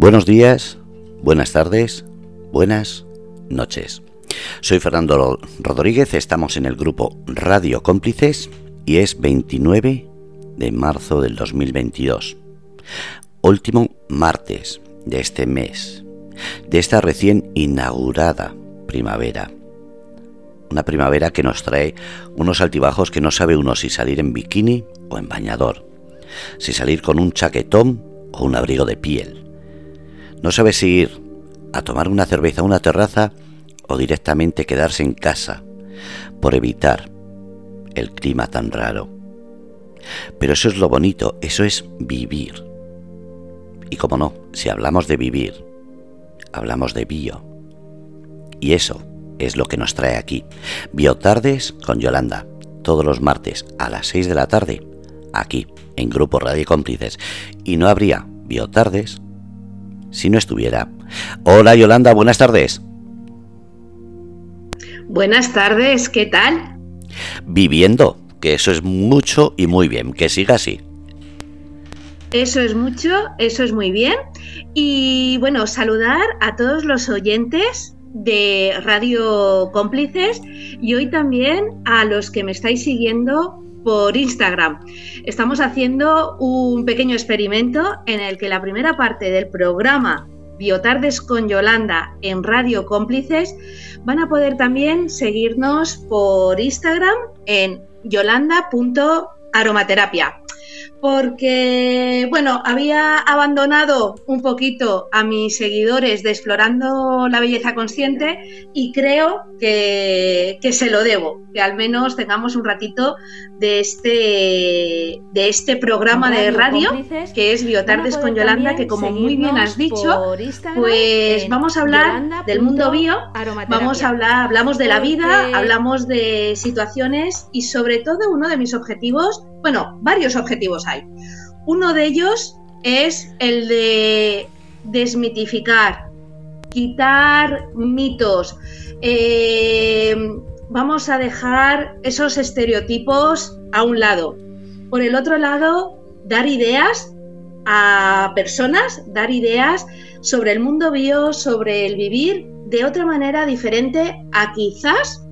Buenos días, buenas tardes, buenas noches. Soy Fernando Rodríguez, estamos en el grupo Radio Cómplices y es 29 de marzo del 2022. Último martes de este mes, de esta recién inaugurada primavera. Una primavera que nos trae unos altibajos que no sabe uno si salir en bikini o en bañador, si salir con un chaquetón o un abrigo de piel. No sabe si ir a tomar una cerveza a una terraza o directamente quedarse en casa por evitar el clima tan raro. Pero eso es lo bonito, eso es vivir. Y como no, si hablamos de vivir, hablamos de bio. Y eso es lo que nos trae aquí. Biotardes con Yolanda, todos los martes a las 6 de la tarde, aquí, en Grupo Radio Cómplices. Y no habría Biotardes si no estuviera. Hola Yolanda, buenas tardes. Buenas tardes, ¿qué tal? Viviendo, que eso es mucho y muy bien, que siga así. Eso es mucho, eso es muy bien. Y bueno, saludar a todos los oyentes de Radio Cómplices y hoy también a los que me estáis siguiendo por Instagram. Estamos haciendo un pequeño experimento en el que la primera parte del programa Biotardes con Yolanda en Radio Cómplices van a poder también seguirnos por Instagram en yolanda.aromaterapia porque, bueno, había abandonado un poquito a mis seguidores de Explorando la Belleza Consciente y creo que, se lo debo, que al menos tengamos un ratito de este, de este programa de radio que es Biotardes con Yolanda, que como muy bien has dicho, pues vamos a hablar del mundo bio, vamos a hablar, hablamos de la vida, hablamos de situaciones y sobre todo uno de mis objetivos bueno, varios objetivos hay. Uno de ellos es el de desmitificar, quitar mitos. Eh, vamos a dejar esos estereotipos a un lado. Por el otro lado, dar ideas a personas, dar ideas sobre el mundo bio, sobre el vivir de otra manera diferente a quizás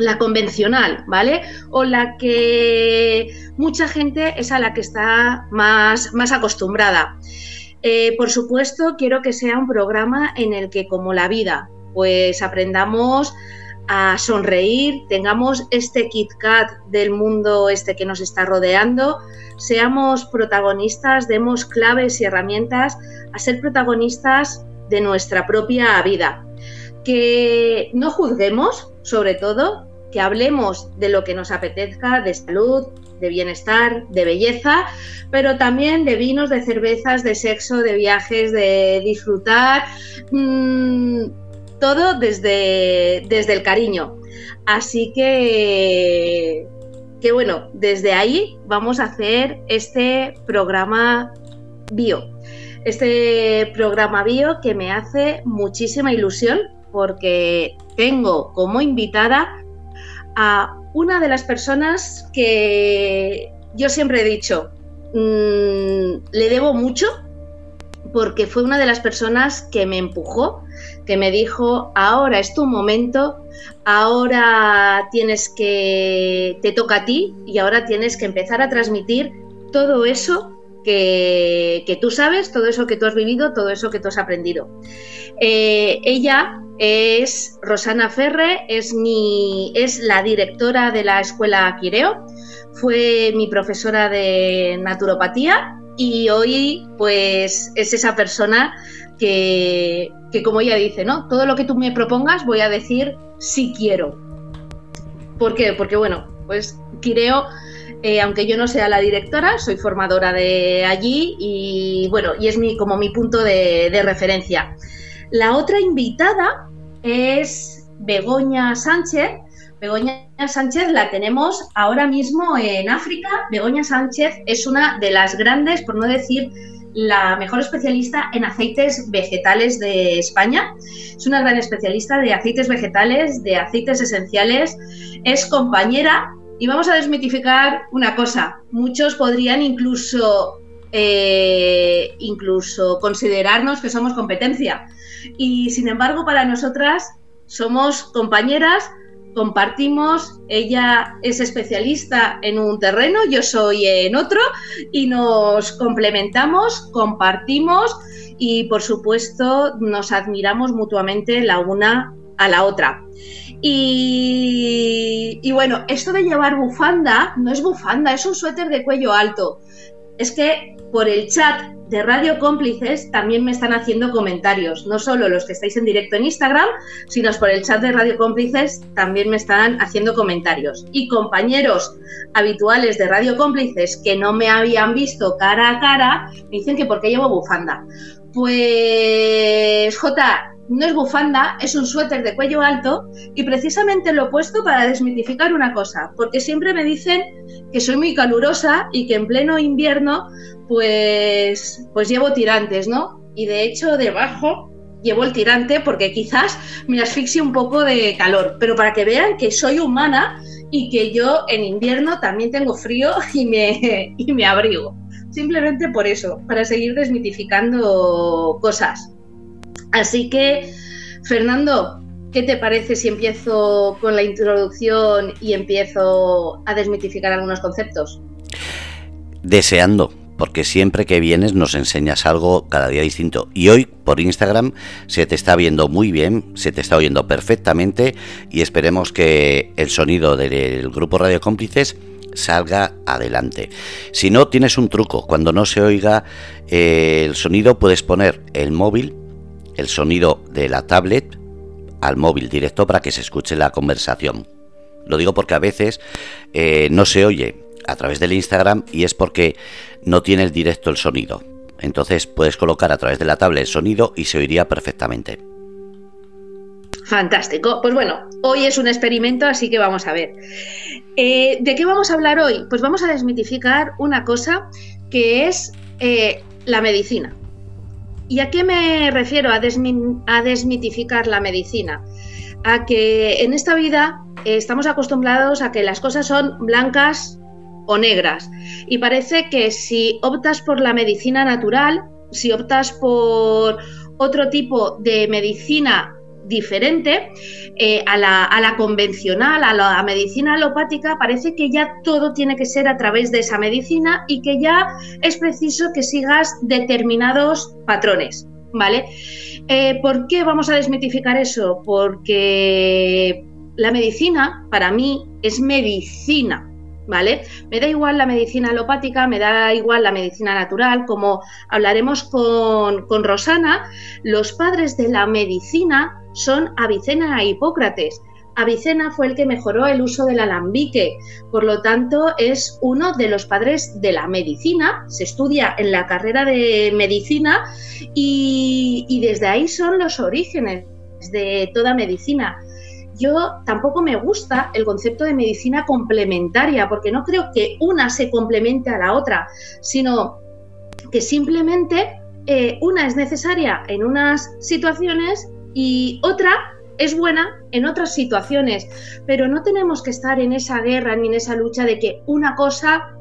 la convencional, ¿vale? O la que mucha gente es a la que está más, más acostumbrada. Eh, por supuesto, quiero que sea un programa en el que, como la vida, pues aprendamos a sonreír, tengamos este Kit Kat del mundo este que nos está rodeando, seamos protagonistas, demos claves y herramientas a ser protagonistas de nuestra propia vida. Que no juzguemos, sobre todo, que hablemos de lo que nos apetezca, de salud, de bienestar, de belleza, pero también de vinos, de cervezas, de sexo, de viajes, de disfrutar, mm, todo desde, desde el cariño. Así que, que bueno, desde ahí vamos a hacer este programa bio. Este programa bio que me hace muchísima ilusión porque tengo como invitada a una de las personas que yo siempre he dicho, mm, le debo mucho porque fue una de las personas que me empujó, que me dijo, ahora es tu momento, ahora tienes que, te toca a ti y ahora tienes que empezar a transmitir todo eso que, que tú sabes, todo eso que tú has vivido, todo eso que tú has aprendido. Eh, ella es Rosana Ferre, es, mi, es la directora de la escuela Quireo, fue mi profesora de naturopatía y hoy pues es esa persona que, que, como ella dice, ¿no? Todo lo que tú me propongas voy a decir si quiero. ¿Por qué? Porque bueno, pues Quireo, eh, aunque yo no sea la directora, soy formadora de allí y bueno, y es mi, como mi punto de referencia. La otra invitada es Begoña Sánchez. Begoña Sánchez la tenemos ahora mismo en África. Begoña Sánchez es una de las grandes, por no decir la mejor especialista en aceites vegetales de España. Es una gran especialista de aceites vegetales, de aceites esenciales. Es compañera y vamos a desmitificar una cosa. Muchos podrían incluso eh, incluso considerarnos que somos competencia. Y sin embargo, para nosotras somos compañeras, compartimos, ella es especialista en un terreno, yo soy en otro, y nos complementamos, compartimos y por supuesto nos admiramos mutuamente la una a la otra. Y, bueno, esto de llevar bufanda no es bufanda, es un suéter de cuello alto. Es que por el chat de Radio Cómplices también me están haciendo comentarios, no solo los que estáis en directo en Instagram, sino por el chat de Radio Cómplices también me están haciendo comentarios. Y compañeros habituales de Radio Cómplices que no me habían visto cara a cara, me dicen que por qué llevo bufanda. Pues J, no es bufanda, es un suéter de cuello alto y precisamente lo he puesto para desmitificar una cosa, porque siempre me dicen que soy muy calurosa y que en pleno invierno pues, pues llevo tirantes, ¿no? Y de hecho debajo llevo el tirante porque quizás me asfixie un poco de calor, pero para que vean que soy humana y que yo en invierno también tengo frío y me, y me abrigo. Simplemente por eso, para seguir desmitificando cosas. Así que, Fernando, ¿qué te parece si empiezo con la introducción y empiezo a desmitificar algunos conceptos? Deseando, porque siempre que vienes nos enseñas algo cada día distinto. Y hoy por Instagram se te está viendo muy bien, se te está oyendo perfectamente y esperemos que el sonido del grupo Radio Cómplices salga adelante. Si no, tienes un truco. Cuando no se oiga eh, el sonido, puedes poner el móvil el sonido de la tablet al móvil directo para que se escuche la conversación. Lo digo porque a veces eh, no se oye a través del Instagram y es porque no tiene el directo el sonido. Entonces puedes colocar a través de la tablet el sonido y se oiría perfectamente. Fantástico. Pues bueno, hoy es un experimento, así que vamos a ver. Eh, ¿De qué vamos a hablar hoy? Pues vamos a desmitificar una cosa que es eh, la medicina. ¿Y a qué me refiero a, desmitificar la medicina? A que en esta vida estamos acostumbrados a que las cosas son blancas o negras. Y parece que si optas por la medicina natural, si optas por otro tipo de medicina diferente eh, a, la, convencional, a la medicina alopática, parece que ya todo tiene que ser a través de esa medicina y que ya es preciso que sigas determinados patrones. ¿Vale? Eh, ¿Por qué vamos a desmitificar eso? Porque la medicina, para mí, es medicina, ¿vale? Me da igual la medicina alopática, me da igual la medicina natural, como hablaremos con, con Rosana, los padres de la medicina son Avicena e Hipócrates. Avicena fue el que mejoró el uso del alambique, por lo tanto es uno de los padres de la medicina, se estudia en la carrera de medicina y, desde ahí son los orígenes de toda medicina yo tampoco me gusta el concepto de medicina complementaria, porque no creo que una se complemente a la otra, sino que simplemente eh, una es necesaria en unas situaciones y otra es buena en otras situaciones, pero no tenemos que estar en esa guerra ni en esa lucha de que una cosa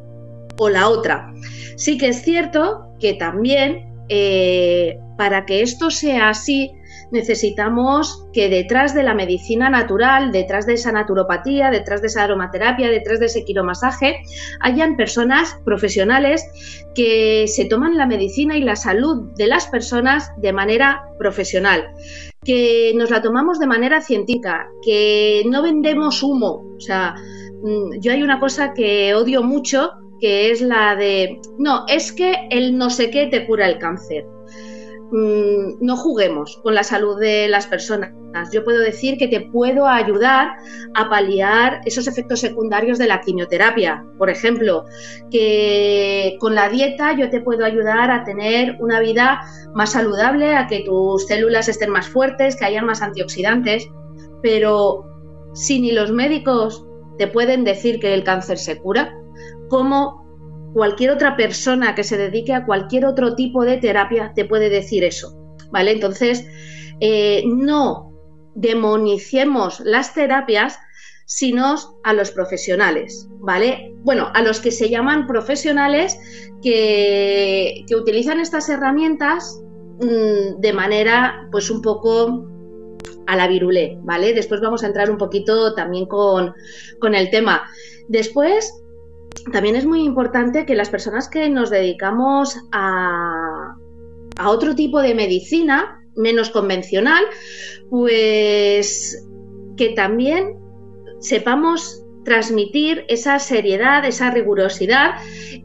o la otra. Sí que es cierto que también eh, para que esto sea así, necesitamos que detrás de la medicina natural, detrás de esa naturopatía, detrás de esa aromaterapia, detrás de ese quiromasaje, hayan personas profesionales que se toman la medicina y la salud de las personas de manera profesional, que nos la tomamos de manera científica, que no vendemos humo. O sea, mm, yo hay una cosa que odio mucho que es la de, no, es que el no sé qué te cura el cáncer. Mm, no juguemos con la salud de las personas. Yo puedo decir que te puedo ayudar a paliar esos efectos secundarios de la quimioterapia. Por ejemplo, que con la dieta yo te puedo ayudar a tener una vida más saludable, a que tus células estén más fuertes, que hayan más antioxidantes. Pero si ni los médicos te pueden decir que el cáncer se cura, ¿cómo cualquier otra persona que se dedique a cualquier otro tipo de terapia te puede decir eso, ¿vale? Entonces, eh, no demonicemos las terapias, sino a los profesionales, ¿vale? Bueno, a los que se llaman profesionales que, utilizan estas herramientas mm, de manera pues un poco a la virulé, ¿vale? Después vamos a entrar un poquito también con, con el tema. Después, también es muy importante que las personas que nos dedicamos a, a otro tipo de medicina, menos convencional, pues que también sepamos transmitir esa seriedad, esa rigurosidad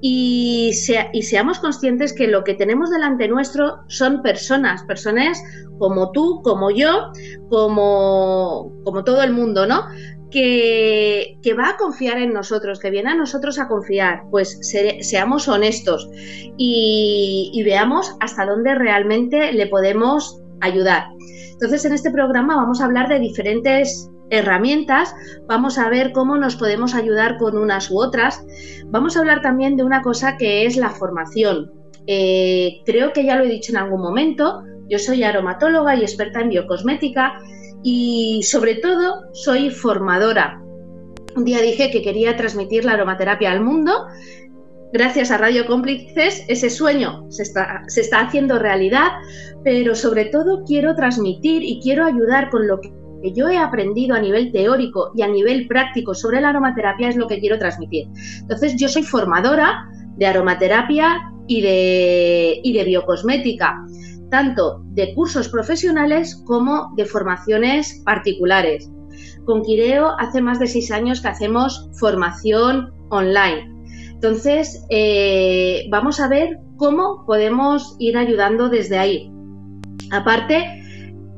y, seamos conscientes que lo que tenemos delante nuestro son personas, personas como tú, como yo, como, como todo el mundo, ¿no? Que, va a confiar en nosotros, que viene a nosotros a confiar, pues seamos honestos y, veamos hasta dónde realmente le podemos ayudar. Entonces, en este programa vamos a hablar de diferentes herramientas, vamos a ver cómo nos podemos ayudar con unas u otras. Vamos a hablar también de una cosa que es la formación. Eh, creo que ya lo he dicho en algún momento, yo soy aromatóloga y experta en biocosmética y sobre todo soy formadora. Un día dije que quería transmitir la aromaterapia al mundo. Gracias a Radio Cómplices ese sueño se está, se está haciendo realidad, pero sobre todo quiero transmitir y quiero ayudar con lo que yo he aprendido a nivel teórico y a nivel práctico sobre la aromaterapia es lo que quiero transmitir. Entonces, yo soy formadora de aromaterapia y de, y de biocosmética, tanto de cursos profesionales como de formaciones particulares. Con Quireo hace más de seis años que hacemos formación online. Entonces, eh, vamos a ver cómo podemos ir ayudando desde ahí. Aparte,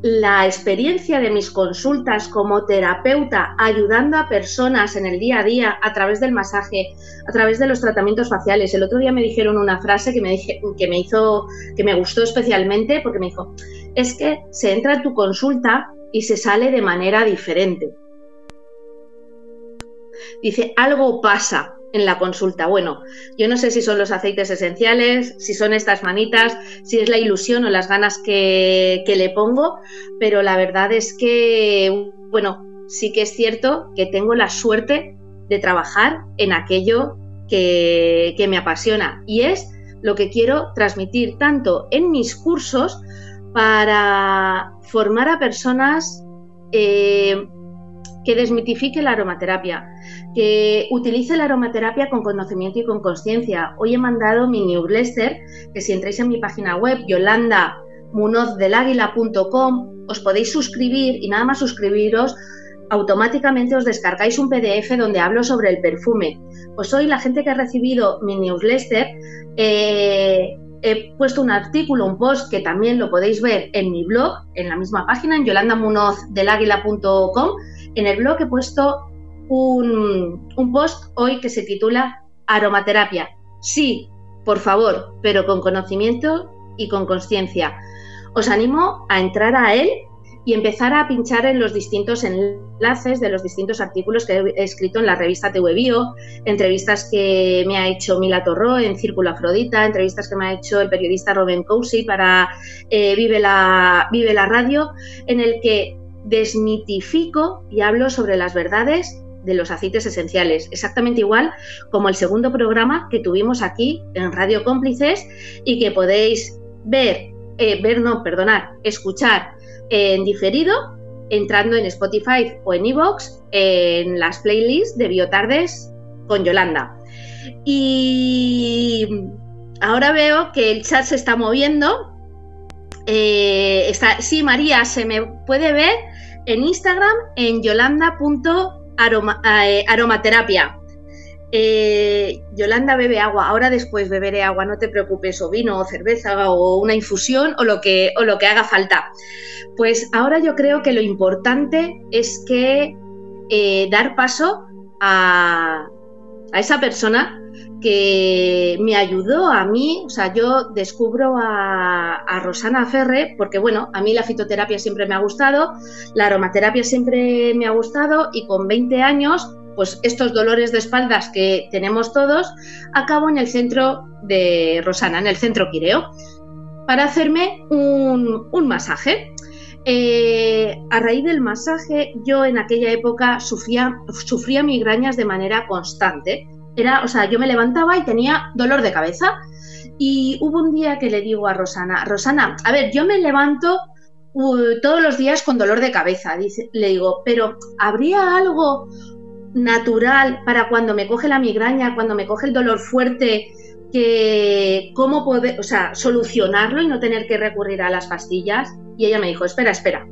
la experiencia de mis consultas como terapeuta ayudando a personas en el día a día a través del masaje, a través de los tratamientos faciales. El otro día me dijeron una frase que me, dije, que me hizo, que me gustó especialmente porque me dijo, es que se entra en tu consulta y se sale de manera diferente. Dice, algo pasa, en la consulta. Bueno, yo no sé si son los aceites esenciales, si son estas manitas, si es la ilusión o las ganas que, le pongo, pero la verdad es que, bueno, sí que es cierto que tengo la suerte de trabajar en aquello que, me apasiona y es lo que quiero transmitir tanto en mis cursos para formar a personas eh, que desmitifique la aromaterapia, que utilice la aromaterapia con conocimiento y con conciencia. Hoy he mandado mi newsletter, que si entráis en mi página web, yolandamunozdeláguila.com, os podéis suscribir y nada más suscribiros, automáticamente os descargáis un PDF donde hablo sobre el perfume. Pues hoy la gente que ha recibido mi newsletter, eh, he puesto un artículo, un post que también lo podéis ver en mi blog, en la misma página, en yolandamunozdeláguila.com, en el blog he puesto un, post hoy que se titula Aromaterapia. Sí, por favor, pero con conocimiento y con conciencia. Os animo a entrar a él y empezar a pinchar en los distintos enlaces de los distintos artículos que he escrito en la revista TV Bio, entrevistas que me ha hecho Mila Torró en Círculo Afrodita, entrevistas que me ha hecho el periodista Robin Cousy para eh, Vive la Radio, en el que desmitifico y hablo sobre las verdades de los aceites esenciales, exactamente igual como el segundo programa que tuvimos aquí en Radio Cómplices y que podéis ver, eh, ver, no, perdonar, escuchar en diferido entrando en Spotify o en Evox en las playlists de Biotardes con Yolanda. Y ahora veo que el chat se está moviendo. Eh, está, sí, María, se me puede ver en Instagram en yolanda.aromaterapia. Eh, Yolanda bebe agua, ahora después beberé agua, no te preocupes, o vino, o cerveza, o una infusión, o lo que, o lo que haga falta. Pues ahora yo creo que lo importante es que eh, dar paso a, a esa persona que me ayudó a mí, o sea, yo descubro a, Rosana Ferre, porque bueno, a mí la fitoterapia siempre me ha gustado, la aromaterapia siempre me ha gustado y con 20 años, pues estos dolores de espaldas que tenemos todos, acabo en el centro de Rosana, en el centro Quireo, para hacerme un, masaje. Eh, a raíz del masaje, yo en aquella época sufría, sufría migrañas de manera constante. Era, o sea, yo me levantaba y tenía dolor de cabeza. Y hubo un día que le digo a Rosana, Rosana, a ver, yo me levanto uh, todos los días con dolor de cabeza. Le digo, pero ¿habría algo natural para cuando me coge la migraña, cuando me coge el dolor fuerte, que cómo poder, o sea, solucionarlo y no tener que recurrir a las pastillas? Y ella me dijo, espera, espera,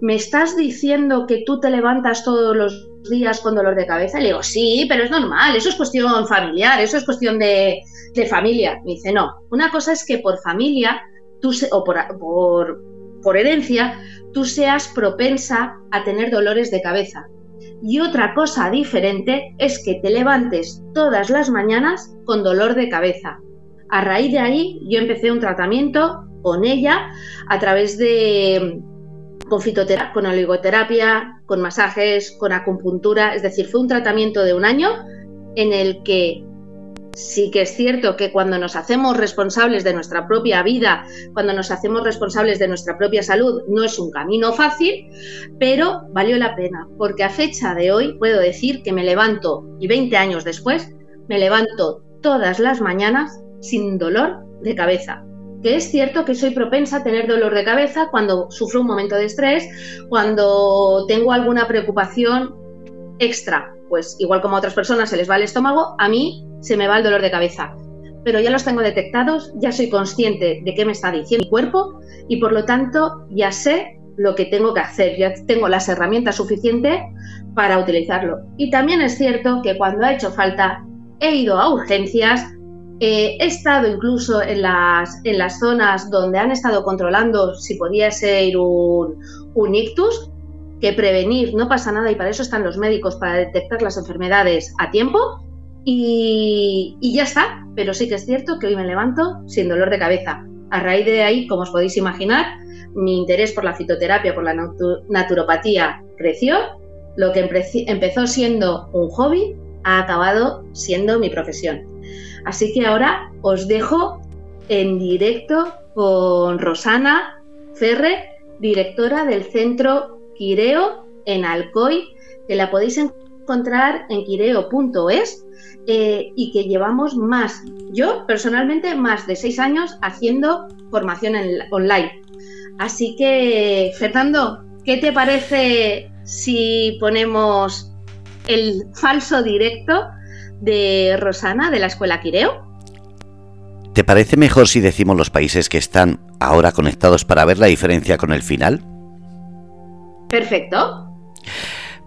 ¿me estás diciendo que tú te levantas todos los días con dolor de cabeza? Le digo, sí, pero es normal, eso es cuestión familiar, eso es cuestión de, familia. Me dice, no, una cosa es que por familia, tú o por, por, por herencia, tú seas propensa a tener dolores de cabeza. Y otra cosa diferente es que te levantes todas las mañanas con dolor de cabeza. A raíz de ahí yo empecé un tratamiento con ella a través de con fitoterapia, con oligoterapia, con masajes, con acupuntura, es decir, fue un tratamiento de un año en el que sí que es cierto que cuando nos hacemos responsables de nuestra propia vida, cuando nos hacemos responsables de nuestra propia salud, no es un camino fácil, pero valió la pena, porque a fecha de hoy puedo decir que me levanto y 20 años después, me levanto todas las mañanas sin dolor de cabeza que es cierto que soy propensa a tener dolor de cabeza cuando sufro un momento de estrés, cuando tengo alguna preocupación extra. Pues igual como a otras personas se les va el estómago, a mí se me va el dolor de cabeza. Pero ya los tengo detectados, ya soy consciente de qué me está diciendo mi cuerpo y por lo tanto ya sé lo que tengo que hacer, ya tengo las herramientas suficientes para utilizarlo. Y también es cierto que cuando ha hecho falta he ido a urgencias eh, he estado incluso en las, en las zonas donde han estado controlando si podía ser un, ictus, que prevenir no pasa nada y para eso están los médicos, para detectar las enfermedades a tiempo y, y, ya está. Pero sí que es cierto que hoy me levanto sin dolor de cabeza. A raíz de ahí, como os podéis imaginar, mi interés por la fitoterapia, por la naturopatía creció. Lo que empezó siendo un hobby ha acabado siendo mi profesión. Así que ahora os dejo en directo con Rosana Ferre, directora del Centro Quireo en Alcoy, que la podéis encontrar en quireo.es eh, y que llevamos más, yo personalmente, más de seis años haciendo formación online. Así que, Fernando, ¿qué te parece si ponemos el falso directo de Rosana de la Escuela Quireo. ¿Te parece mejor si decimos los países que están ahora conectados para ver la diferencia con el final? Perfecto.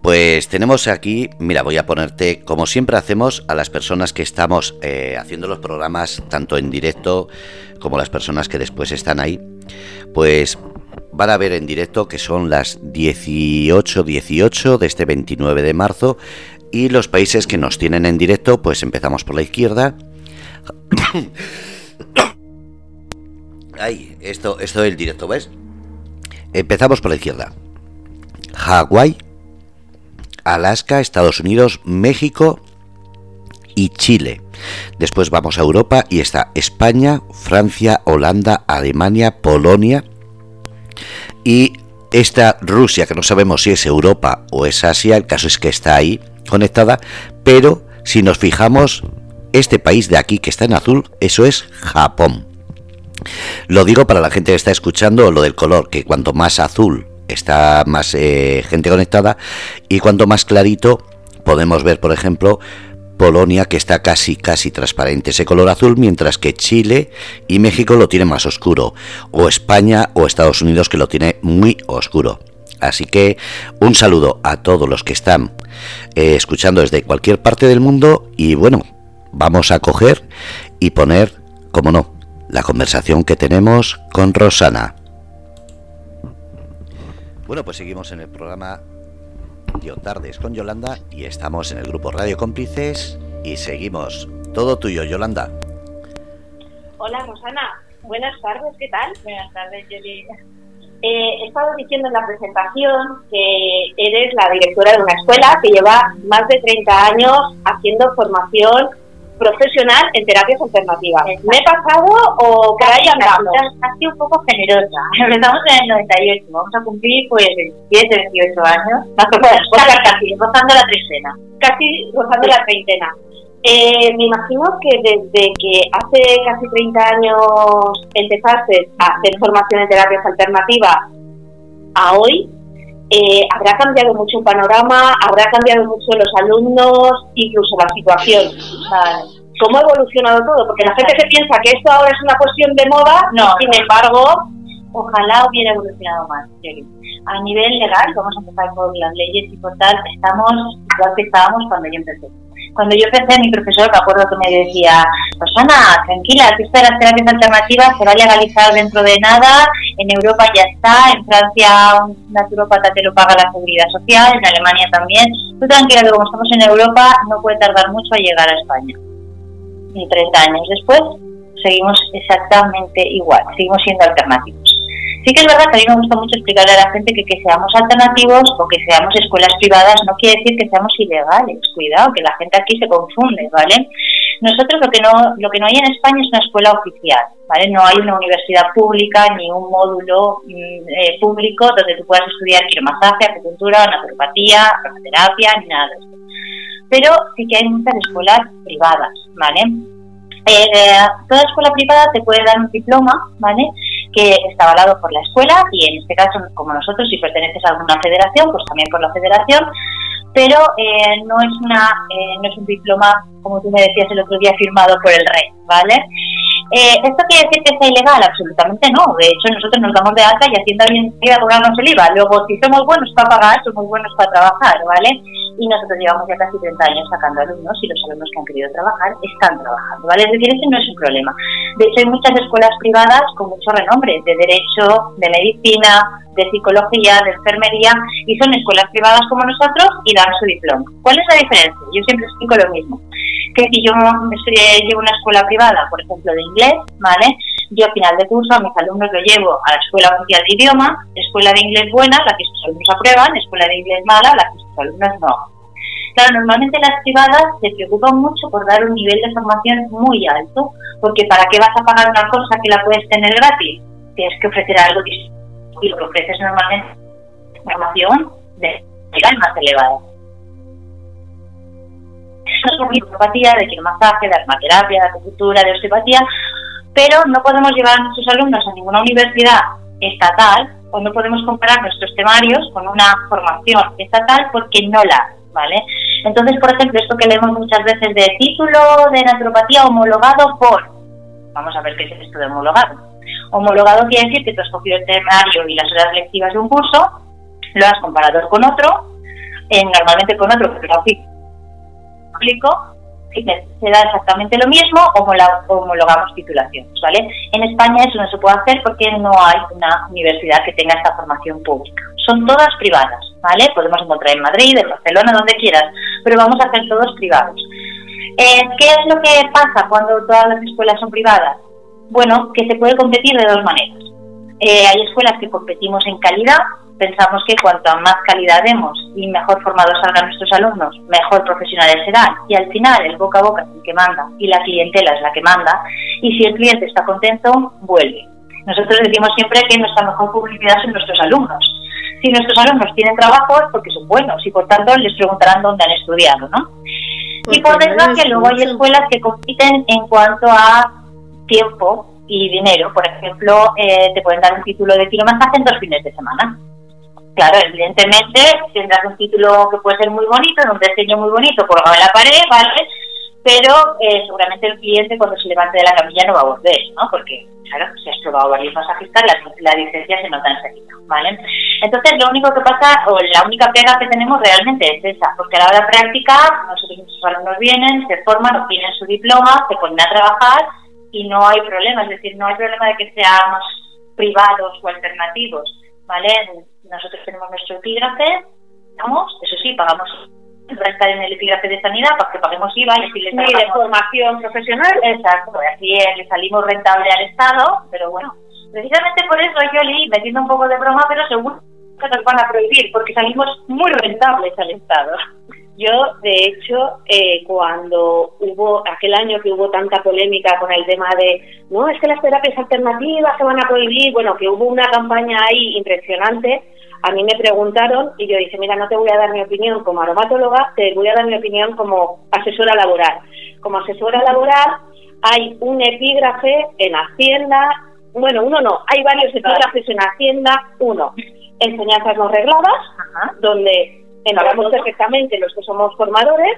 Pues tenemos aquí, mira, voy a ponerte, como siempre hacemos, a las personas que estamos eh, haciendo los programas, tanto en directo como las personas que después están ahí, pues van a ver en directo que son las 18.18 de este 29 de marzo y los países que nos tienen en directo, pues empezamos por la izquierda. Ay, esto, esto es el directo, ¿ves? Empezamos por la izquierda. Hawái, Alaska, Estados Unidos, México y Chile. Después vamos a Europa y está España, Francia, Holanda, Alemania, Polonia y esta Rusia, que no sabemos si es Europa o es Asia, el caso es que está ahí, conectada, pero si nos fijamos, este país de aquí que está en azul, eso es Japón. Lo digo para la gente que está escuchando lo del color, que cuanto más azul está más eh, gente conectada y cuanto más clarito podemos ver, por ejemplo, Polonia que está casi casi transparente ese color azul, mientras que Chile y México lo tienen más oscuro, o España o Estados Unidos que lo tiene muy oscuro. Así que un saludo a todos los que están eh, escuchando desde cualquier parte del mundo y bueno, vamos a coger y poner, como no, la conversación que tenemos con Rosana. Bueno, pues seguimos en el programa Yo Tardes con Yolanda y estamos en el grupo Radio Cómplices y seguimos. Todo tuyo, Yolanda. Hola, Rosana. Buenas tardes, ¿qué tal? Buenas tardes, Yolanda. Eh, he estado diciendo en la presentación que eres la directora de una escuela que lleva más de 30 años haciendo formación profesional en terapias alternativas. ¿Me he pasado o que haya andamos? Ha sido un poco generosa. Empezamos en el 98, vamos a cumplir pues 27, 28 años. Más o menos, casi, rozando la treintena. Casi rozando la treintena. Eh, me imagino que desde que hace casi 30 años empezaste a hacer formación en terapias alternativas a hoy, eh, habrá cambiado mucho el panorama, habrá cambiado mucho los alumnos, incluso la situación. ¿Cómo ha evolucionado todo? Porque la gente se piensa que esto ahora es una cuestión de moda, no, sin embargo, ojalá hubiera evolucionado más. A nivel legal, vamos a empezar por las leyes y por tal, estamos igual que estábamos cuando yo empecé cuando yo empecé, mi profesor, me acuerdo que me decía, Rosana, tranquila, que esto de las terapias alternativas se va a legalizar dentro de nada, en Europa ya está, en Francia un naturópata te lo paga la seguridad social, en Alemania también. Tú tranquila como estamos en Europa no puede tardar mucho a llegar a España. Y 30 años después seguimos exactamente igual, seguimos siendo alternativos. Sí que es verdad que a mí me gusta mucho explicarle a la gente que que seamos alternativos o que seamos escuelas privadas no quiere decir que seamos ilegales. Cuidado, que la gente aquí se confunde, ¿vale? Nosotros lo que no lo que no hay en España es una escuela oficial, ¿vale? No hay una universidad pública ni un módulo mm, eh, público donde tú puedas estudiar quiromasaje, acupuntura, naturopatía, aromaterapia, ni nada de eso. Pero sí que hay muchas escuelas privadas, ¿vale? Eh, toda escuela privada te puede dar un diploma, ¿vale? Que está avalado por la escuela y en este caso, como nosotros, si perteneces a alguna federación, pues también por la federación, pero eh, no es una eh, no es un diploma, como tú me decías el otro día, firmado por el rey, ¿vale? Eh, ¿Esto quiere decir que sea ilegal? Absolutamente no. De hecho, nosotros nos damos de alta y Hacienda bien a cobrarnos el IVA. Luego, si somos buenos para pagar, somos buenos para trabajar, ¿vale? Y nosotros llevamos ya casi 30 años sacando alumnos y los alumnos que han querido trabajar están trabajando, ¿vale? Es decir, ese no es un problema. De hecho, hay muchas escuelas privadas con mucho renombre, de derecho, de medicina, de psicología, de enfermería, y son escuelas privadas como nosotros y dan su diploma. ¿Cuál es la diferencia? Yo siempre explico lo mismo que si yo llevo una escuela privada, por ejemplo, de inglés, ¿vale? Yo a final de curso a mis alumnos lo llevo a la escuela oficial de idioma, escuela de inglés buena, la que sus alumnos aprueban, escuela de inglés mala, la que sus alumnos no. Claro, normalmente las privadas se preocupan mucho por dar un nivel de formación muy alto, porque ¿para qué vas a pagar una cosa que la puedes tener gratis? Tienes que ofrecer algo distinto y lo que ofreces normalmente formación de nivel más elevada de osteopatía, de quiromasaje, de aromaterapia, de acupuntura, de osteopatía, pero no podemos llevar a nuestros alumnos a ninguna universidad estatal o no podemos comparar nuestros temarios con una formación estatal porque no la ¿vale? Entonces, por ejemplo, esto que leemos muchas veces de título de naturopatía homologado por, vamos a ver qué es esto de homologado. Homologado quiere decir que tú has cogido el temario y las horas lectivas de un curso, lo has comparado con otro, normalmente con otro, pero explico, se da exactamente lo mismo, homologamos titulaciones, ¿vale? En España eso no se puede hacer porque no hay una universidad que tenga esta formación pública. Son todas privadas, ¿vale? Podemos encontrar en Madrid, en Barcelona, donde quieras, pero vamos a hacer todos privados. Eh, ¿Qué es lo que pasa cuando todas las escuelas son privadas? Bueno, que se puede competir de dos maneras. Eh, hay escuelas que competimos en calidad, pensamos que cuanto más calidad demos y mejor formados salgan nuestros alumnos, mejor profesionales serán. Y al final el boca a boca es el que manda y la clientela es la que manda. Y si el cliente está contento, vuelve. Nosotros decimos siempre que nuestra mejor publicidad son nuestros alumnos. Si nuestros alumnos tienen trabajo es porque son buenos y por tanto les preguntarán dónde han estudiado, ¿no? y por desgracia luego hay escuelas que compiten en cuanto a tiempo y dinero. Por ejemplo, eh, te pueden dar un título de kilometraje en dos fines de semana Claro, evidentemente tendrás un título que puede ser muy bonito, en un diseño muy bonito, colgado en la pared, ¿vale? Pero eh, seguramente el cliente cuando se levante de la camilla no va a volver, ¿no? Porque, claro, si has probado varios masajistas, la, la diferencia se nota enseguida, ¿vale? Entonces, lo único que pasa, o la única pega que tenemos realmente es esa, porque a la hora práctica, nosotros nuestros alumnos vienen, se forman, obtienen su diploma, se ponen a trabajar y no hay problema, es decir, no hay problema de que seamos privados o alternativos, ¿vale? nosotros tenemos nuestro epígrafe, vamos, eso sí, pagamos va a estar en el epígrafe de sanidad para que paguemos IVA y así les y de formación profesional. Exacto, así le salimos rentable al Estado, pero bueno, precisamente por eso yo leí, metiendo un poco de broma, pero seguro que nos van a prohibir, porque salimos muy rentables al Estado. Yo, de hecho, eh, cuando hubo aquel año que hubo tanta polémica con el tema de, no, es que las terapias alternativas se van a prohibir, bueno, que hubo una campaña ahí impresionante, a mí me preguntaron y yo dije, mira, no te voy a dar mi opinión como aromatóloga, te voy a dar mi opinión como asesora laboral. Como asesora laboral hay un epígrafe en Hacienda, bueno, uno no, hay varios epígrafes en Hacienda, uno, enseñanzas no regladas, donde entramos perfectamente los que somos formadores,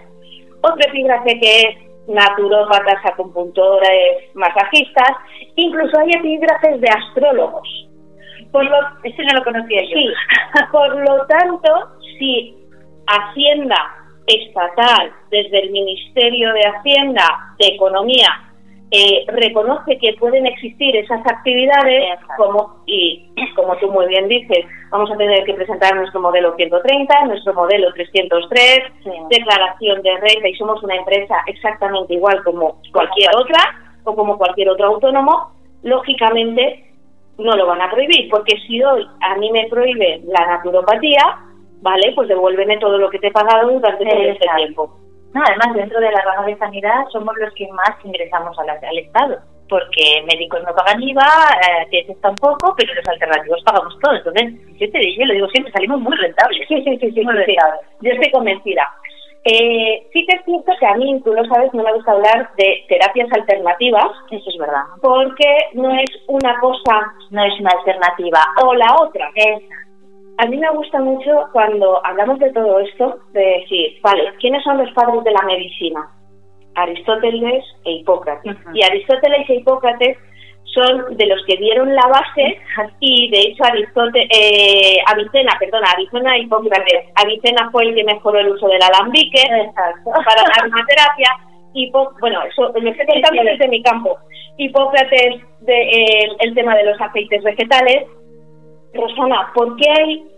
otro epígrafe que es naturópatas, acupuntores, masajistas, incluso hay epígrafes de astrólogos. Por lo, ese no lo conocía yo. Sí, por lo tanto, si Hacienda estatal, desde el Ministerio de Hacienda, de Economía, eh, reconoce que pueden existir esas actividades como y como tú muy bien dices, vamos a tener que presentar nuestro modelo 130, nuestro modelo 303, declaración de renta y somos una empresa exactamente igual como cualquier otra o como cualquier otro autónomo, lógicamente no lo van a prohibir, porque si hoy a mí me prohíbe la naturopatía, vale, pues devuélveme todo lo que te he pagado durante todo este tiempo. No, además, dentro de la rama de sanidad somos los que más ingresamos al, al Estado, porque médicos no pagan IVA, eh, tampoco, pero los alternativos pagamos todo. Entonces, yo te digo, lo digo siempre, salimos muy rentables. Sí, sí, sí, sí, Yo estoy convencida. Eh, sí que es cierto que a mí, tú lo sabes, no me gusta hablar de terapias alternativas. Eso es verdad. Porque no es una cosa, no es una alternativa. O la otra. Es a mí me gusta mucho cuando hablamos de todo esto, de decir, vale, ¿quiénes son los padres de la medicina? Aristóteles e Hipócrates. Y Aristóteles e Hipócrates son de los que dieron la base y de hecho Aristóteles, eh, Avicena, perdona, Avicena e Hipócrates. Avicena fue el que mejoró el uso del alambique para la aromaterapia. Hipó bueno, eso me estoy contando desde mi campo. Hipócrates, de, el tema de los aceites vegetales. Rosana, ¿por qué hay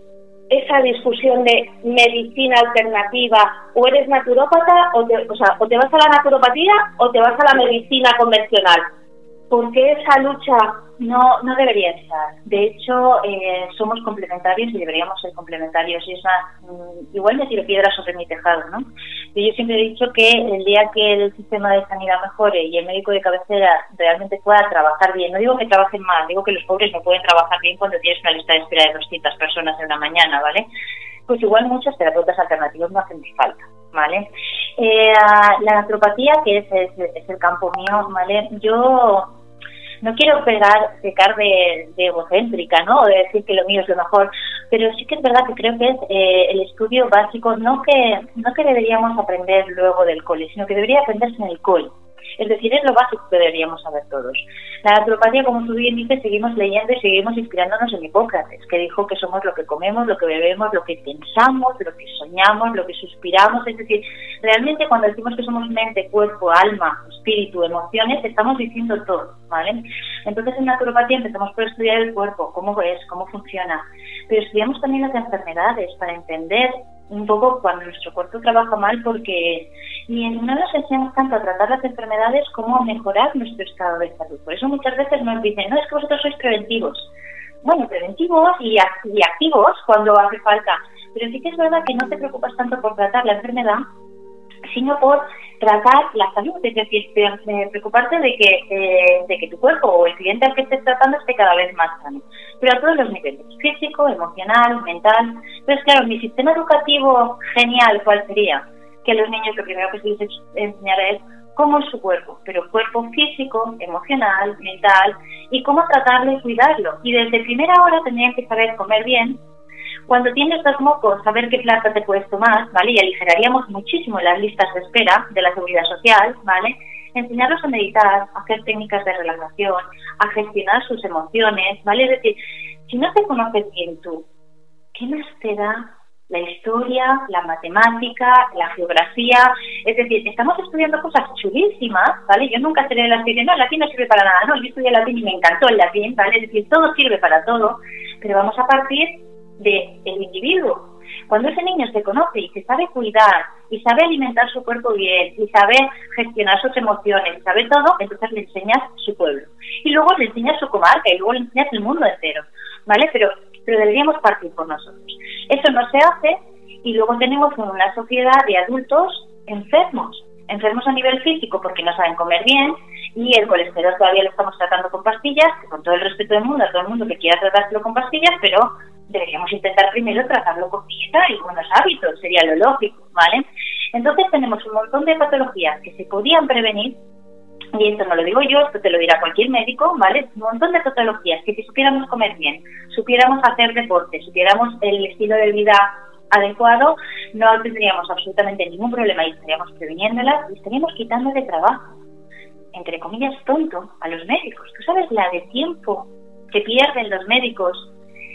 esa discusión de medicina alternativa o eres naturópata o te, o, sea, o te vas a la naturopatía o te vas a la medicina convencional. ¿Por qué esa lucha no, no debería estar. De hecho, eh, somos complementarios y deberíamos ser complementarios. Y esa, mm, igual me tiro piedras sobre mi tejado, ¿no? Y yo siempre he dicho que el día que el sistema de sanidad mejore y el médico de cabecera realmente pueda trabajar bien, no digo que trabajen mal, digo que los pobres no pueden trabajar bien cuando tienes una lista de espera de 200 personas en una mañana, ¿vale? Pues igual muchos terapeutas alternativos no hacen falta, ¿vale? Eh, la naturopatía, que es, es el campo mío, ¿vale? Yo no quiero pegar, pecar de, egocéntrica, ¿no? O de decir que lo mío es lo mejor, pero sí que es verdad que creo que es eh, el estudio básico, no que, no que deberíamos aprender luego del cole, sino que debería aprenderse en el cole. Es decir, es lo básico que deberíamos saber todos. La naturopatía, como tú bien dices, seguimos leyendo y seguimos inspirándonos en Hipócrates, que dijo que somos lo que comemos, lo que bebemos, lo que pensamos, lo que soñamos, lo que suspiramos. Es decir, realmente cuando decimos que somos mente, cuerpo, alma, espíritu, emociones, estamos diciendo todo, ¿vale? Entonces en naturopatía empezamos por estudiar el cuerpo, cómo es, cómo funciona, pero estudiamos también las enfermedades para entender un poco cuando nuestro cuerpo trabaja mal porque y no nos enseñamos tanto a tratar las enfermedades como a mejorar nuestro estado de salud. Por eso muchas veces nos dicen, no, es que vosotros sois preventivos. Bueno, preventivos y, y activos cuando hace falta. Pero sí que es verdad que no te preocupas tanto por tratar la enfermedad, sino por tratar la salud, es decir, preocuparte de que, eh, de que tu cuerpo o el cliente al que estés tratando esté cada vez más sano, pero a todos los niveles, físico, emocional, mental. Entonces, claro, mi sistema educativo genial, ¿cuál sería? Que los niños lo primero que se les enseñará es cómo es su cuerpo, pero cuerpo físico, emocional, mental, y cómo tratarlo y cuidarlo. Y desde primera hora tendrían que saber comer bien, cuando tienes dos mocos, saber qué plata te puedes tomar, ¿vale? Y aligeraríamos muchísimo las listas de espera de la seguridad social, ¿vale? Enseñarlos a meditar, a hacer técnicas de relajación, a gestionar sus emociones, ¿vale? Es decir, si no te conoces bien tú, ¿qué más te da la historia, la matemática, la geografía. Es decir, estamos estudiando cosas chulísimas, ¿vale? Yo nunca seré latín, no, el latín no sirve para nada, no, yo estudié latín y me encantó el latín, ¿vale? Es decir, todo sirve para todo, pero vamos a partir del individuo. Cuando ese niño se conoce y se sabe cuidar y sabe alimentar su cuerpo bien y sabe gestionar sus emociones y sabe todo, entonces le enseñas su pueblo. Y luego le enseñas su comarca y luego le enseñas el mundo entero. ¿Vale? Pero, pero deberíamos partir por nosotros. Eso no se hace Y luego tenemos una sociedad de adultos enfermos, enfermos a nivel físico porque no saben comer bien y el colesterol todavía lo estamos tratando con pastillas, con todo el respeto del mundo a todo el mundo que quiera tratárselo con pastillas, pero deberíamos intentar primero tratarlo con dieta y buenos hábitos, sería lo lógico, ¿vale? Entonces tenemos un montón de patologías que se podían prevenir y esto no lo digo yo, esto te lo dirá cualquier médico, ¿vale? Un montón de patologías que si supiéramos comer bien, supiéramos hacer deporte, supiéramos el estilo de vida adecuado, no tendríamos absolutamente ningún problema y estaríamos previniéndolas y estaríamos quitando de trabajo, entre comillas, tonto a los médicos. ¿Tú sabes la de tiempo que pierden los médicos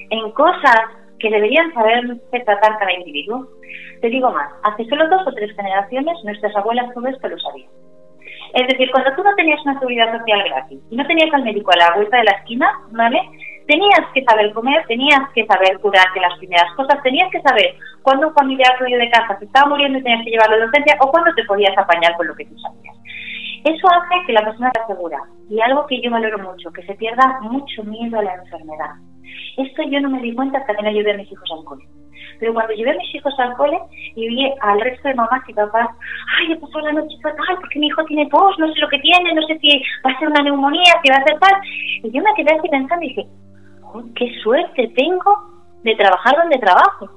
en cosas que deberían saber tratar cada individuo? Te digo más, hace solo dos o tres generaciones nuestras abuelas todo esto lo sabían. Es decir, cuando tú no tenías una seguridad social gratis y no tenías al médico a la vuelta de la esquina, ¿vale? Tenías que saber comer, tenías que saber curarte las primeras cosas, tenías que saber cuándo un familiar tuyo de casa se estaba muriendo y tenías que llevarlo a la docencia o cuándo te podías apañar con lo que tú sabías. Eso hace que la persona te asegura. Y algo que yo valoro mucho, que se pierda mucho miedo a la enfermedad. Esto yo no me di cuenta hasta que no a mis hijos al cole. Pero cuando llevé a mis hijos al cole y vi al resto de mamás y papás, ay, he pasado la noche fatal porque mi hijo tiene tos, no sé lo que tiene, no sé si va a ser una neumonía, si va a ser tal. Y yo me quedé así pensando y dije, qué suerte tengo de trabajar donde trabajo.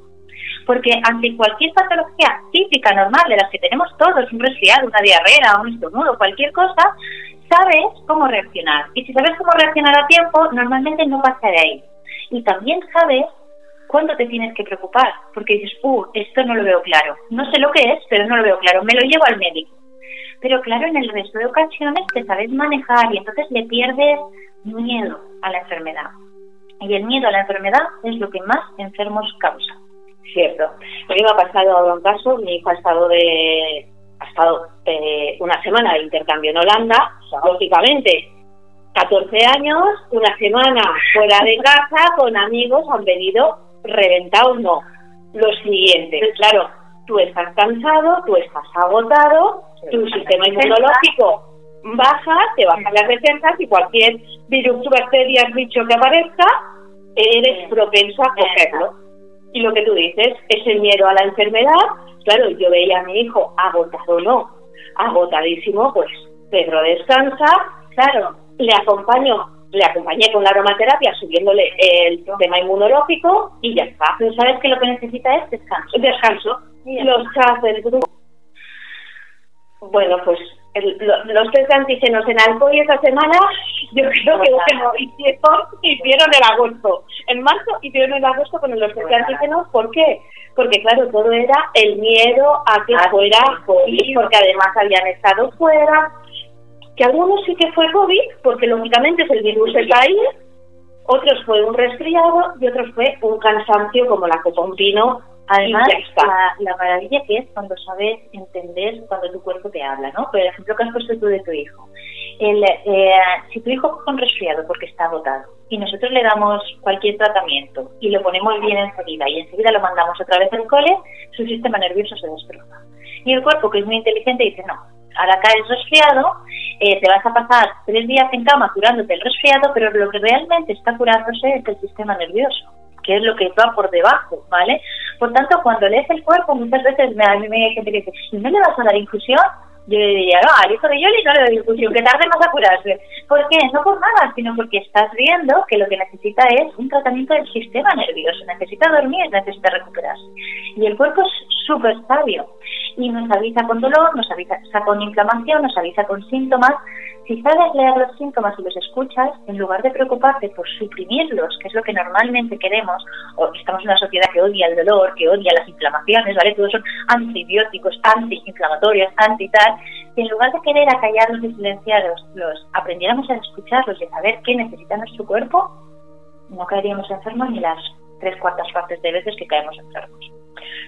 Porque ante cualquier patología típica, normal, de las que tenemos todos, un resfriado, una diarrea, un estornudo, cualquier cosa, sabes cómo reaccionar. Y si sabes cómo reaccionar a tiempo, normalmente no pasa de ahí. Y también sabes cuándo te tienes que preocupar, porque dices, uh, esto no lo veo claro. No sé lo que es, pero no lo veo claro. Me lo llevo al médico. Pero claro, en el resto de ocasiones te sabes manejar y entonces le pierdes miedo a la enfermedad. Y el miedo a la enfermedad es lo que más enfermos causa. Cierto. A mí me ha pasado ahora un caso, mi hijo ha estado de ha estado eh, una semana de intercambio en Holanda, lógicamente 14 años, una semana fuera de casa con amigos, han venido reventados, no. Lo siguiente, claro, tú estás cansado, tú estás agotado, tu sistema inmunológico baja, te bajan las defensas y cualquier virus, bacteria, bicho que aparezca, eres propenso a cogerlo. Y lo que tú dices, ese miedo a la enfermedad, claro, yo veía a mi hijo agotado, no, agotadísimo, pues Pedro descansa, claro, le acompaño, le acompañé con la aromaterapia subiéndole el sistema inmunológico y ya está. Pero sabes que lo que necesita es descanso. Descanso. Los chats del grupo. Bueno, pues los test de antígenos en alcohol esa semana, yo creo que bueno, hicieron, hicieron el agosto. En marzo hicieron el agosto con los test antígenos. ¿Por qué? Porque, claro, todo era el miedo a que fuera COVID, porque además habían estado fuera, que algunos sí que fue COVID, porque lógicamente es el virus del país, otros fue un resfriado y otros fue un cansancio como la copa un pino. Además, la, la, maravilla que es cuando sabes entender cuando tu cuerpo te habla, ¿no? Por ejemplo, que has puesto tú de tu hijo. El, eh, si tu hijo coge un resfriado porque está agotado y nosotros le damos cualquier tratamiento y lo ponemos bien enseguida y enseguida lo mandamos otra vez al cole, su sistema nervioso se destroza. Y el cuerpo, que es muy inteligente, dice, no, ahora caes resfriado, eh, te vas a pasar tres días en cama curándote el resfriado, pero lo que realmente está curándose es el sistema nervioso, que es lo que va por debajo, ¿vale? Por tanto, cuando lees el cuerpo, muchas veces me, a mí me hay gente que dice, ¿no le vas a dar infusión? Yo le diría, no, al hijo de Yoli no le doy infusión, que tarde más a curarse. ¿Por qué? No por nada, sino porque estás viendo que lo que necesita es un tratamiento del sistema nervioso. Necesita dormir, necesita recuperarse. Y el cuerpo es súper sabio y nos avisa con dolor, nos avisa con inflamación, nos avisa con síntomas. Si sabes leer los síntomas y los escuchas, en lugar de preocuparte por suprimirlos, que es lo que normalmente queremos, o estamos en una sociedad que odia el dolor, que odia las inflamaciones, ¿vale? Todos son antibióticos, antiinflamatorios, anti tal, si en lugar de querer acallarlos y silenciarlos, los aprendiéramos a escucharlos y a saber qué necesita nuestro cuerpo, no caeríamos enfermos ni las tres cuartas partes de veces que caemos enfermos.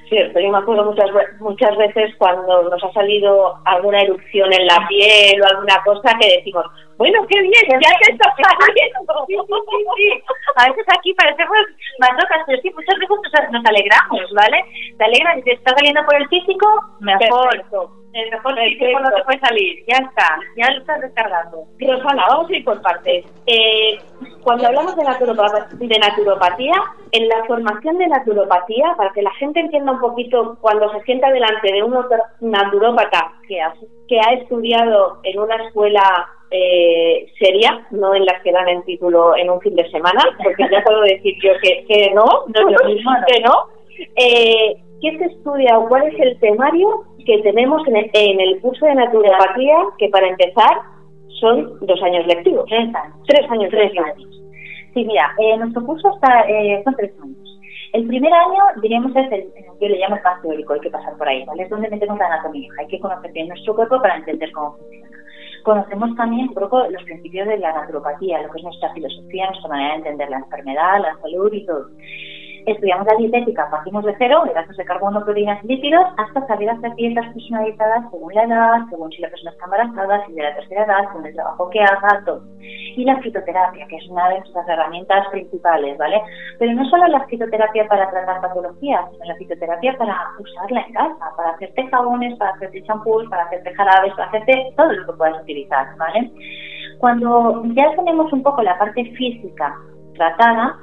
Cierto, yo me acuerdo muchas, muchas veces cuando nos ha salido alguna erupción en la piel o alguna cosa que decimos, bueno, qué bien, ya te está saliendo. Sí, sí, sí, A veces aquí parecemos más locas, pero sí, muchas veces nos, alegramos, ¿vale? Te alegras y te está saliendo por el físico, mejor. El mejor físico no te puede salir, ya está, ya lo estás descargando. Rosana, vamos a ir por partes. Eh, cuando hablamos de, de naturopatía, en la formación de naturopatía, para que la gente entienda un poquito, cuando se sienta delante de un naturópata que ha, que ha estudiado en una escuela eh, seria, no en las que dan el título en un fin de semana, porque ya puedo decir yo que, que no, no es lo mismo, que no. Eh, ¿Qué se estudia o cuál es el temario que tenemos en el, en el curso de naturopatía, que para empezar son dos años lectivos? Tres años. Tres años, tres años. Sí, mira, eh, nuestro curso está, eh, son tres años. El primer año, diríamos, es el, yo le llamo el más teórico, hay que pasar por ahí, ¿vale? Es donde metemos la anatomía, hay que conocer bien nuestro cuerpo para entender cómo funciona. Conocemos también un poco los principios de la naturopatía, lo que es nuestra filosofía, nuestra manera de entender la enfermedad, la salud y todo estudiamos la dietética, partimos de cero, de gastos de carbono, proteínas y lípidos, hasta saber hacer dietas personalizadas según la edad, según si la persona está embarazada, si de la tercera edad, según el trabajo que haga, todo. Y la fitoterapia, que es una de nuestras herramientas principales, ¿vale? Pero no solo la fitoterapia para tratar patologías, sino la fitoterapia para usarla en casa, para hacerte jabones, para hacerte champús, para hacerte jarabes, para hacerte todo lo que puedas utilizar, ¿vale? Cuando ya tenemos un poco la parte física tratada,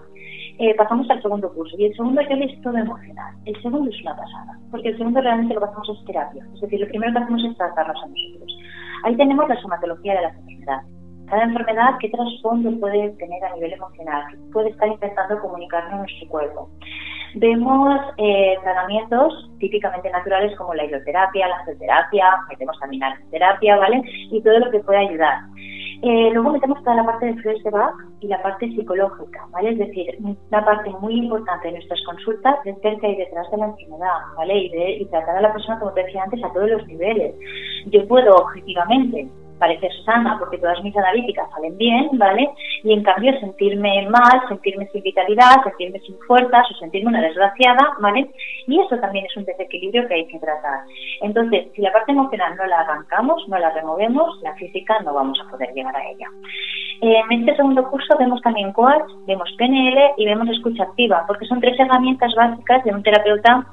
eh, pasamos al segundo curso. Y el segundo yo es todo emocional. El segundo es una pasada, porque el segundo realmente lo que hacemos es terapia. Es decir, lo primero que hacemos es tratarnos a nosotros. Ahí tenemos la somatología de las enfermedades. Cada enfermedad, qué trasfondo puede tener a nivel emocional, qué puede estar intentando comunicarnos a nuestro cuerpo. Vemos eh, tratamientos típicamente naturales como la hidroterapia, la terapia, metemos también la terapia, ¿vale? Y todo lo que puede ayudar. Eh, luego metemos toda la parte de flores de y la parte psicológica, ¿vale? Es decir, una parte muy importante de nuestras consultas es ver qué hay detrás de la enfermedad, ¿vale? Y, de, y tratar a la persona, como te decía antes, a todos los niveles. Yo puedo objetivamente parecer sana porque todas mis analíticas salen bien, ¿vale? Y en cambio sentirme mal, sentirme sin vitalidad, sentirme sin fuerzas o sentirme una desgraciada, ¿vale? Y eso también es un desequilibrio que hay que tratar. Entonces, si la parte emocional no la arrancamos, no la removemos, la física no vamos a poder llegar a ella. En este segundo curso vemos también coach, vemos PNL y vemos escucha activa, porque son tres herramientas básicas de un terapeuta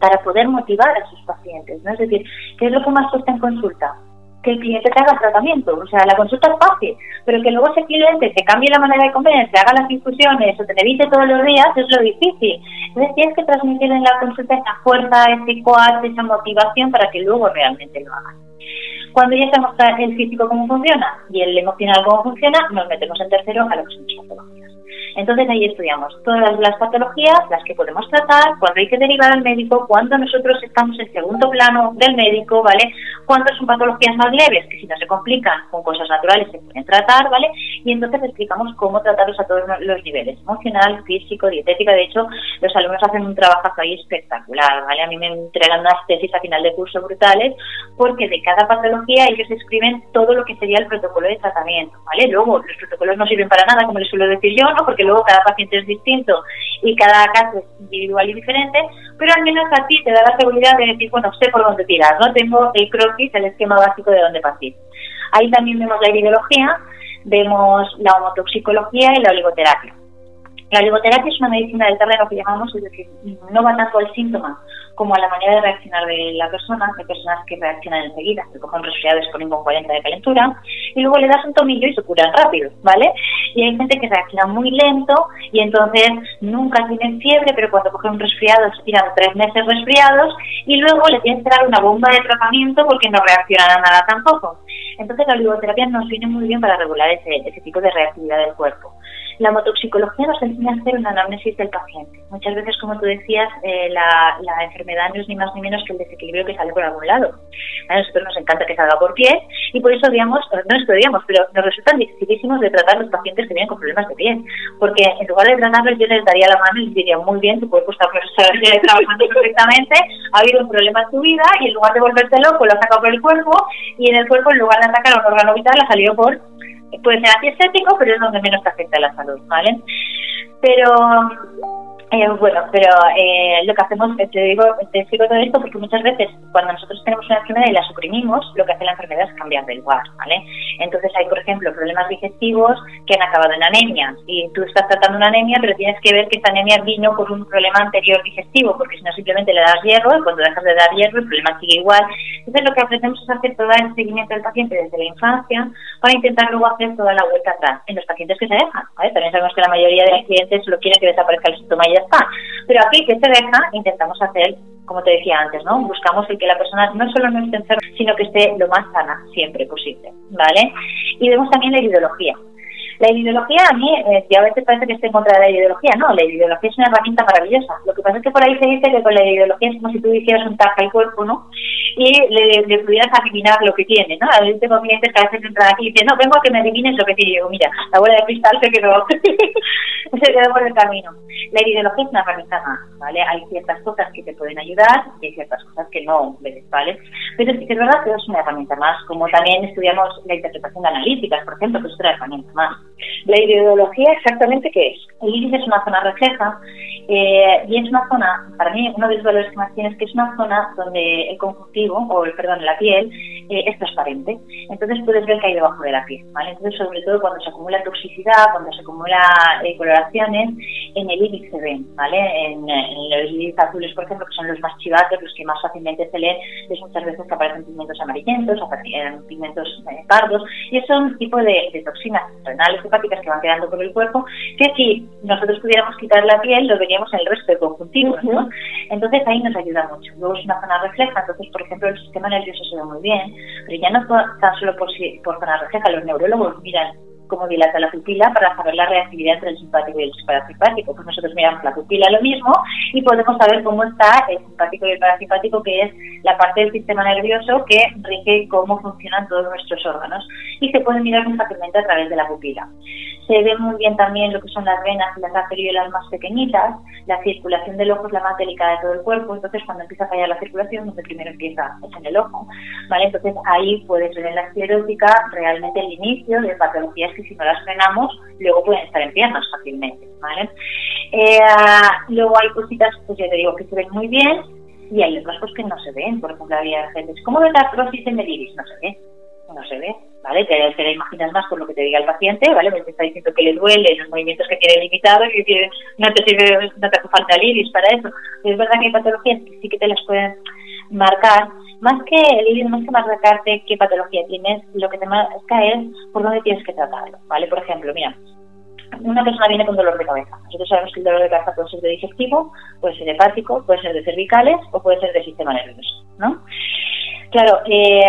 para poder motivar a sus pacientes, ¿no? Es decir, ¿qué es lo que más cuesta en consulta? Que el cliente te haga tratamiento. O sea, la consulta es fácil, pero que luego ese cliente te cambie la manera de comer, te haga las infusiones o te evite todos los días es lo difícil. Entonces tienes que transmitir en la consulta esa fuerza, ese coat, esa motivación para que luego realmente lo hagan. Cuando ya sabemos el físico cómo funciona y el emocional cómo funciona, nos metemos en tercero a lo que son. Entonces ahí estudiamos todas las patologías, las que podemos tratar, cuando hay que derivar al médico, cuando nosotros estamos en segundo plano del médico, ¿vale? Cuando son patologías más leves, que si no se complican con cosas naturales se pueden tratar, ¿vale? Y entonces explicamos cómo tratarlos a todos los niveles, emocional, físico, dietética. De hecho, los alumnos hacen un trabajo ahí espectacular, ¿vale? A mí me entregan unas tesis a final de curso brutales porque de cada patología ellos escriben todo lo que sería el protocolo de tratamiento, ¿vale? Luego, los protocolos no sirven para nada, como les suelo decir yo, ¿no? Porque luego cada paciente es distinto y cada caso es individual y diferente, pero al menos a ti te da la seguridad de decir, bueno, sé por dónde tirar, ¿no? Tengo el croquis, el esquema básico de dónde partir. Ahí también vemos la ideología, vemos la homotoxicología y la oligoterapia. La oligoterapia es una medicina del terreno que llamamos, es decir, no va tanto al síntoma como a la manera de reaccionar de la persona. Hay personas que reaccionan enseguida, que cogen resfriados con un 40 de calentura, y luego le das un tomillo y se curan rápido, ¿vale? Y hay gente que reacciona muy lento y entonces nunca tienen fiebre, pero cuando cogen un resfriado se tiran tres meses resfriados y luego le tienes que dar una bomba de tratamiento porque no reaccionan a nada tampoco. Entonces la oligoterapia nos viene muy bien para regular ese tipo de reactividad del cuerpo. La motoxicología nos enseña a hacer una anamnesis del paciente. Muchas veces, como tú decías, eh, la, enfermedad no es ni más ni menos que el desequilibrio que sale por algún lado. A nosotros nos encanta que salga por pie y por eso, digamos, no estudiamos, pero nos resultan dificilísimos de tratar los pacientes que vienen con problemas de pie. Porque en lugar de tratarlos, yo les daría la mano y les diría, muy bien, tu cuerpo está trabajando perfectamente, ha habido un problema en tu vida y en lugar de volverte loco, lo ha sacado por el cuerpo y en el cuerpo, en lugar de atacar a un órgano vital, ha salido por puede ser antiestético, pero es donde menos te afecta la salud, ¿vale? Pero Eh, bueno, pero eh, lo que hacemos, te digo, te explico todo esto porque muchas veces cuando nosotros tenemos una enfermedad y la suprimimos, lo que hace la enfermedad es cambiar de lugar, ¿vale? Entonces hay, por ejemplo, problemas digestivos que han acabado en anemia y tú estás tratando una anemia, pero tienes que ver que esta anemia vino por un problema anterior digestivo, porque si no simplemente le das hierro y cuando dejas de dar hierro el problema sigue igual. Entonces lo que ofrecemos es hacer todo el seguimiento del paciente desde la infancia para intentar luego hacer toda la vuelta atrás en los pacientes que se dejan, ¿vale? También sabemos que la mayoría de los clientes solo quieren que desaparezca el síntoma y ya. Pero aquí que se deja, intentamos hacer, como te decía antes, ¿no? Buscamos el que la persona no solo no esté enferma, sino que esté lo más sana siempre posible, ¿vale? Y vemos también la ideología. La ideología a mí, eh, a veces parece que estoy en contra de la ideología, no, la ideología es una herramienta maravillosa. Lo que pasa es que por ahí se dice que con la ideología es como si tú hicieras un taja al cuerpo, ¿no? Y le, pudieras adivinar lo que tiene, ¿no? A veces tengo clientes que a veces entran aquí y dicen, no, vengo a que me adivines lo que tiene. Digo, mira, la bola de cristal se quedó, se quedó por el camino. La ideología es una herramienta más, ¿vale? Hay ciertas cosas que te pueden ayudar y hay ciertas cosas que no ¿vale? Pero sí que es verdad que es una herramienta más, como también estudiamos la interpretación de analíticas, por ejemplo, que es otra herramienta más. La ideología exactamente qué es? El iris es una zona refleja eh, y es una zona, para mí uno de los valores que más tiene es que es una zona donde el conjuntivo, o el perdón, la piel, eh, es transparente. Entonces puedes ver qué hay debajo de la piel, ¿vale? Entonces sobre todo cuando se acumula toxicidad, cuando se acumula eh, coloraciones, en el iris se ven, ¿vale? En, los iris azules, por ejemplo, que son los más chivatos, los que más fácilmente se leen, es muchas veces que aparecen pigmentos amarillentos, aparecen pigmentos pardos, y es un tipo de, de toxinas renales hepáticas que van quedando por el cuerpo, que si nosotros pudiéramos quitar la piel, lo veríamos en el resto de conjuntivos, ¿no? Entonces ahí nos ayuda mucho. Luego es una zona refleja, entonces, por ejemplo, el sistema nervioso se ve muy bien, pero ya no tan solo por, por zona refleja, los neurólogos miran cómo dilata la pupila para saber la reactividad entre el simpático y el parasimpático. Pues nosotros miramos la pupila lo mismo y podemos saber cómo está el simpático y el parasimpático, que es la parte del sistema nervioso que rige cómo funcionan todos nuestros órganos. Y se puede mirar muy fácilmente a través de la pupila. Se ve muy bien también lo que son las venas y las arteriolas más pequeñitas. La circulación del ojo es la más delicada de todo el cuerpo. Entonces, cuando empieza a fallar la circulación, donde primero empieza es en el ojo. ¿vale? Entonces, ahí puedes ver en la esclerótica realmente el inicio de patologías si no las frenamos, luego pueden estar en piernas fácilmente, ¿vale? Eh, luego hay cositas, pues ya te digo, que se ven muy bien y hay otras pues que no se ven. Por ejemplo, había gente, ¿cómo ves la artrosis en el iris? No se ve, no se ve, ¿vale? Te, te la imaginas más por lo que te diga el paciente, ¿vale? Me está diciendo que le duele, los movimientos que tiene limitados, y que no te sirve, no te hace falta el iris para eso. es verdad que hay patologías que sí que te las pueden marcar, más que el más que marcarte qué patología tienes, lo que te marca es por dónde tienes que tratarlo, ¿vale? Por ejemplo, mira, una persona viene con dolor de cabeza. Nosotros sabemos que el dolor de cabeza puede ser de digestivo, puede ser hepático, puede ser de cervicales o puede ser de sistema nervioso, ¿no? Claro, eh,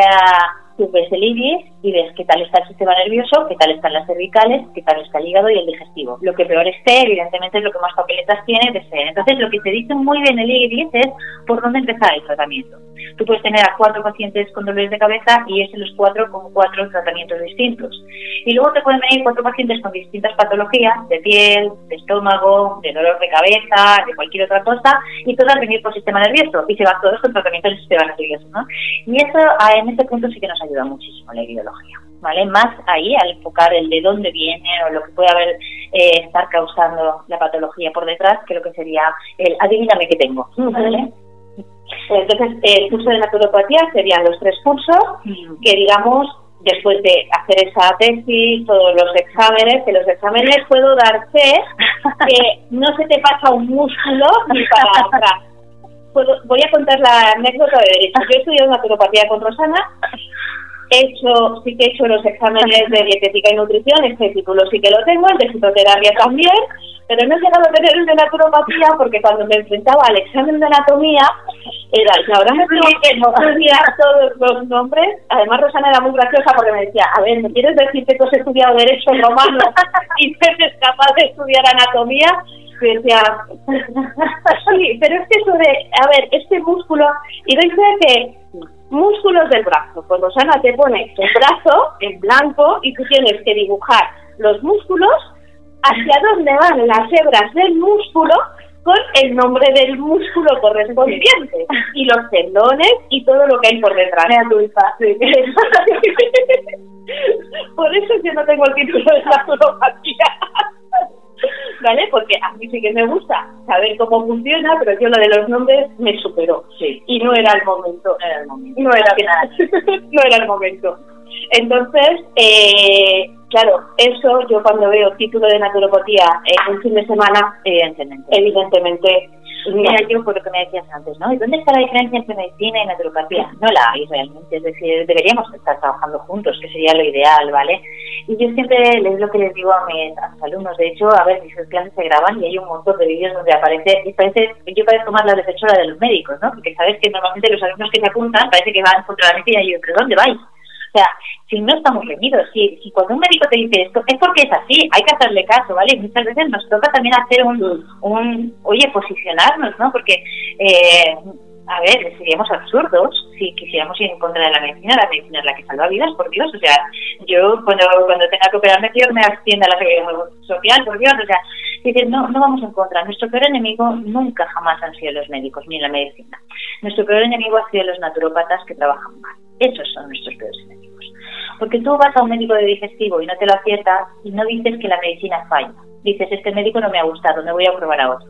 tú ves el iris y ves qué tal está el sistema nervioso, qué tal están las cervicales, qué tal está el hígado y el digestivo. Lo que peor esté, evidentemente, es lo que más papeletas tiene de ser. Entonces, lo que te dice muy bien el iris es por dónde empezar el tratamiento. Tú puedes tener a cuatro pacientes con dolores de cabeza y es en los cuatro con cuatro tratamientos distintos. Y luego te pueden venir cuatro pacientes con distintas patologías, de piel, de estómago, de dolor de cabeza, de cualquier otra cosa, y todas venir por sistema nervioso, y se van todos con tratamientos del sistema nervioso. ¿no? Y eso, en ese punto sí que nos ayuda muchísimo la ideología. ¿Vale? Más ahí al enfocar el de dónde viene o lo que puede haber eh, estar causando la patología por detrás, que lo que sería el adivíname qué tengo, ¿vale? Entonces, el curso de naturopatía serían los tres cursos que, digamos, después de hacer esa tesis, todos los exámenes, que los exámenes puedo dar fe que no se te pasa un músculo ni para atrás. voy a contar la anécdota de derecho. Yo he estudiado naturopatía con Rosana, he hecho, sí que he hecho los exámenes de dietética y nutrición, este título sí que lo tengo, el de fitoterapia también, pero no he llegado a tener el de naturopatía porque cuando me enfrentaba al examen de anatomía, era, y ahora me tengo que estudiar todos los nombres. Además, Rosana era muy graciosa porque me decía, a ver, ¿me quieres decir que tú has estudiado Derecho Romano y no eres capaz de estudiar anatomía? Y decía, sí, pero es que eso de, a ver, este músculo, y dice que músculos del brazo, pues Rosana te pone el brazo en blanco y tú tienes que dibujar los músculos hacia dónde van las hebras del músculo con el nombre del músculo correspondiente y los tendones y todo lo que hay por detrás. por eso yo no tengo el título de la naturopatía. ¿vale? Porque a mí sí que me gusta saber cómo funciona, pero yo lo de los nombres me superó. Sí. Y no era el momento. No era el momento. No era, no era el momento. Entonces, eh, claro, eso yo cuando veo título de naturopatía en un fin de semana, Evidentemente. evidentemente, Mira, yo por lo que me decías antes, ¿no? ¿Y dónde está la diferencia entre medicina y naturopatía? No la hay realmente, es decir, deberíamos estar trabajando juntos, que sería lo ideal, ¿vale? Y yo siempre les lo que les digo a mis, a mis alumnos, de hecho, a ver, mis clases se graban y hay un montón de vídeos donde aparece, y parece, yo parezco más la defensora de los médicos, ¿no? Porque sabes que normalmente los alumnos que se apuntan parece que van contra la medicina y yo, ¿pero dónde vais? O sea, si no estamos reñidos, si, si cuando un médico te dice esto, es porque es así, hay que hacerle caso, ¿vale? Muchas veces nos toca también hacer un, un oye, posicionarnos, ¿no? Porque, eh, a ver, seríamos absurdos si quisiéramos ir en contra de la medicina, la medicina es la que salva vidas, por Dios, o sea, yo cuando, cuando tenga que operarme, Dios me ascienda a la seguridad social, por Dios, o sea, dices, no, no vamos en contra, nuestro peor enemigo nunca jamás han sido los médicos, ni la medicina, nuestro peor enemigo ha sido los naturópatas que trabajan mal, esos son nuestros peores enemigos. Porque tú vas a un médico de digestivo y no te lo aciertas y no dices que la medicina falla. Dices, este médico no me ha gustado, me voy a probar a otro.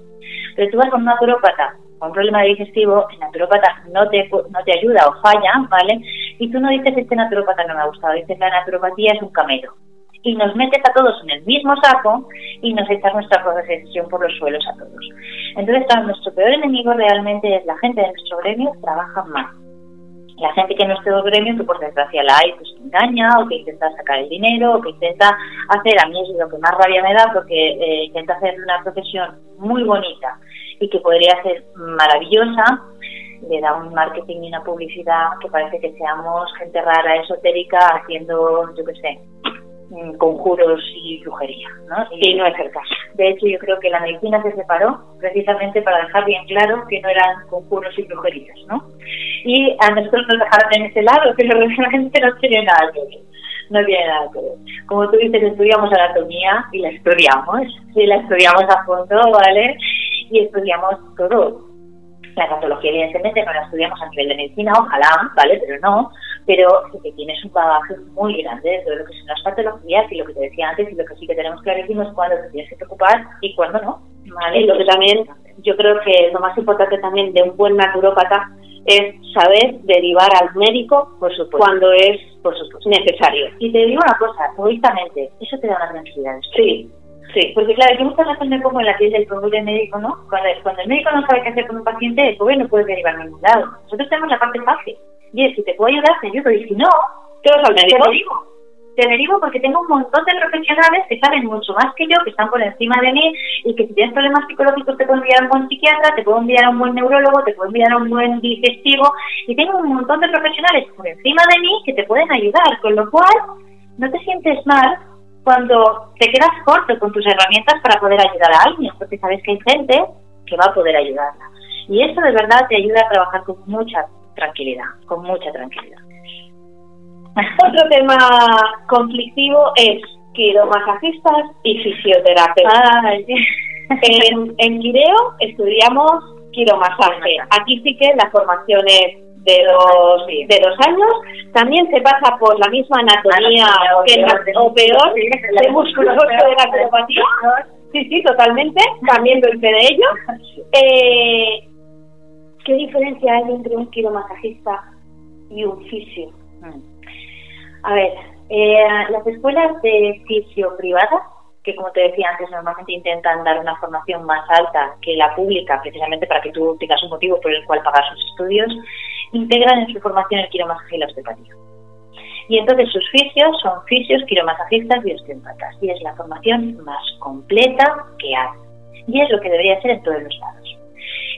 Pero tú vas con un naturópata con un problema de digestivo, el naturópata no te, no te ayuda o falla, ¿vale? Y tú no dices, este naturópata no me ha gustado, dices, la naturopatía es un camelo. Y nos metes a todos en el mismo saco y nos echas nuestra profesión por los suelos a todos. Entonces, nuestro peor enemigo realmente es la gente de nuestro gremio trabaja mal la gente que en nuestro gremio, que por desgracia la hay, pues que engaña o que intenta sacar el dinero o que intenta hacer, a mí es lo que más rabia me da porque eh, intenta hacer una profesión muy bonita y que podría ser maravillosa, le da un marketing y una publicidad que parece que seamos gente rara, esotérica, haciendo, yo qué sé, conjuros y brujería, ¿no? Y no es el caso. De hecho, yo creo que la medicina se separó precisamente para dejar bien claro que no eran conjuros y brujerías, ¿no? Y a nosotros nos dejaron en ese lado, pero realmente no tiene nada que ver. No tiene nada que ver. Como tú dices, estudiamos anatomía y la estudiamos, y la estudiamos a fondo, ¿vale? Y estudiamos todo. La patología, evidentemente, no la estudiamos a nivel de medicina, ojalá, ¿vale? Pero no. Pero sí que tienes un bagaje muy grande de todo lo que son las patologías y lo que te decía antes y lo que sí que tenemos clarísimo es cuándo te tienes que preocupar y cuándo no. ¿vale? Y lo que también, yo creo que lo más importante también de un buen naturópata es saber derivar al médico Por supuesto. cuando es Por supuesto. necesario. Y te digo una cosa, egoístamente, eso te da una tranquilidad. Sí, sí. Porque claro, yo muchas veces me pongo en la piel del pobre médico, ¿no? Cuando, cuando el médico no sabe qué hacer con un paciente, el pobre no puede derivar a ningún lado. Nosotros tenemos la parte fácil. Y es, si te puedo ayudar, te ayudo. Y si no, ¿Qué vas al te médico? derivo. Te derivo porque tengo un montón de profesionales que saben mucho más que yo, que están por encima de mí y que si tienes problemas psicológicos te puedo enviar a un buen psiquiatra, te puedo enviar a un buen neurólogo, te puedo enviar a un buen digestivo y tengo un montón de profesionales por encima de mí que te pueden ayudar, con lo cual no te sientes mal cuando te quedas corto con tus herramientas para poder ayudar a alguien, porque sabes que hay gente que va a poder ayudarla. Y eso de verdad te ayuda a trabajar con mucha tranquilidad, con mucha tranquilidad. Otro tema conflictivo es quiromasajistas y fisioterapeutas. En, en Quireo estudiamos quiromasaje. Aquí sí que la formación es de dos, Sí. de dos años. También se pasa por la misma anatomía Anatomía, que la- o peor de músculos peor. de la quiropatía. Sí, sí, totalmente. También fe de ello. Eh, ¿Qué diferencia hay entre un quiromasajista y un fisio? A ver, eh, las escuelas de fisio privadas, que como te decía antes, normalmente intentan dar una formación más alta que la pública, precisamente para que tú tengas un motivo por el cual pagar sus estudios, integran en su formación el quiromasaje y la osteopatía. Y entonces sus fisios son fisios, quiromasajistas y osteópatas. Y es la formación más completa que hay. Y es lo que debería ser en todos los lados.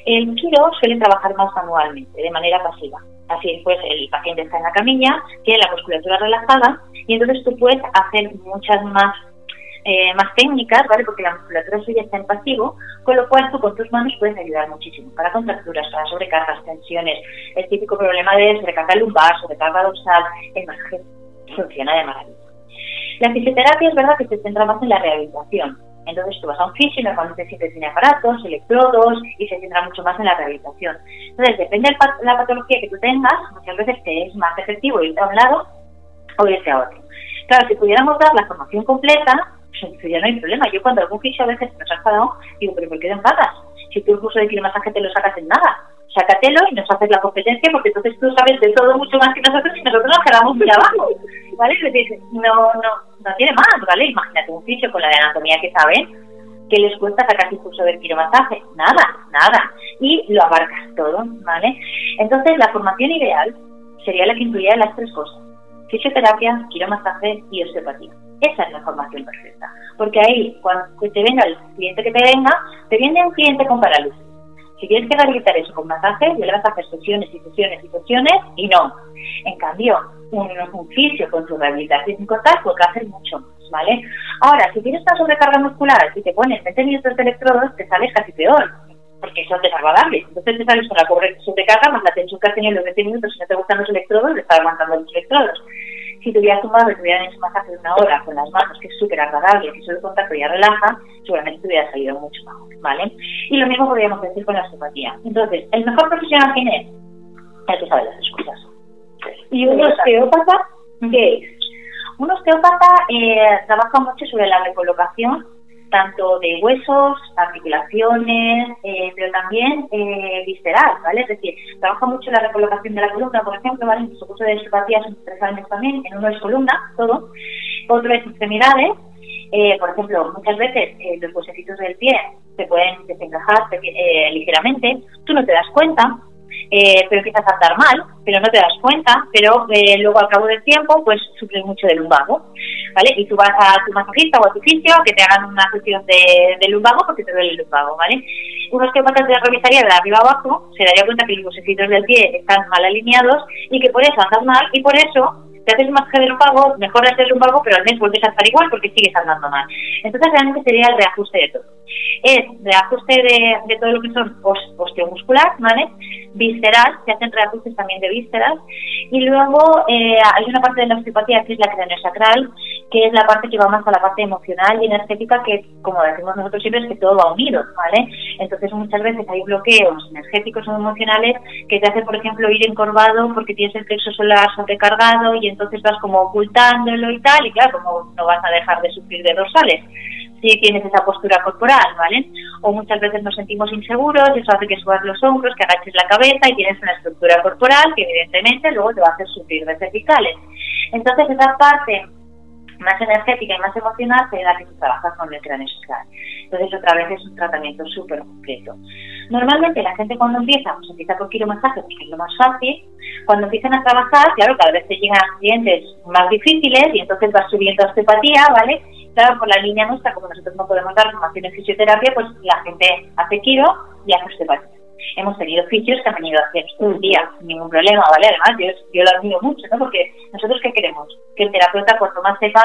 El quiro suele trabajar más manualmente, de manera pasiva. Así pues, el paciente está en la camilla, tiene la musculatura relajada y entonces tú puedes hacer muchas más eh, más técnicas, ¿vale? Porque la musculatura suya está en pasivo, con lo cual tú con tus manos puedes ayudar muchísimo para contracturas, para sobrecargas, tensiones, el típico problema de sobrecarga lumbar, sobrecarga dorsal, el masaje funciona de maravilla. La fisioterapia es verdad que se centra más en la rehabilitación. Entonces tú vas a un fisio y normalmente siempre tiene aparatos, electrodos y se centra mucho más en la rehabilitación. Entonces depende de la patología que tú tengas, muchas veces te es más efectivo irte a un lado o irte a otro. Claro, si pudiéramos dar la formación completa, pues entonces ya no hay problema. Yo cuando algún fisio a veces nos ha enfadado, digo, pero ¿por qué te enfadas? Si tú el curso de quiromasaje te lo sacas en nada. Sácatelo y nos haces la competencia porque entonces tú sabes de todo mucho más que nosotros y nosotros nos quedamos muy abajo. ¿Vale? Es decir, no, no, no tiene más, ¿vale? Imagínate un fisio con la de anatomía que sabe, ¿qué les cuesta sacar un curso de quiromasaje? Nada, nada. Y lo abarcas todo, ¿vale? Entonces la formación ideal sería la que incluía las tres cosas. Fisioterapia, quiromasaje y osteopatía. Esa es la formación perfecta. Porque ahí, cuando te venga el cliente que te venga, te viene un cliente con parálisis. Si tienes que rehabilitar eso con masaje, ya le vas a hacer sesiones y sesiones y sesiones y no. En cambio, un, un fisio con su rehabilitación sin cortar puede hacer mucho más, ¿vale? Ahora, si tienes una sobrecarga muscular y te pones 20 minutos de electrodos, te sales casi peor porque son desagradables. Entonces te sales con la sobrecarga más la tensión que has tenido en los 20 minutos, si no te gustan los electrodos, le estás aguantando los electrodos si te hubieras tomado y te hubieran hecho masaje de una hora con las manos, que es súper agradable, que solo el contacto ya relaja, seguramente te hubiera salido mucho mejor, ¿vale? Y lo mismo podríamos decir con la osteopatía. Entonces, ¿el mejor profesional quién es? El que sabe las excusas. ¿Y un osteópata qué es? Un osteópata eh, trabaja mucho sobre la recolocación tanto de huesos, articulaciones, eh, pero también eh, visceral, ¿vale? Es decir, trabaja mucho la recolocación de la columna, por ejemplo, ¿vale? En su curso de osteopatía son tres años también, en uno es columna, todo, otro es extremidades, eh, por ejemplo, muchas veces los huesecitos del pie se pueden desencajar ligeramente, tú no te das cuenta, eh, pero empiezas a andar mal, pero no te das cuenta, pero eh, luego al cabo del tiempo pues sufres mucho de lumbago, ¿vale? Y tú vas a tu masajista o a tu fisio que te hagan una sesión de, de lumbago porque te duele el lumbago, ¿vale? Unos que te revisaría de arriba abajo, se daría cuenta que los huesecitos del pie están mal alineados y que por eso andas mal y por eso te haces un masaje de lumbago, mejoras el lumbago, pero al mes vuelves a estar igual porque sigues andando mal. Entonces realmente sería el reajuste de todo. Es reajuste de, todo lo que son osteomuscular, ¿vale? Visceral, se hacen reajustes también de vísceras. Y luego eh, hay una parte de la osteopatía que es la sacral que es la parte que va más a la parte emocional y energética, que como decimos nosotros siempre es que todo va unido, ¿vale? Entonces muchas veces hay bloqueos energéticos o emocionales que te hacen, por ejemplo, ir encorvado porque tienes el plexo solar sobrecargado y entonces vas como ocultándolo y tal, y claro, como no vas a dejar de sufrir de dorsales si tienes esa postura corporal, ¿vale? O muchas veces nos sentimos inseguros, eso hace que subas los hombros, que agaches la cabeza y tienes una estructura corporal que evidentemente luego te va a hacer sufrir de cervicales. Entonces esa parte más energética y más emocional que la que se trabaja con el cráneo. Entonces, otra vez es un tratamiento súper completo. Normalmente la gente cuando empieza, pues empieza con quiromasaje porque es lo más fácil. Cuando empiezan a trabajar, claro, cada vez te llegan clientes más difíciles y entonces vas subiendo osteopatía, ¿vale? Claro, por la línea nuestra, como nosotros no podemos dar formación en fisioterapia, pues la gente hace quiro y hace osteopatía. Hemos tenido fisios que han venido a hacer un día sin ningún problema, ¿vale? Además, yo, yo lo admiro mucho, ¿no? Porque nosotros, ¿qué queremos? Que el terapeuta, cuanto más sepa,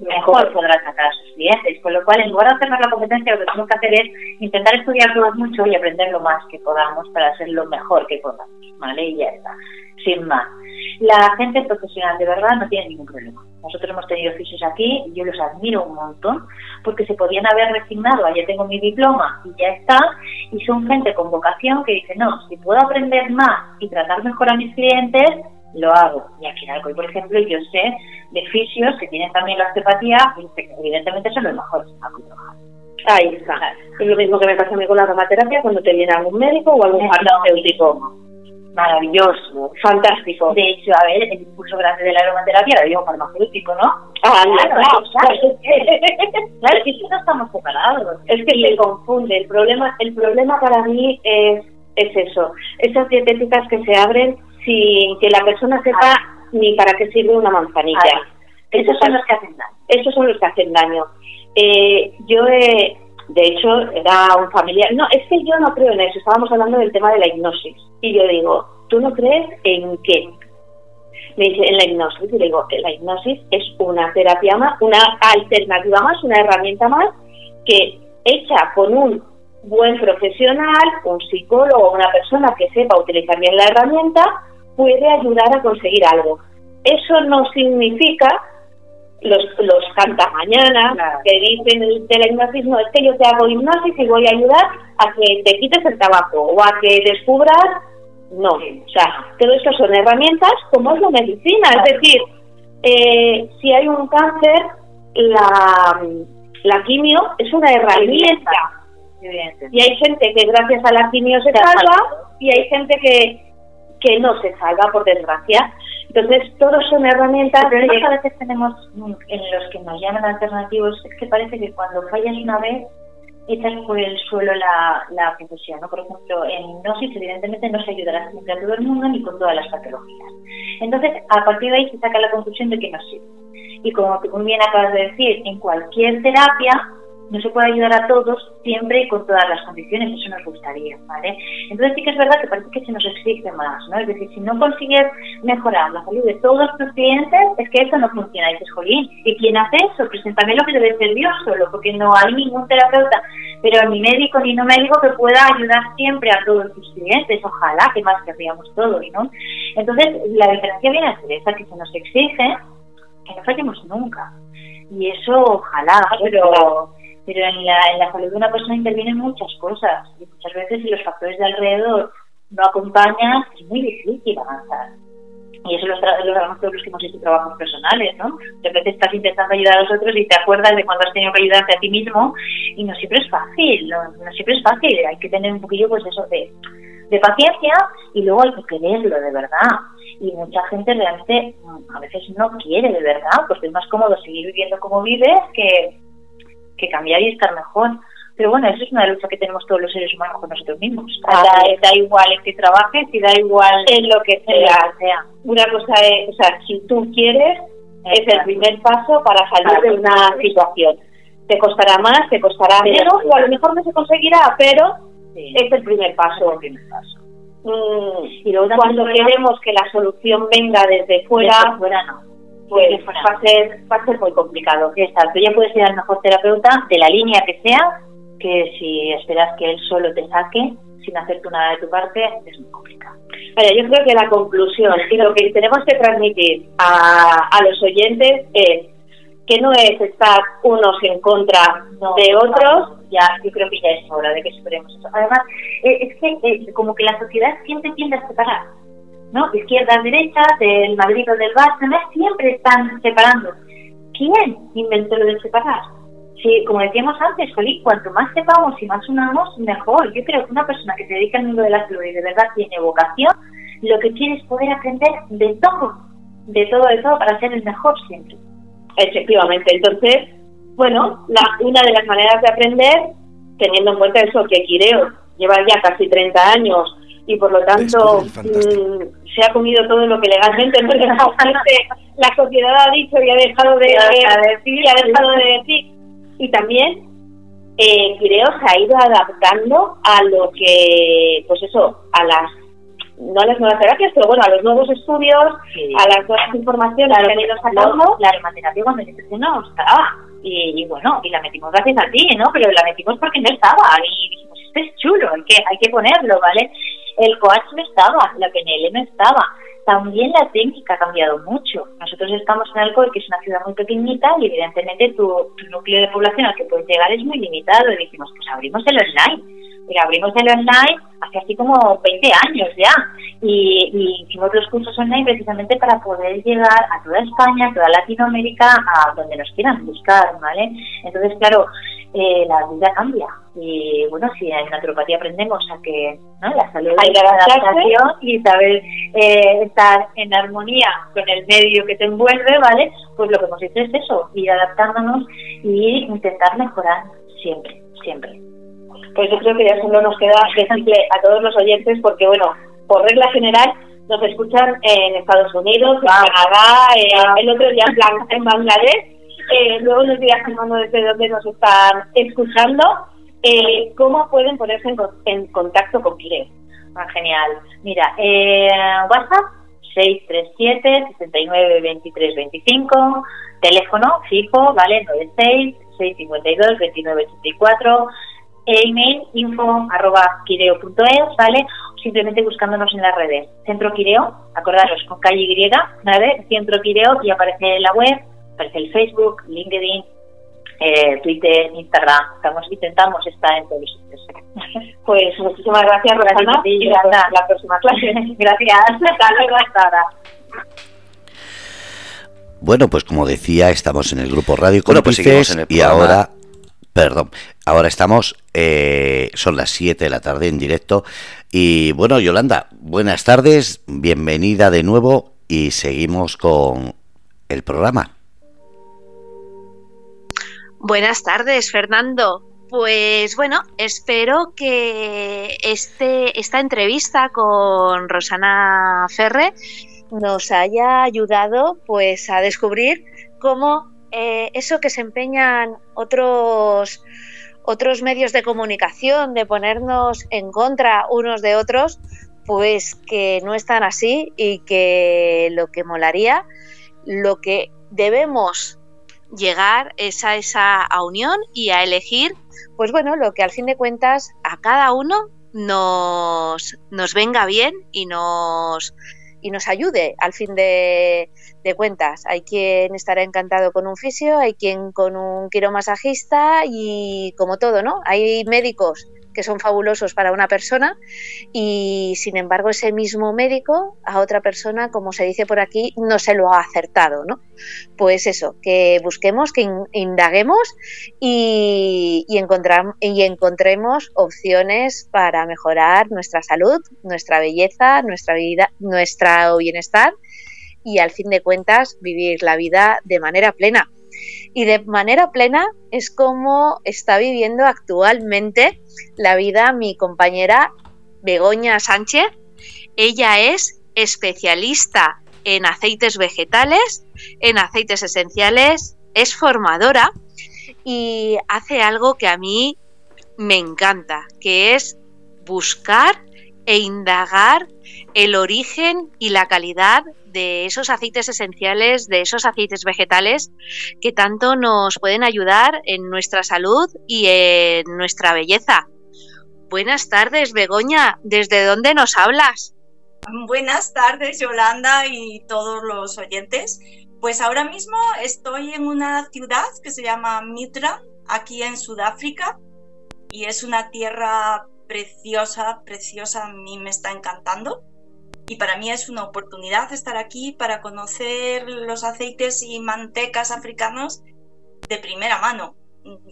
mejor podrá sacar a sus clientes. Con lo cual, en lugar de hacernos la competencia, lo que tenemos que hacer es intentar estudiar todos mucho y aprender lo más que podamos para ser lo mejor que podamos, ¿vale? Y ya está, sin más. La gente profesional de verdad no tiene ningún problema. Nosotros hemos tenido fisios aquí y yo los admiro un montón porque se podían haber resignado, ya tengo mi diploma y ya está, y son gente con vocación que dice, no, si puedo aprender más y tratar mejor a mis clientes, lo hago. Y aquí en Alcoy, por ejemplo, yo sé de fisios que tienen también la osteopatía y evidentemente son los mejores Ahí está. Es lo mismo que me pasa a mí con la aromaterapia cuando te viene algún médico o algún farmacéutico maravilloso, fantástico. De hecho, a ver, el impulso grande de la aromaterapia lo digo farmacéutico, ¿no? Ah, claro, claro, claro, claro, es que no estamos separados. Es que se confunde. El problema, el problema para mí es, es eso. Esas dietéticas que se abren sin que la persona sepa ni para qué sirve una manzanilla. Esos son los que hacen daño. Esos son los que hacen daño. Eh, yo he, de hecho, era un familiar. No, es que yo no creo en eso. Estábamos hablando del tema de la hipnosis. Y yo digo, ¿tú no crees en qué? Me dice, en la hipnosis. Y le digo, la hipnosis es una terapia más, una alternativa más, una herramienta más que hecha con un buen profesional, un psicólogo una persona que sepa utilizar bien la herramienta, puede ayudar a conseguir algo. Eso no significa los, los mañana que dicen de la hipnosis, no, es que yo te hago hipnosis y voy a ayudar a que te quites el tabaco o a que descubras, no, o sea, todo esto son herramientas como es la medicina, es decir, eh, si hay un cáncer, la, la quimio es una herramienta. Y hay gente que gracias a la quimio se salva y hay gente que, que no se salva, por desgracia. Entonces, todos son herramientas. Pero que a veces tenemos, en los que nos llaman alternativos, es que parece que cuando fallas una vez, echas por el suelo la, la profesión. ¿no? Por ejemplo, en hipnosis, evidentemente, no se ayudará siempre a todo el mundo ni con todas las patologías. Entonces, a partir de ahí se saca la conclusión de que no sirve. Y como muy bien acabas de decir, en cualquier terapia no se puede ayudar a todos siempre y con todas las condiciones, eso nos gustaría, ¿vale? Entonces sí que es verdad que parece que se nos exige más, ¿no? Es decir, si no consigues mejorar la salud de todos tus clientes, es que eso no funciona. Y dices, jolín, ¿y quién hace eso? Pues también lo que debe ser Dios solo, porque no hay ningún terapeuta, pero ni médico ni no médico que pueda ayudar siempre a todos tus clientes, ojalá, que más querríamos todos, ¿no? Entonces, la diferencia viene a ser esa, que se nos exige que no fallemos nunca. Y eso, ojalá, pero pero en la, en la salud de una persona intervienen muchas cosas y muchas veces si los factores de alrededor no acompañan es muy difícil avanzar. Y eso lo, sabemos todos los que hemos hecho trabajos personales, ¿no? De repente estás intentando ayudar a los otros y te acuerdas de cuando has tenido que ayudarte a ti mismo y no siempre es fácil, no, no siempre es fácil, hay que tener un poquillo pues eso de, de paciencia y luego hay que quererlo de verdad. Y mucha gente realmente mm, a veces no quiere de verdad, porque es más cómodo seguir viviendo como vives que que cambiar y estar mejor. Pero bueno, eso es una lucha que tenemos todos los seres humanos con nosotros mismos. Ah, da, igual en que trabajes y da igual en lo que sea. Una cosa es, o sea, si tú quieres, es el primer paso para salir de una situación. Te costará más, te costará menos, o a lo mejor no se conseguirá, pero es el primer paso. Mm, y luego cuando queremos que la solución venga desde fuera, fuera no pues va a ser va a ser muy complicado. Exacto, ya puedes ser el mejor terapeuta de la línea que sea, que si esperas que él solo te saque sin hacer tú nada de tu parte, es muy complicado. Vaya, yo creo que la conclusión y lo que tenemos que transmitir a, a los oyentes es que no es estar unos en contra de otros, ya yo creo que ya es hora de que superemos eso. Además, eh, es que eh, como que la sociedad siempre tiende a separar ¿no? Izquierdas, derechas, del Madrid o del Barça, siempre están separando. ¿Quién inventó lo de separar? Sí, como decíamos antes, cuanto más sepamos y más unamos, mejor. Yo creo que una persona que se dedica al mundo de la salud y de verdad tiene vocación, lo que quiere es poder aprender de todo, de todo, de todo, para ser el mejor siempre. Efectivamente, entonces, bueno, una de las maneras de aprender, teniendo en cuenta eso, que Quireo lleva ya casi 30 años y por lo tanto mm, se ha comido todo lo que legalmente la sociedad ha dicho y ha dejado de, decir. y ha dejado de decir. Y también eh, creo se ha ido adaptando a lo que pues eso a las no a las nuevas terapias pero bueno a los nuevos estudios a las nuevas informaciones que han ido sacando. la aromaterapia cuando yo no estaba y, bueno y la metimos gracias a ti no pero la metimos porque no estaba y dijimos esto es chulo hay que hay que ponerlo vale el coach no estaba, la PNL no estaba. También la técnica ha cambiado mucho. Nosotros estamos en Alcoy, que es una ciudad muy pequeñita, y evidentemente tu, núcleo de población al que puedes llegar es muy limitado. Y dijimos, pues abrimos el online. Pero abrimos el online hace así como 20 años ya. Y, y hicimos los cursos online precisamente para poder llegar a toda España, a toda Latinoamérica, a donde nos quieran buscar, ¿vale? Entonces, claro, eh, la vida cambia. Y bueno, si en naturopatía aprendemos a que ¿no? la salud hay la adaptación y saber eh, estar en armonía con el medio que te envuelve, ¿vale? Pues lo que hemos hecho es eso, ir adaptándonos y intentar mejorar siempre, siempre. Pues yo creo que ya solo nos queda decirle a todos los oyentes, porque bueno, por regla general, nos escuchan en Estados Unidos, en Canadá, eh, el otro día en Bangladesh, eh, luego nos dirás desde dónde nos están escuchando, eh, cómo pueden ponerse en, contacto con Pireo. Ah, genial. Mira, eh, WhatsApp 637 69 23 25, teléfono fijo, ¿vale? 96 652 29 84, email info arroba quireo.es, ¿vale? simplemente buscándonos en las redes. Centro Quireo, acordaros, con calle Y, ¿vale? Centro Quireo y aparece en la web aparece el Facebook, LinkedIn, eh, Twitter, Instagram. Estamos, intentamos estar en todos los sitios. Pues muchísimas gracias, Rosana, y hasta la próxima clase. gracias. Hasta luego, hasta ahora. Bueno, pues como decía, estamos en el grupo Radio bueno, pues y ahora, perdón, ahora estamos, eh, son las 7 de la tarde en directo. Y bueno, Yolanda, buenas tardes, bienvenida de nuevo y seguimos con el programa. Buenas tardes, Fernando. Pues bueno, espero que este, esta entrevista con Rosana Ferre nos haya ayudado pues a descubrir cómo eh, eso que se empeñan otros otros medios de comunicación de ponernos en contra unos de otros, pues que no están así y que lo que molaría, lo que debemos llegar es a esa unión y a elegir pues bueno, lo que al fin de cuentas a cada uno nos, nos venga bien y nos, y nos ayude al fin de, cuentas. Hay quien estará encantado con un fisio, hay quien con un quiromasajista y como todo, ¿no? Hay médicos que son fabulosos para una persona y sin embargo ese mismo médico a otra persona, como se dice por aquí, no se lo ha acertado, ¿no? Pues eso, que busquemos, que indaguemos y, y, y encontremos opciones para mejorar nuestra salud, nuestra belleza, nuestra vida, nuestro bienestar y al fin de cuentas vivir la vida de manera plena y de manera plena es como está viviendo actualmente la vida mi compañera Begoña Sánchez. Ella es especialista en aceites vegetales, en aceites esenciales, es formadora y hace algo que a mí me encanta, que es buscar e indagar el origen y la calidad de esos aceites esenciales, de esos aceites vegetales que tanto nos pueden ayudar en nuestra salud y en nuestra belleza. Buenas tardes, Begoña. ¿Desde dónde nos hablas? Buenas tardes, Yolanda y todos los oyentes. Pues ahora mismo estoy en una ciudad que se llama Mitra, aquí en Sudáfrica, y es una tierra preciosa, preciosa, a mí me está encantando y para mí es una oportunidad estar aquí para conocer los aceites y mantecas africanos de primera mano,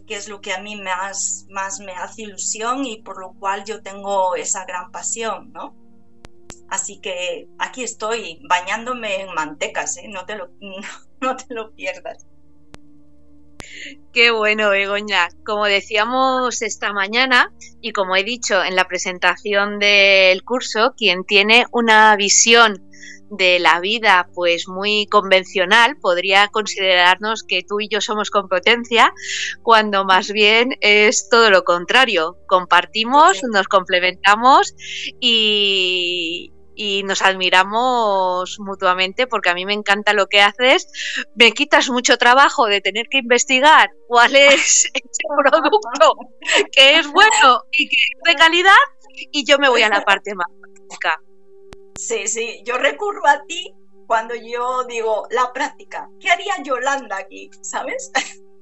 que es lo que a mí más, más me hace ilusión y por lo cual yo tengo esa gran pasión, ¿no? Así que aquí estoy bañándome en mantecas, ¿eh? no, te lo, no te lo pierdas. Qué bueno, Begoña. Como decíamos esta mañana y como he dicho en la presentación del curso, quien tiene una visión de la vida pues muy convencional podría considerarnos que tú y yo somos competencia cuando más bien es todo lo contrario compartimos nos complementamos y, y nos admiramos mutuamente porque a mí me encanta lo que haces. Me quitas mucho trabajo de tener que investigar cuál es ese producto que es bueno y que es de calidad y yo me voy a la parte más práctica. Sí, sí, yo recurro a ti cuando yo digo la práctica. ¿Qué haría Yolanda aquí? ¿Sabes?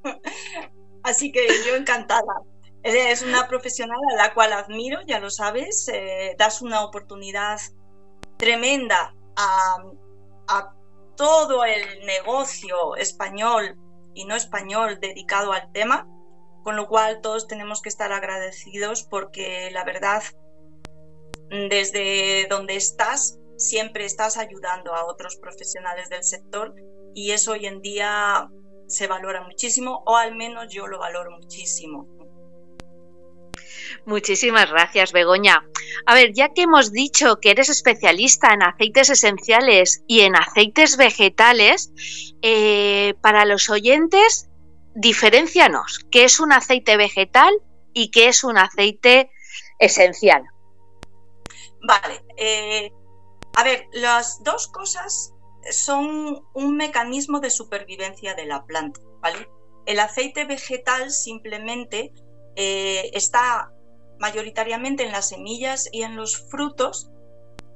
Así que yo encantada. Es una profesional a la cual admiro, ya lo sabes, eh, das una oportunidad tremenda a, todo el negocio español y no español dedicado al tema, con lo cual todos tenemos que estar agradecidos porque la verdad, desde donde estás, siempre estás ayudando a otros profesionales del sector y eso hoy en día se valora muchísimo o al menos yo lo valoro muchísimo. Muchísimas gracias, Begoña. A ver, ya que hemos dicho que eres especialista en aceites esenciales y en aceites vegetales, eh, para los oyentes, diferencianos qué es un aceite vegetal y qué es un aceite esencial. Vale, eh, a ver, las dos cosas son un mecanismo de supervivencia de la planta. El aceite vegetal simplemente eh, está mayoritariamente en las semillas y en los frutos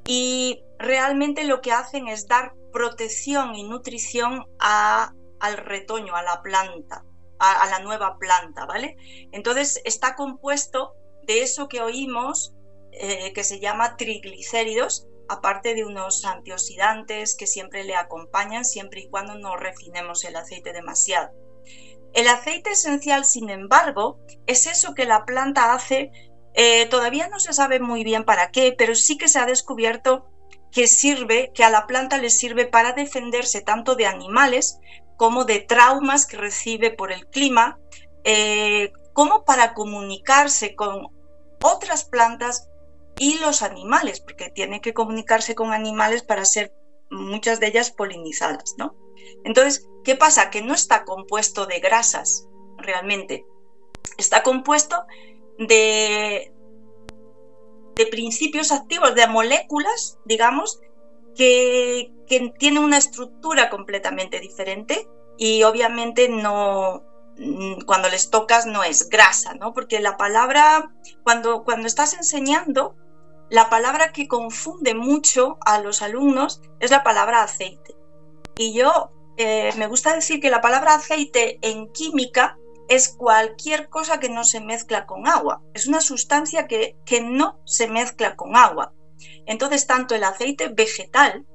y realmente lo que hacen es dar protección y nutrición al retoño, a la planta, a, la nueva planta, ¿vale? Entonces está compuesto de eso que oímos eh, que se llama triglicéridos, aparte de unos antioxidantes que siempre le acompañan siempre y cuando no refinemos el aceite demasiado. El aceite esencial, sin embargo, es eso que la planta hace, eh, todavía no se sabe muy bien para qué, pero sí que se ha descubierto que sirve, que a la planta le sirve para defenderse tanto de animales como de traumas que recibe por el clima, eh, como para comunicarse con otras plantas y los animales, porque tiene que comunicarse con animales para ser muchas de ellas polinizadas, ¿no? Entonces, ¿qué pasa? Que no está compuesto de grasas realmente. Está compuesto de, de principios activos, de moléculas, digamos, que, que tienen una estructura completamente diferente y obviamente no, mm, cuando les tocas no es grasa, ¿no? Porque la palabra, cuando, cuando estás enseñando, la palabra que confunde mucho a los alumnos es la palabra aceite. Y yo eh, me gusta decir que la palabra aceite en química es cualquier cosa que no se mezcla con agua. Es una sustancia que, que no se mezcla con agua. Entonces, tanto el aceite vegetal,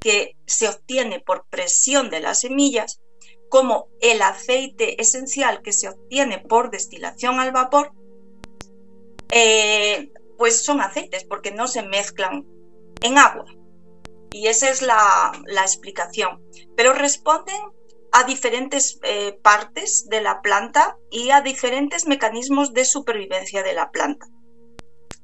que se obtiene por presión de las semillas, como el aceite esencial que se obtiene por destilación al vapor, eh, pues son aceites porque no se mezclan en agua. Y esa es la, explicación. Pero responden a diferentes eh, partes de la planta y a diferentes mecanismos de supervivencia de la planta.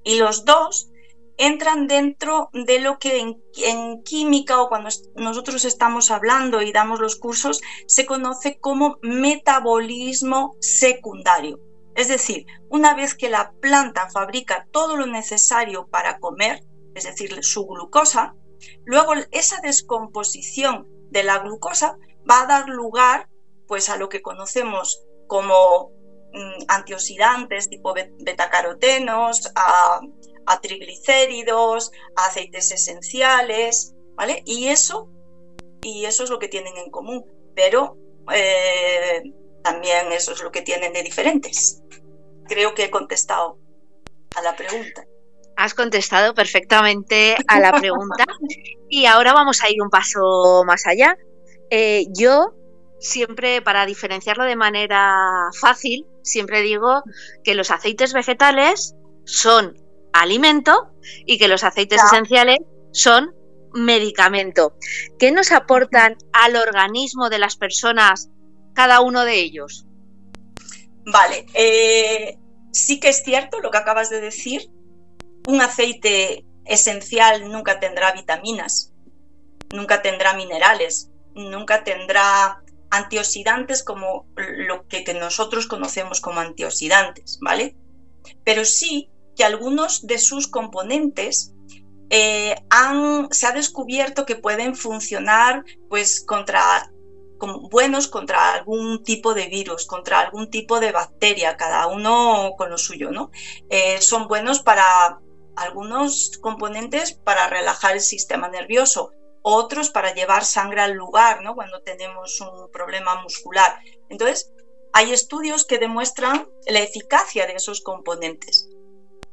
Y los dos entran dentro de lo que en, en, química o cuando nosotros estamos hablando y damos los cursos se conoce como metabolismo secundario. Es decir, una vez que la planta fabrica todo lo necesario para comer, es decir, su glucosa, luego esa descomposición de la glucosa va a dar lugar pues a lo que conocemos como mm, antioxidantes tipo betacarotenos, a, triglicéridos, a aceites esenciales, ¿vale? Y eso, y eso es lo que tienen en común, pero eh, también eso es lo que tienen de diferentes. Creo que he contestado a la pregunta. Has contestado perfectamente a la pregunta y ahora vamos a ir un paso más allá. Eh, yo siempre, para diferenciarlo de manera fácil, siempre digo que los aceites vegetales son alimento y que los aceites esenciales son medicamento. ¿Qué nos aportan al organismo de las personas cada uno de ellos? Vale, eh, sí que es cierto lo que acabas de decir. Un aceite esencial nunca tendrá vitaminas, nunca tendrá minerales, nunca tendrá antioxidantes como lo que, nosotros conocemos como antioxidantes, ¿vale? Pero sí que algunos de sus componentes eh, han, se ha descubierto que pueden funcionar pues contra buenos contra algún tipo de virus, contra algún tipo de bacteria, cada uno con lo suyo, ¿no? Eh, son buenos para algunos componentes para relajar el sistema nervioso, otros para llevar sangre al lugar, ¿no? Cuando tenemos un problema muscular. Entonces, hay estudios que demuestran la eficacia de esos componentes.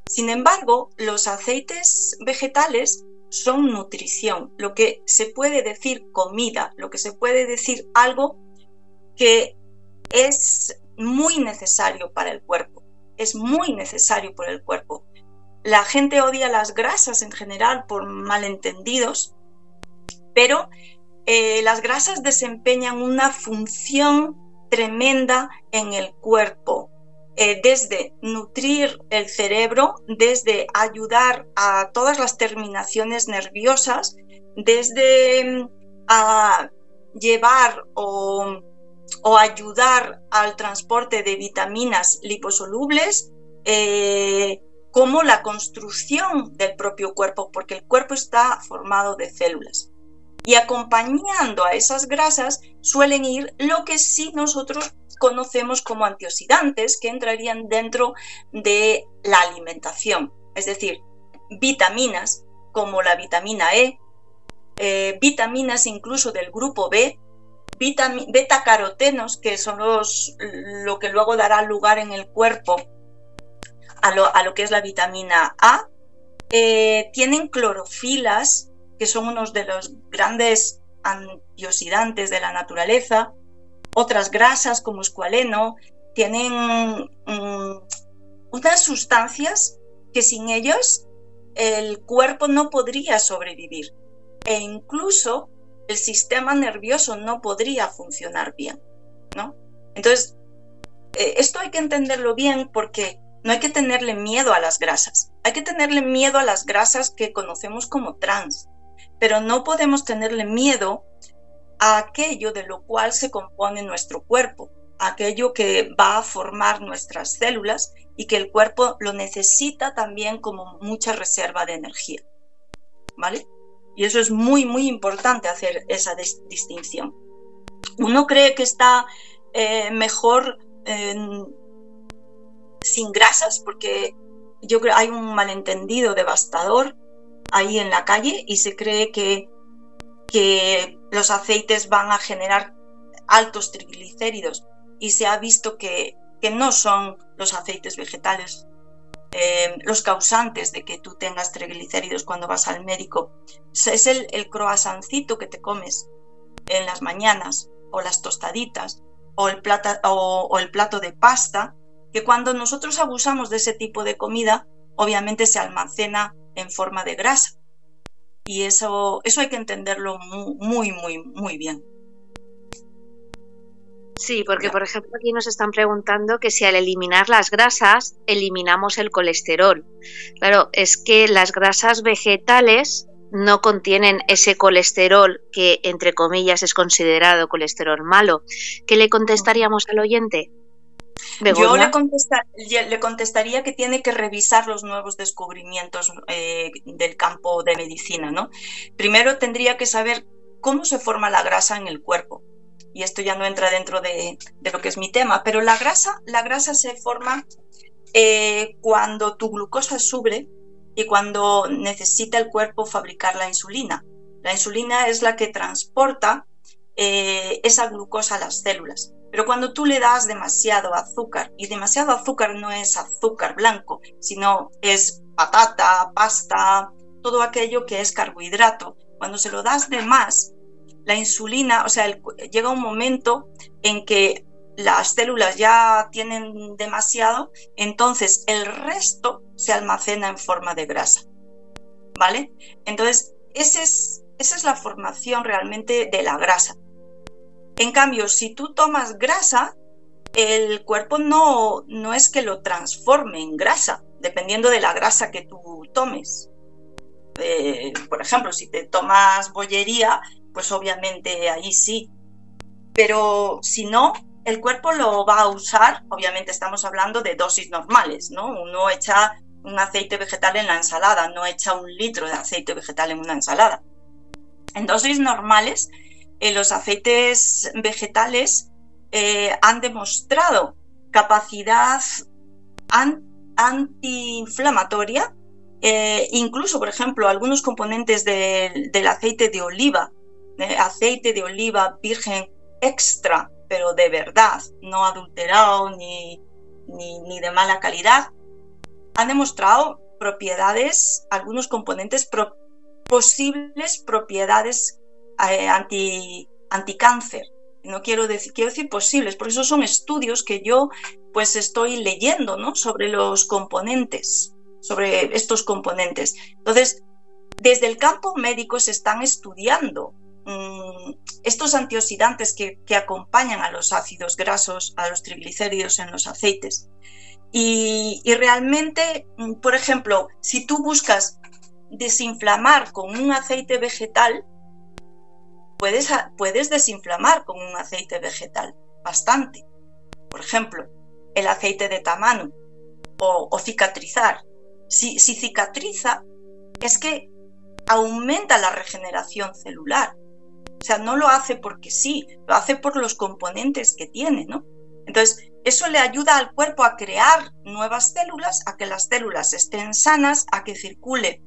Sin embargo, los aceites vegetales son nutrición, lo que se puede decir comida, lo que se puede decir algo que es muy necesario para el cuerpo, es muy necesario para el cuerpo. La gente odia las grasas en general por malentendidos, pero eh, las grasas desempeñan una función tremenda en el cuerpo. Eh, desde nutrir el cerebro, desde ayudar a todas las terminaciones nerviosas, desde a llevar o, ayudar al transporte de vitaminas liposolubles, eh, como la construcción del propio cuerpo, porque el cuerpo está formado de células. Y acompañando a esas grasas suelen ir lo que sí nosotros conocemos como antioxidantes que entrarían dentro de la alimentación, es decir, vitaminas como la vitamina E, eh, vitaminas incluso del grupo B, beta-carotenos, que son los, lo que luego dará lugar en el cuerpo a lo, que es la vitamina A, eh, tienen clorofilas, que son unos de los grandes antioxidantes de la naturaleza, otras grasas como escualeno, tienen mm, unas sustancias que sin ellos el cuerpo no podría sobrevivir e incluso el sistema nervioso no podría funcionar bien, ¿no? Entonces, eh, esto hay que entenderlo bien porque no hay que tenerle miedo a las grasas, hay que tenerle miedo a las grasas que conocemos como trans, pero no podemos tenerle miedo a aquello de lo cual se compone nuestro cuerpo, aquello que va a formar nuestras células y que el cuerpo lo necesita también como mucha reserva de energía. ¿Vale? Y eso es muy, muy importante hacer esa distinción. Uno cree que está eh, mejor sin grasas porque yo creo hay un malentendido devastador ahí en la calle y se cree que, que los aceites van a generar altos triglicéridos y se ha visto que, que no son los aceites vegetales eh, los causantes de que tú tengas triglicéridos cuando vas al médico. Es el, el croissancito que te comes en las mañanas o las tostaditas o el, plata, o el plato de pasta, que cuando nosotros abusamos de ese tipo de comida, obviamente se almacena en forma de grasa. Y eso, eso hay que entenderlo muy, muy, muy bien. Sí, porque por ejemplo aquí nos están preguntando que si al eliminar las grasas eliminamos el colesterol. Claro, es que las grasas vegetales no contienen ese colesterol que entre comillas es considerado colesterol malo. ¿Qué le contestaríamos al oyente? Yo le, le, contestaría que tiene que revisar los nuevos descubrimientos eh, del campo de medicina, ¿no? Primero tendría que saber cómo se forma la grasa en el cuerpo y esto ya no entra dentro de, lo que es mi tema, pero la grasa, la grasa se forma eh, cuando tu glucosa sube y cuando necesita el cuerpo fabricar la insulina. La insulina es la que transporta eh, esa glucosa a las células. Pero cuando tú le das demasiado azúcar, y demasiado azúcar no es azúcar blanco, sino es patata, pasta, todo aquello que es carbohidrato, cuando se lo das de más, la insulina, o sea, llega un momento en que las células ya tienen demasiado, entonces el resto se almacena en forma de grasa. ¿Vale? Entonces, esa es la formación realmente de la grasa. En cambio, si tú tomas grasa, el cuerpo no, no es que lo transforme en grasa, dependiendo de la grasa que tú tomes. Eh, por ejemplo, si te tomas bollería, pues obviamente ahí sí. Pero si no, el cuerpo lo va a usar, obviamente estamos hablando de dosis normales, ¿no? Uno echa un aceite vegetal en la ensalada, no echa un litro de aceite vegetal en una ensalada. En dosis normales, eh, los aceites vegetales eh, han demostrado capacidad antiinflamatoria, eh, incluso, por ejemplo, algunos componentes del aceite de oliva aceite de oliva virgen extra, pero de verdad, no adulterado ni, ni, de mala calidad, han demostrado propiedades, algunos componentes, posibles propiedades eh, anti, anticáncer. No quiero decir, quiero decir posibles, por eso son estudios que yo pues estoy leyendo ¿no? sobre los componentes, sobre estos componentes. Entonces, desde el campo médico se están estudiando Mm, estos antioxidantes que, acompañan a los ácidos grasos, a los triglicéridos en los aceites. Y, realmente, mm, por ejemplo, si tú buscas desinflamar con un aceite vegetal, puedes, puedes desinflamar con un aceite vegetal bastante. Por ejemplo, el aceite de tamano o, cicatrizar. Si, si cicatriza, es que aumenta la regeneración celular. O sea, no lo hace porque sí, lo hace por los componentes que tiene, ¿no? Entonces, eso le ayuda al cuerpo a crear nuevas células, a que las células estén sanas, a que circule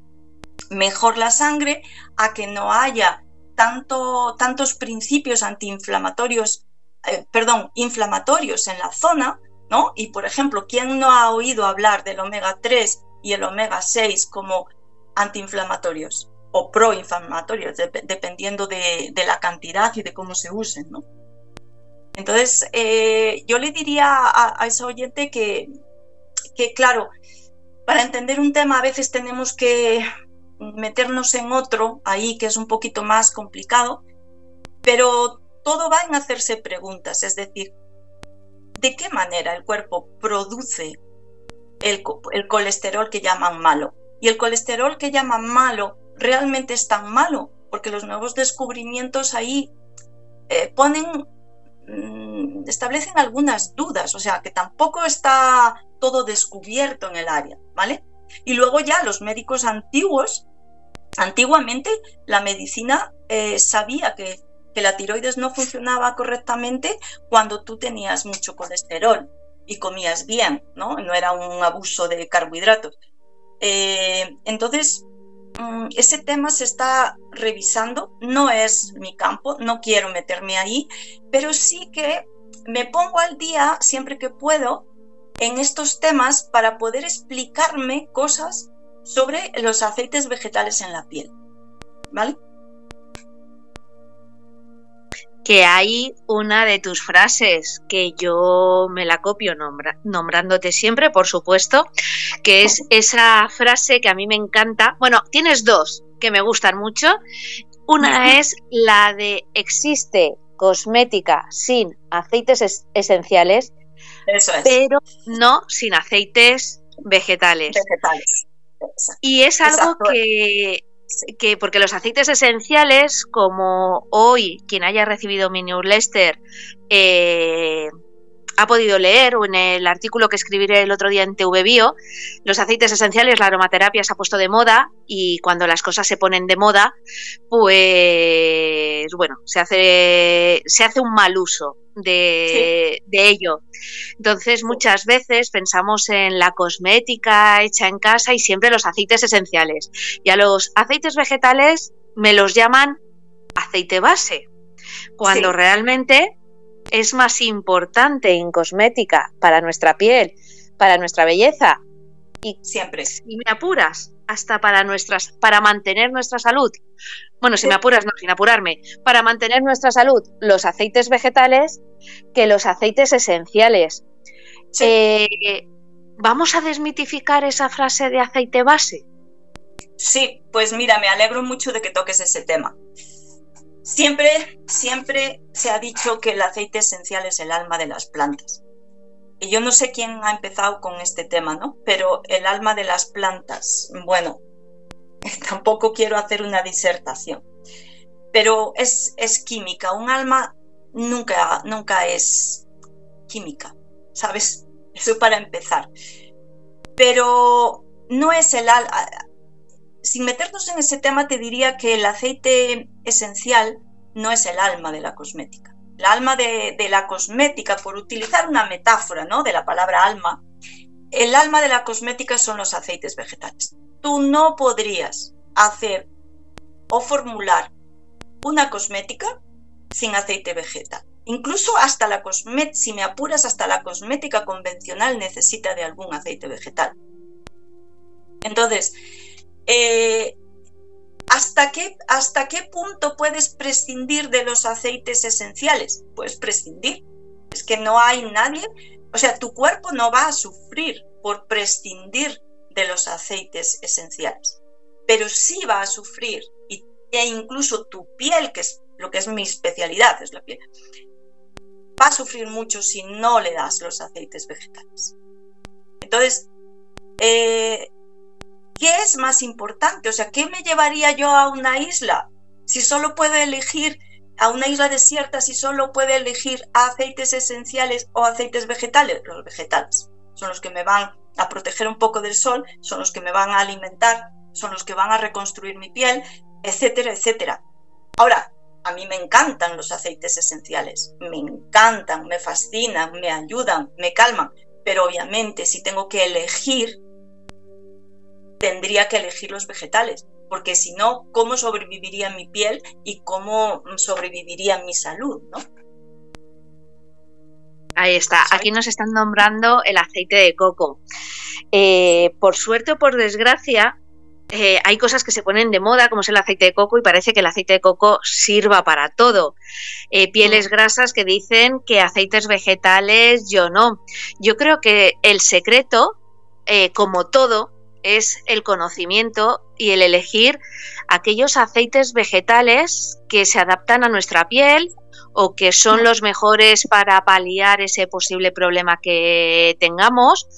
mejor la sangre, a que no haya tanto, tantos principios antiinflamatorios, eh, perdón, inflamatorios en la zona, ¿no? Y por ejemplo, ¿quién no ha oído hablar del omega 3 y el omega 6 como antiinflamatorios o proinflamatorios, dependiendo de, la cantidad y de cómo se usen. ¿no? Entonces, eh, yo le diría a, a esa oyente que, que, claro, para entender un tema a veces tenemos que meternos en otro ahí que es un poquito más complicado, pero todo va en hacerse preguntas, es decir, ¿de qué manera el cuerpo produce el, colesterol que llaman malo? Y el colesterol que llaman malo realmente es tan malo, porque los nuevos descubrimientos ahí eh, ponen, mm, establecen algunas dudas, o sea, que tampoco está todo descubierto en el área, ¿vale? Y luego ya los médicos antiguos, antiguamente la medicina eh, sabía que, que la tiroides no funcionaba correctamente cuando tú tenías mucho colesterol y comías bien, ¿no? No era un abuso de carbohidratos. Eh, entonces, mm, ese tema se está revisando, no es mi campo, no quiero meterme ahí, pero sí que me pongo al día siempre que puedo en estos temas para poder explicarme cosas sobre los aceites vegetales en la piel. ¿Vale? que hay una de tus frases que yo me la copio nombrándote siempre, por supuesto, que es esa frase que a mí me encanta. Bueno, tienes dos que me gustan mucho. Una es la de existe cosmética sin aceites esenciales pero no sin aceites vegetales. Y es algo que, que, porque los aceites esenciales, como hoy quien haya recibido mi newsletter eh, ha podido leer o en el artículo que escribiré el otro día en TV Bio, los aceites esenciales, la aromaterapia se ha puesto de moda y cuando las cosas se ponen de moda, pues bueno, se hace, se hace un mal uso de, ello. Entonces, muchas veces pensamos en la cosmética hecha en casa y siempre los aceites esenciales. Y a los aceites vegetales me los llaman aceite base, cuando realmente es más importante en cosmética para nuestra piel, para nuestra belleza y siempre. Si me apuras, hasta para nuestras, para mantener nuestra salud. Bueno, si me apuras, no, sin apurarme, para mantener nuestra salud, los aceites vegetales que los aceites esenciales. Eh, ¿Vamos a desmitificar esa frase de aceite base? Sí, pues mira, me alegro mucho de que toques ese tema. Siempre, siempre se ha dicho que el aceite esencial es el alma de las plantas. Y yo no sé quién ha empezado con este tema, ¿no? Pero el alma de las plantas, bueno, tampoco quiero hacer una disertación, pero es, es química. Un alma nunca, nunca es química, ¿sabes? Eso para empezar. Pero no es el alma. Sin meternos en ese tema, te diría que el aceite esencial no es el alma de la cosmética el alma de, la cosmética, por utilizar una metáfora ¿no? de la palabra alma, el alma de la cosmética son los aceites vegetales. Tú no podrías hacer o formular una cosmética sin aceite vegetal. Incluso hasta la cosmética, si me apuras, hasta la cosmética convencional necesita de algún aceite vegetal. Entonces, eh, ¿Hasta qué, ¿Hasta qué punto puedes prescindir de los aceites esenciales? Puedes prescindir. Es que no hay nadie, o sea, tu cuerpo no va a sufrir por prescindir de los aceites esenciales, pero sí va a sufrir, y, e incluso tu piel, que es lo que es mi especialidad, es la piel, va a sufrir mucho si no le das los aceites vegetales. Entonces, eh, ¿qué es más importante? O sea, ¿qué me llevaría yo a una isla si solo puedo elegir a una isla desierta si solo puedo elegir aceites esenciales o aceites vegetales? Los vegetales son los que me van a proteger un poco del sol, son los que me van a alimentar, son los que van a reconstruir mi piel, etcétera, etcétera. Ahora, a mí me encantan los aceites esenciales, me encantan, me fascinan, me ayudan, me calman, pero obviamente si tengo que elegir tendría que elegir los vegetales, porque si no, ¿cómo sobreviviría mi piel y cómo sobreviviría mi salud? ¿no? Ahí está, aquí nos están nombrando el aceite de coco. Eh, por suerte o por desgracia, eh, hay cosas que se ponen de moda, como es el aceite de coco, y parece que el aceite de coco sirva para todo. Eh, pieles mm. grasas que dicen que aceites vegetales, yo no. Yo creo que el secreto, como todo, es el conocimiento y el elegir aquellos aceites vegetales que se adaptan a nuestra piel o que son los mejores para paliar ese posible problema que tengamos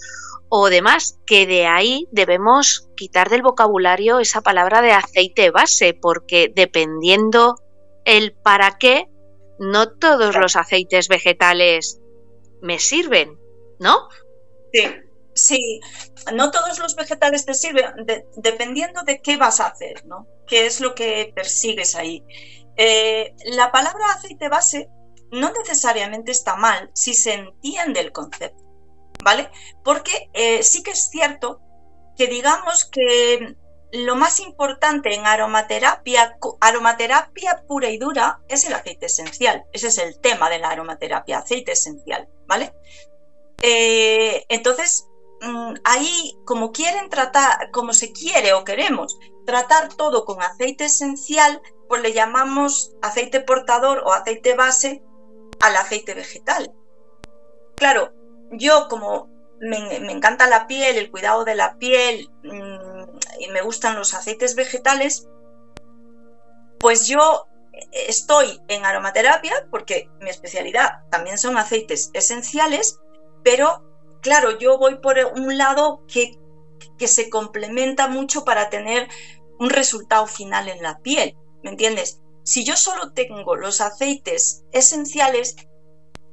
o demás, que de ahí debemos quitar del vocabulario esa palabra de aceite base, porque dependiendo el para qué, no todos los aceites vegetales me sirven, ¿no? Sí, sí, no todos los vegetales te sirven, dependiendo de qué vas a hacer, ¿no? ¿Qué es lo que persigues ahí? Eh, la palabra aceite base no necesariamente está mal si se entiende el concepto. ¿vale? Porque eh, sí que es cierto que digamos que lo más importante en aromaterapia, aromaterapia pura y dura, es el aceite esencial. Ese es el tema de la aromaterapia, aceite esencial, ¿vale? Eh, entonces, mm, ahí, como quieren tratar, como se quiere o queremos tratar todo con aceite esencial, pues le llamamos aceite portador o aceite base al aceite vegetal. Claro, yo como me, encanta la piel, el cuidado de la piel mm, y me gustan los aceites vegetales, pues yo estoy en aromaterapia porque mi especialidad también son aceites esenciales, pero claro, yo voy por un lado que, que se complementa mucho para tener un resultado final en la piel, ¿me entiendes? Si yo solo tengo los aceites esenciales,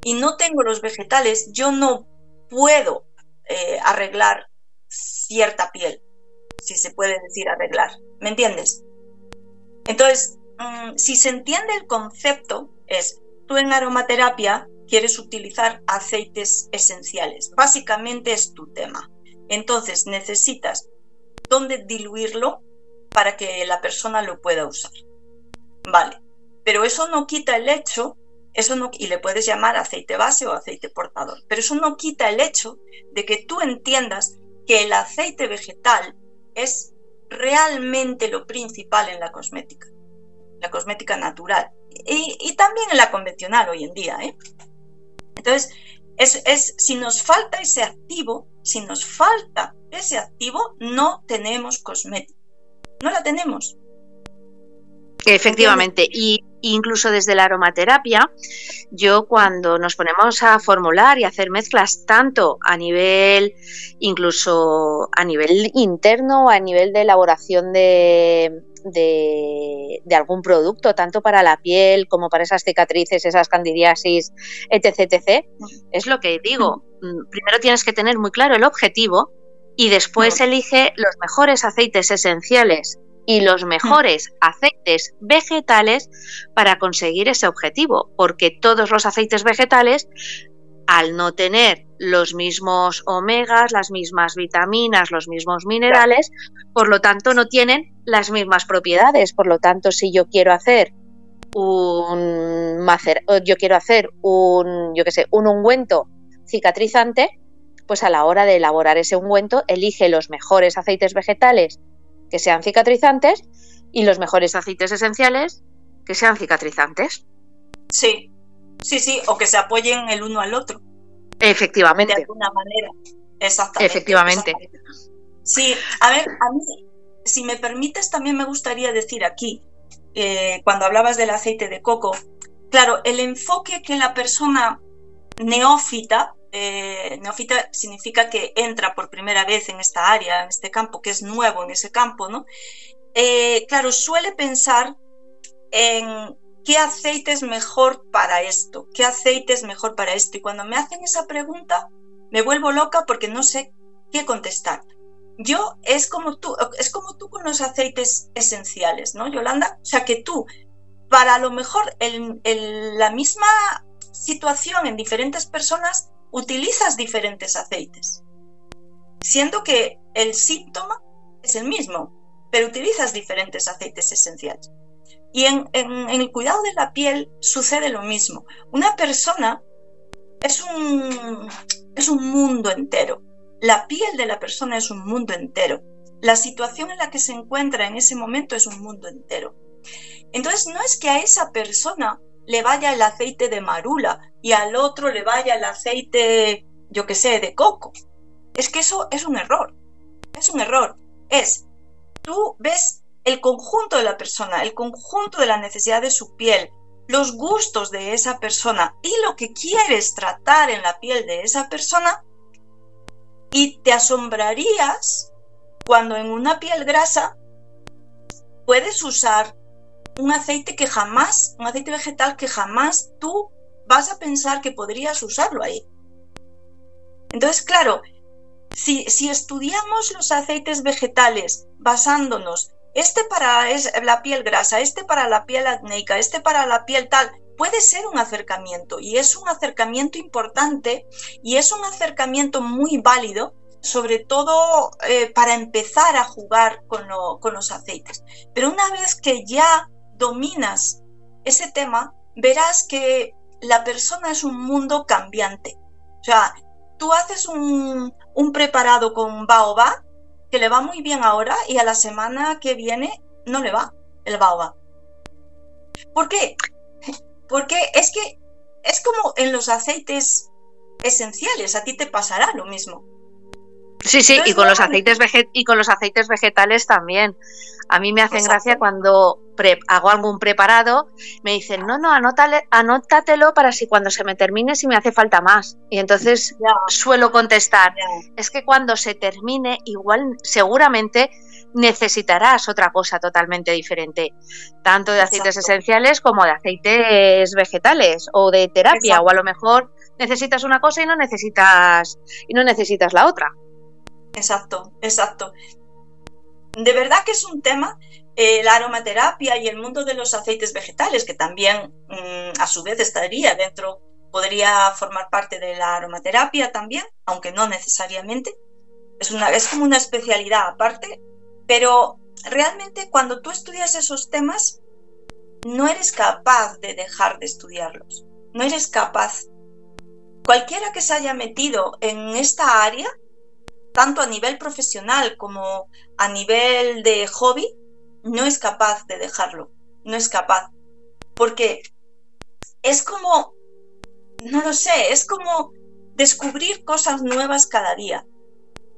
y no tengo los vegetales, yo no puedo eh, arreglar cierta piel, si se puede decir arreglar. ¿Me entiendes? Entonces, mm, si se entiende el concepto, es tú en aromaterapia quieres utilizar aceites esenciales. Básicamente es tu tema. Entonces necesitas dónde diluirlo para que la persona lo pueda usar. Vale. Pero eso no quita el hecho eso no, y le puedes llamar aceite base o aceite portador, pero eso no quita el hecho de que tú entiendas que el aceite vegetal es realmente lo principal en la cosmética, la cosmética natural y, también en la convencional hoy en día. ¿eh? Entonces, es, es, si nos falta ese activo, si nos falta ese activo, no tenemos cosmética. No la tenemos. Efectivamente, y incluso desde la aromaterapia, yo cuando nos ponemos a formular y hacer mezclas tanto a nivel, incluso a nivel interno, a nivel de elaboración de, de, algún producto, tanto para la piel como para esas cicatrices, esas candidiasis, etc, etc, es lo que digo. Mm, primero tienes que tener muy claro el objetivo y después elige los mejores aceites esenciales y los mm. mejores aceites vegetales para conseguir ese objetivo, porque todos los aceites vegetales, al no tener los mismos omegas, las mismas vitaminas, los mismos minerales, por lo tanto no tienen las mismas propiedades. Por lo tanto, si yo quiero hacer un macer, yo quiero hacer un, yo qué sé, un ungüento cicatrizante, pues a la hora de elaborar ese ungüento elige los mejores aceites vegetales que sean cicatrizantes y los mejores aceites esenciales que sean cicatrizantes. Sí, sí, sí, o que se apoyen el uno al otro. Efectivamente. De alguna manera. Exactamente. Efectivamente. Sí, a ver, a mí, si me permites, también me gustaría decir aquí, eh, cuando hablabas del aceite de coco, claro, el enfoque que la persona neófita eh, neófita significa que entra por primera vez en esta área, en este campo, que es nuevo en ese campo, ¿no? Eh, claro, suele pensar en qué aceite es mejor para esto, qué aceite es mejor para esto. Y cuando me hacen esa pregunta, me vuelvo loca porque no sé qué contestar. Yo es como tú, es como tú con los aceites esenciales, ¿no, Yolanda? O sea que tú, para lo mejor la misma situación en diferentes personas, utilizas diferentes aceites, siendo que el síntoma es el mismo, pero utilizas diferentes aceites esenciales. Y en, el cuidado de la piel sucede lo mismo. Una persona es un, es un mundo entero. La piel de la persona es un mundo entero. La situación en la que se encuentra en ese momento es un mundo entero. Entonces, no es que a esa persona le vaya el aceite de marula y al otro le vaya el aceite, yo qué sé, de coco. Es que eso es un error. Es un error. Es, tú ves el conjunto de la persona, el conjunto de la necesidad de su piel, los gustos de esa persona y lo que quieres tratar en la piel de esa persona y te asombrarías cuando en una piel grasa puedes usar un aceite que jamás, un aceite vegetal que jamás tú vas a pensar que podrías usarlo ahí. Entonces, claro, si, estudiamos los aceites vegetales basándonos este para la piel grasa, este para la piel acnéica, este para la piel tal, puede ser un acercamiento y es un acercamiento importante y es un acercamiento muy válido, sobre todo eh, para empezar a jugar con los aceites. Pero una vez que ya dominas ese tema, verás que la persona es un mundo cambiante. O sea, tú haces un, un preparado con baobab que le va muy bien ahora y a la semana que viene no le va el baobab. ¿Por qué? Porque es que es como en los aceites esenciales, a ti te pasará lo mismo. Sí, sí, y con, los aceites y con los aceites vegetales también. A mí me hacen gracia cuando hago algún preparado, me dicen, no, no, anótale, anótatelo para si cuando se me termine si me hace falta más. Y entonces suelo contestar, es que cuando se termine, igual seguramente necesitarás otra cosa totalmente diferente, tanto de aceites esenciales como de aceites vegetales o de terapia, o a lo mejor necesitas una cosa y no necesitas y no necesitas la otra. Exacto, exacto. De verdad que es un tema, eh, la aromaterapia y el mundo de los aceites vegetales, que también mm, a su vez estaría dentro, podría formar parte de la aromaterapia también, aunque no necesariamente. Es, una, es como una especialidad aparte, pero realmente cuando tú estudias esos temas, no eres capaz de dejar de estudiarlos. No eres capaz. Cualquiera que se haya metido en esta área tanto a nivel profesional como a nivel de hobby, no es capaz de dejarlo, no es capaz. Porque es como, no lo sé, es como descubrir cosas nuevas cada día.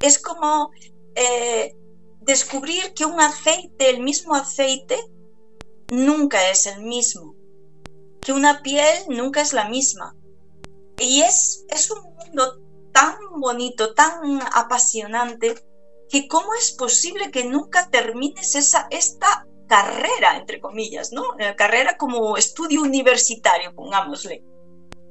Es como eh, descubrir que un aceite, el mismo aceite, nunca es el mismo. Que una piel nunca es la misma. Y es, es un mundo tan bonito, tan apasionante, que cómo es posible que nunca termines esa, esta carrera, entre comillas, ¿no? La carrera como estudio universitario, pongámosle.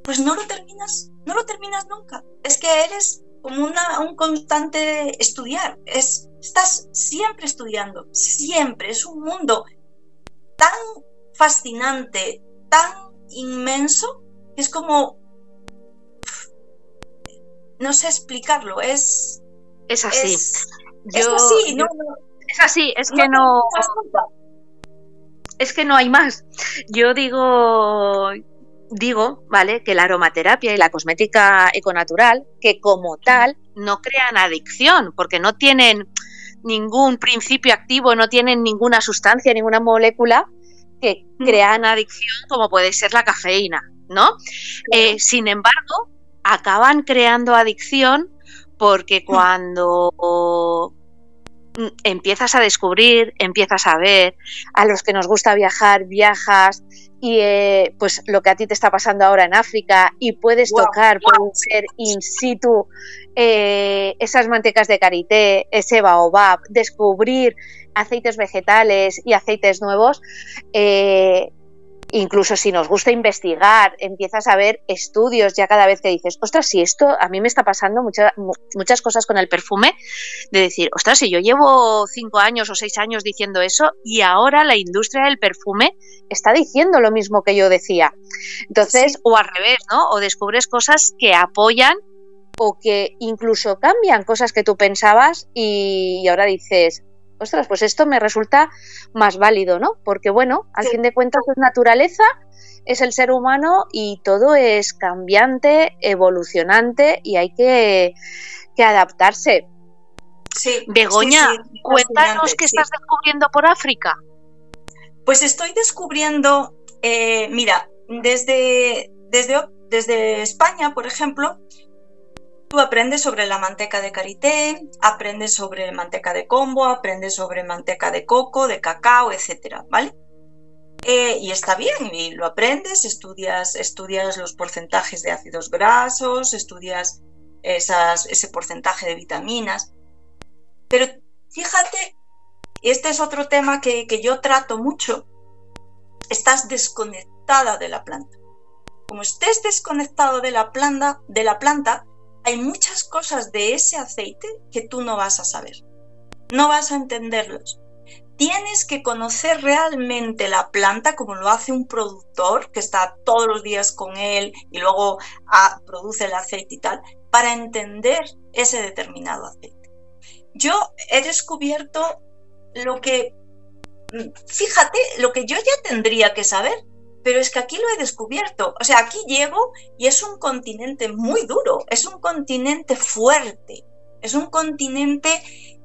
Pues no lo terminas, no lo terminas nunca. Es que eres como una, un constante estudiar. Es, estás siempre estudiando, siempre. Es un mundo tan fascinante, tan inmenso, que es como no sé explicarlo, es... Es así. Es, así, no, Es así, es que no... Es que no hay más. Yo digo, digo, ¿vale? Que la aromaterapia y la cosmética econatural, que como tal no crean adicción, porque no tienen ningún principio activo, no tienen ninguna sustancia, ninguna molécula que crean adicción, como puede ser la cafeína, ¿no? Eh, sin embargo, acaban creando adicción porque cuando empiezas a descubrir, empiezas a ver, a los que nos gusta viajar, viajas y eh, pues lo que a ti te está pasando ahora en África y puedes tocar, puedes ser in situ eh, esas mantecas de karité, ese baobab, descubrir aceites vegetales y aceites nuevos, eh, incluso si nos gusta investigar, empiezas a ver estudios ya cada vez que dices, ostras, si esto a mí me está pasando muchas muchas cosas con el perfume, de decir, ostras, si yo llevo cinco años o seis años diciendo eso y ahora la industria del perfume está diciendo lo mismo que yo decía. Entonces, o al revés, ¿no? O descubres cosas que apoyan o que incluso cambian cosas que tú pensabas y ahora dices, ostras, pues esto me resulta más válido, ¿no? Porque bueno, al fin de cuentas es naturaleza, es el ser humano y todo es cambiante, evolucionante y hay que, adaptarse. Sí, Begoña, cuéntanos qué estás descubriendo por África. Pues estoy descubriendo, eh, mira, desde, desde, desde España, por ejemplo, Tú aprendes sobre la manteca de karité, aprendes sobre manteca de combo, aprendes sobre manteca de coco, de cacao, etcétera, ¿vale? Eh, y está bien, y lo aprendes, estudias, estudias los porcentajes de ácidos grasos, estudias esas, ese porcentaje de vitaminas. Pero fíjate, este es otro tema que, que yo trato mucho, estás desconectada de la planta. Como estés desconectado de la planta, de la planta, hay muchas cosas de ese aceite que tú no vas a saber. No vas a entenderlos. Tienes que conocer realmente la planta como lo hace un productor que está todos los días con él y luego ah, produce el aceite y tal, para entender ese determinado aceite. Yo he descubierto lo que, fíjate, lo que yo ya tendría que saber, pero es que aquí lo he descubierto. O sea, aquí llego y es un continente muy duro, es un continente fuerte, es un continente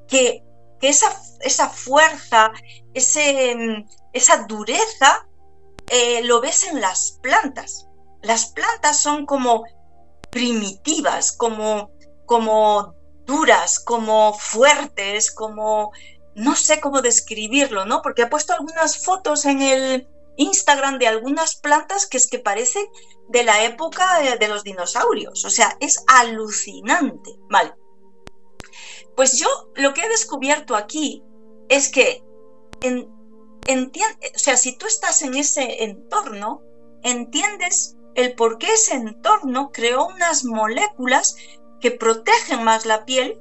que, esa, esa, fuerza, ese, esa dureza, eh, lo ves en las plantas. Las plantas son como primitivas, como, como duras, como fuertes, como no sé cómo describirlo, ¿no? Porque he puesto algunas fotos en el, Instagram de algunas plantas que es que parecen de la época de los dinosaurios. O sea, es alucinante. Vale. Pues yo lo que he descubierto aquí es que, o sea, si tú estás en ese entorno, entiendes el por qué ese entorno creó unas moléculas que protegen más la piel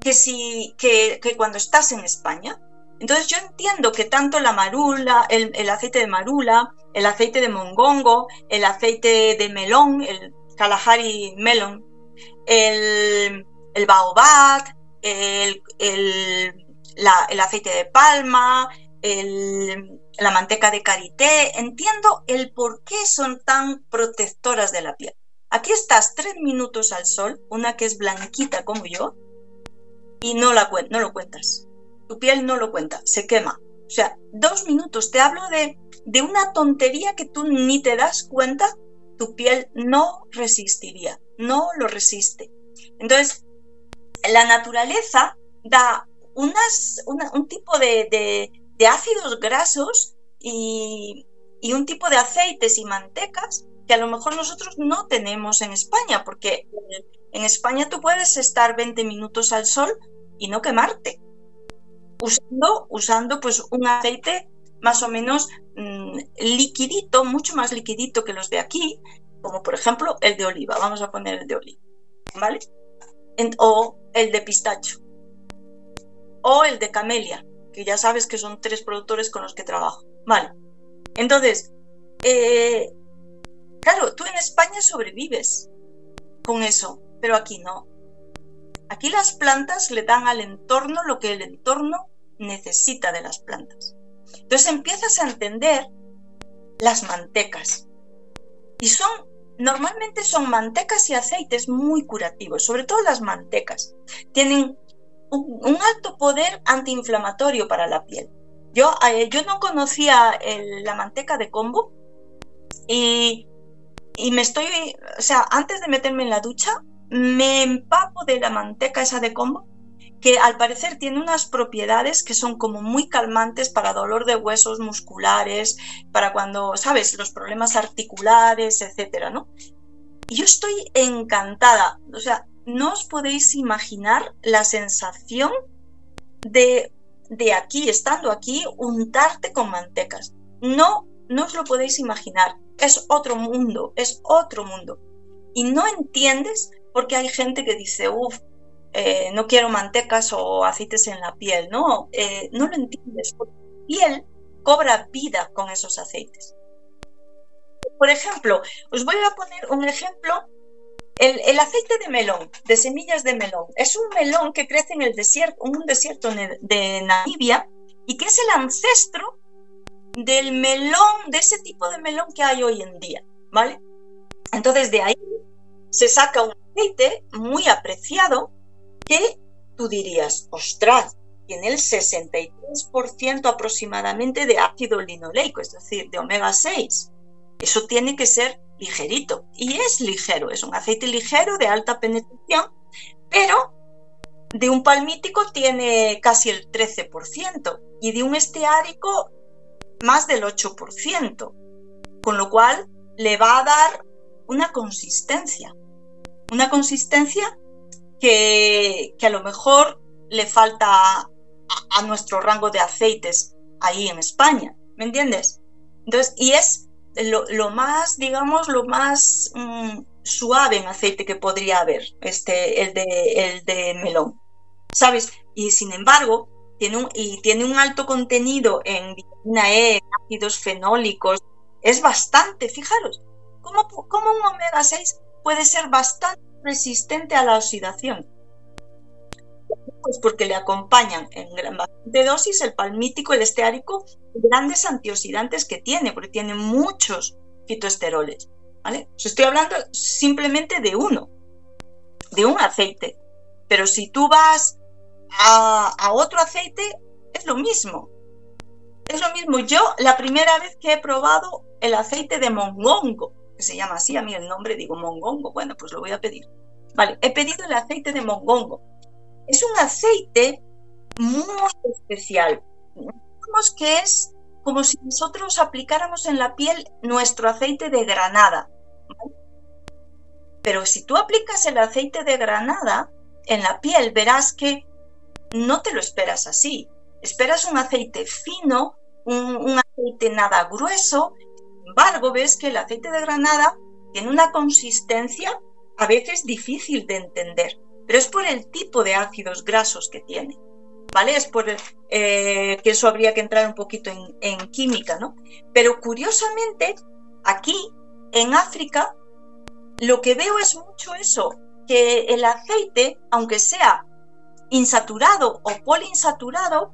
que, si, que cuando estás en España. Entonces yo entiendo que tanto la marula, el, aceite de marula, el aceite de mongongo, el aceite de melón, el Kalahari melon, el, el baobab, el, aceite de palma, la manteca de karité, entiendo el por qué son tan protectoras de la piel. Aquí estás tres minutos al sol, una que es blanquita como yo, y no, la, no lo cuentas tu piel no lo cuenta, se quema. O sea, dos minutos, te hablo de, de una tontería que tú ni te das cuenta, tu piel no resistiría, no lo resiste. Entonces, la naturaleza da unas, un tipo de, de, ácidos grasos y, y, un tipo de aceites y mantecas que a lo mejor nosotros no tenemos en España, porque en España tú puedes estar 20 minutos al sol y no quemarte usando, usando pues un aceite más o menos mm, liquidito, mucho más liquidito que los de aquí, como por ejemplo el de oliva, vamos a poner el de oliva, ¿vale? o el de pistacho, o el de camelia, que ya sabes que son tres productores con los que trabajo, ¿vale? Entonces, eh, claro, tú en España sobrevives con eso, pero aquí no. Aquí las plantas le dan al entorno lo que el entorno necesita de las plantas. Entonces empiezas a entender las mantecas. Y son, normalmente son mantecas y aceites muy curativos, sobre todo las mantecas. Tienen un, alto poder antiinflamatorio para la piel. Yo, eh, yo no conocía la manteca de combo y, y me estoy, o sea, antes de meterme en la ducha, me empapo de la manteca esa de combo que al parecer tiene unas propiedades que son como muy calmantes para dolor de huesos musculares, para cuando, sabes, los problemas articulares, etcétera, ¿no? Yo estoy encantada, o sea, no os podéis imaginar la sensación de, de aquí, estando aquí, untarte con mantecas. No, no os lo podéis imaginar. Es otro mundo, es otro mundo. Y no entiendes porque hay gente que dice, uff, eh, no quiero mantecas o aceites en la piel, ¿no? Eh, no lo entiendes, la piel cobra vida con esos aceites. Por ejemplo, os voy a poner un ejemplo. El, aceite de melón, de semillas de melón, es un melón que crece en el desierto, un desierto de Namibia y que es el ancestro del melón, de ese tipo de melón que hay hoy en día, ¿vale? Entonces de ahí se saca un muy apreciado que tú dirías, ostras, tiene el 63% aproximadamente de ácido linoleico, es decir, de omega 6. Eso tiene que ser ligerito. Y es ligero, es un aceite ligero de alta penetración, pero de un palmítico tiene casi el 13% y de un esteárico más del 8%, con lo cual le va a dar una consistencia, una consistencia que, a lo mejor le falta a, nuestro rango de aceites ahí en España, ¿me entiendes? Entonces, y es lo, más, digamos, lo más mm, suave en aceite que podría haber, este, el de, el de melón, ¿sabes? Y sin embargo, tiene un, y tiene un alto contenido en vitamina E, en ácidos fenólicos, es bastante, fijaros, ¿cómo, cómo un omega 6 puede ser bastante resistente a la oxidación? Pues porque le acompañan en gran bastante dosis el palmítico, el esteárico, grandes antioxidantes que tiene, porque tiene muchos fitoesteroles. ¿vale? Estoy hablando simplemente de uno, de un aceite. Pero si tú vas a, otro aceite, es lo mismo. Es lo mismo. Yo, la primera vez que he probado el aceite de mongongo, que se llama así, a mí el nombre digo mongongo, bueno, pues lo voy a pedir. Vale, he pedido el aceite de mongongo. Es un aceite muy especial. Digamos que es como si nosotros aplicáramos en la piel nuestro aceite de granada. Pero si tú aplicas el aceite de granada en la piel, verás que no te lo esperas así. Esperas un aceite fino, un, un aceite nada grueso. Embargo, ves que el aceite de granada tiene una consistencia a veces difícil de entender pero es por el tipo de ácidos grasos que tiene. ¿Vale? Es por eh, que eso habría que entrar un poquito en, química, ¿no? Pero curiosamente, aquí en África, lo que veo es mucho eso, que el aceite, aunque sea insaturado o poliinsaturado,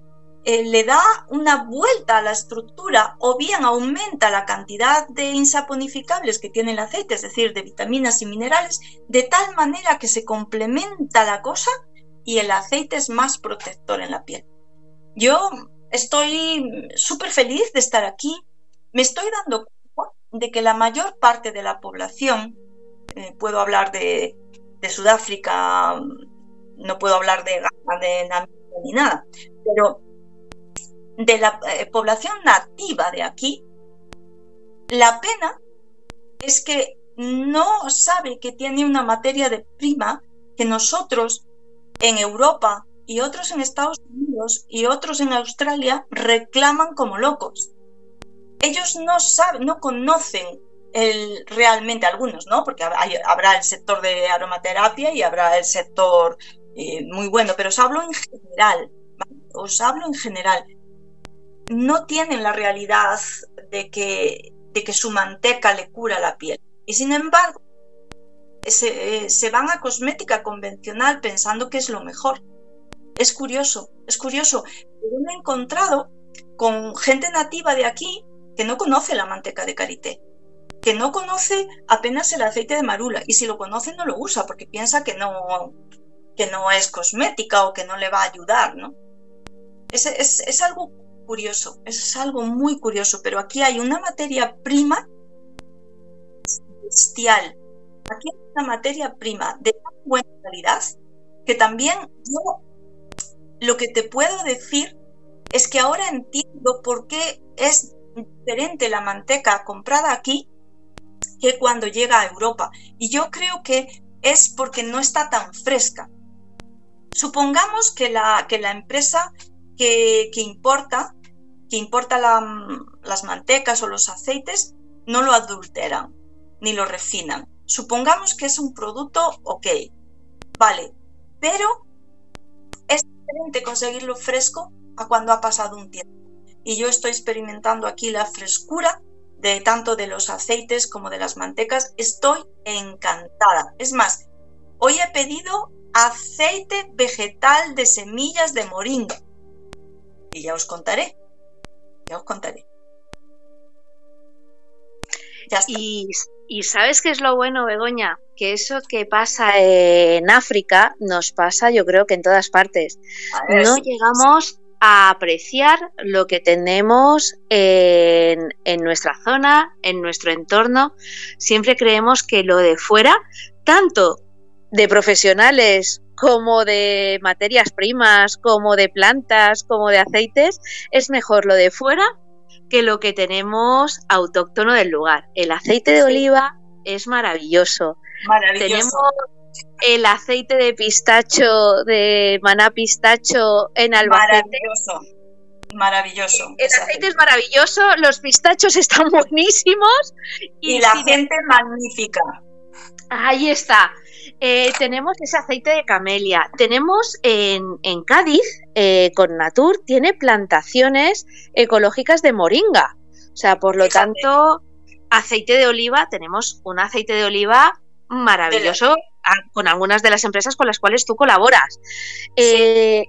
eh, le da una vuelta a la estructura o bien aumenta la cantidad de insaponificables que tiene el aceite, es decir, de vitaminas y minerales, de tal manera que se complementa la cosa y el aceite es más protector en la piel. Yo estoy súper feliz de estar aquí. Me estoy dando cuenta de que la mayor parte de la población, eh, puedo hablar de, Sudáfrica, no puedo hablar de Ghana, de Namibia ni nada, pero de la eh, población nativa de aquí, la pena es que no sabe que tiene una materia de prima que nosotros en Europa y otros en Estados Unidos y otros en Australia reclaman como locos. Ellos no saben, no conocen el, realmente algunos, ¿no? Porque habrá el sector de aromaterapia y habrá el sector eh, muy bueno, pero os hablo en general, os hablo en general no tienen la realidad de que, de que su manteca le cura la piel. Y sin embargo, se, van a cosmética convencional pensando que es lo mejor. Es curioso, es curioso. Yo me he encontrado con gente nativa de aquí que no conoce la manteca de karité, que no conoce apenas el aceite de marula y si lo conoce no lo usa porque piensa que no, que no es cosmética o que no le va a ayudar, ¿no? Es, es, es algo curioso, es algo muy curioso, pero aquí hay una materia prima celestial. Aquí hay una materia prima de tan buena calidad que también yo lo que te puedo decir es que ahora entiendo por qué es diferente la manteca comprada aquí que cuando llega a Europa. Y yo creo que es porque no está tan fresca. Supongamos que la, que la empresa que, que importa que importa las mantecas o los aceites, no lo adulteran ni lo refinan. Supongamos que es un producto, ok, vale, pero es diferente conseguirlo fresco a cuando ha pasado un tiempo. Y yo estoy experimentando aquí la frescura de tanto de los aceites como de las mantecas. Estoy encantada. Es más, hoy he pedido aceite vegetal de semillas de moringa. Y ya os contaré. Ya os contaré. Y, y, sabes qué es lo bueno, Begoña, que eso que pasa en África nos pasa yo creo que en todas partes. no llegamos a apreciar lo que tenemos en, en, nuestra zona, en nuestro entorno. Siempre creemos que lo de fuera, tanto de profesionales como de materias primas, como de plantas, como de aceites, es mejor lo de fuera que lo que tenemos autóctono del lugar. El aceite de oliva es maravilloso. Maravilloso. Tenemos el aceite de pistacho, de maná pistacho en Albacete. Maravilloso. Maravilloso. El aceite, es maravilloso, los pistachos están buenísimos. Y, la gente magnífica. Ahí está. Eh, tenemos ese aceite de camelia. Tenemos en, Cádiz, eh, con Natur, tiene plantaciones ecológicas de moringa. O sea, por lo tanto, aceite de oliva, tenemos un aceite de oliva maravilloso con algunas de las empresas con las cuales tú colaboras. Eh,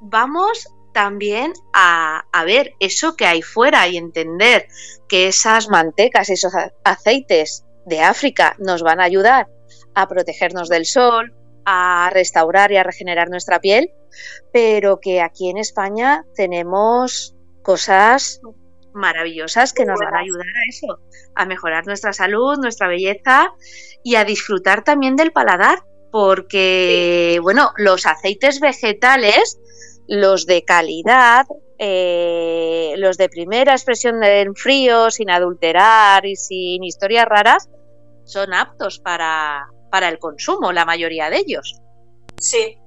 vamos también a, a, ver eso que hay fuera y entender que esas mantecas, esos aceites de África nos van a ayudar a protegernos del sol, a restaurar y a regenerar nuestra piel, pero que aquí en España tenemos cosas maravillosas que nos van a ayudar a eso, a mejorar nuestra salud, nuestra belleza y a disfrutar también del paladar, porque, bueno, los aceites vegetales, los de calidad, eh, los de primera expresión en frío, sin adulterar y sin historias raras, son aptos para, para el consumo, la mayoría de ellos. Sí,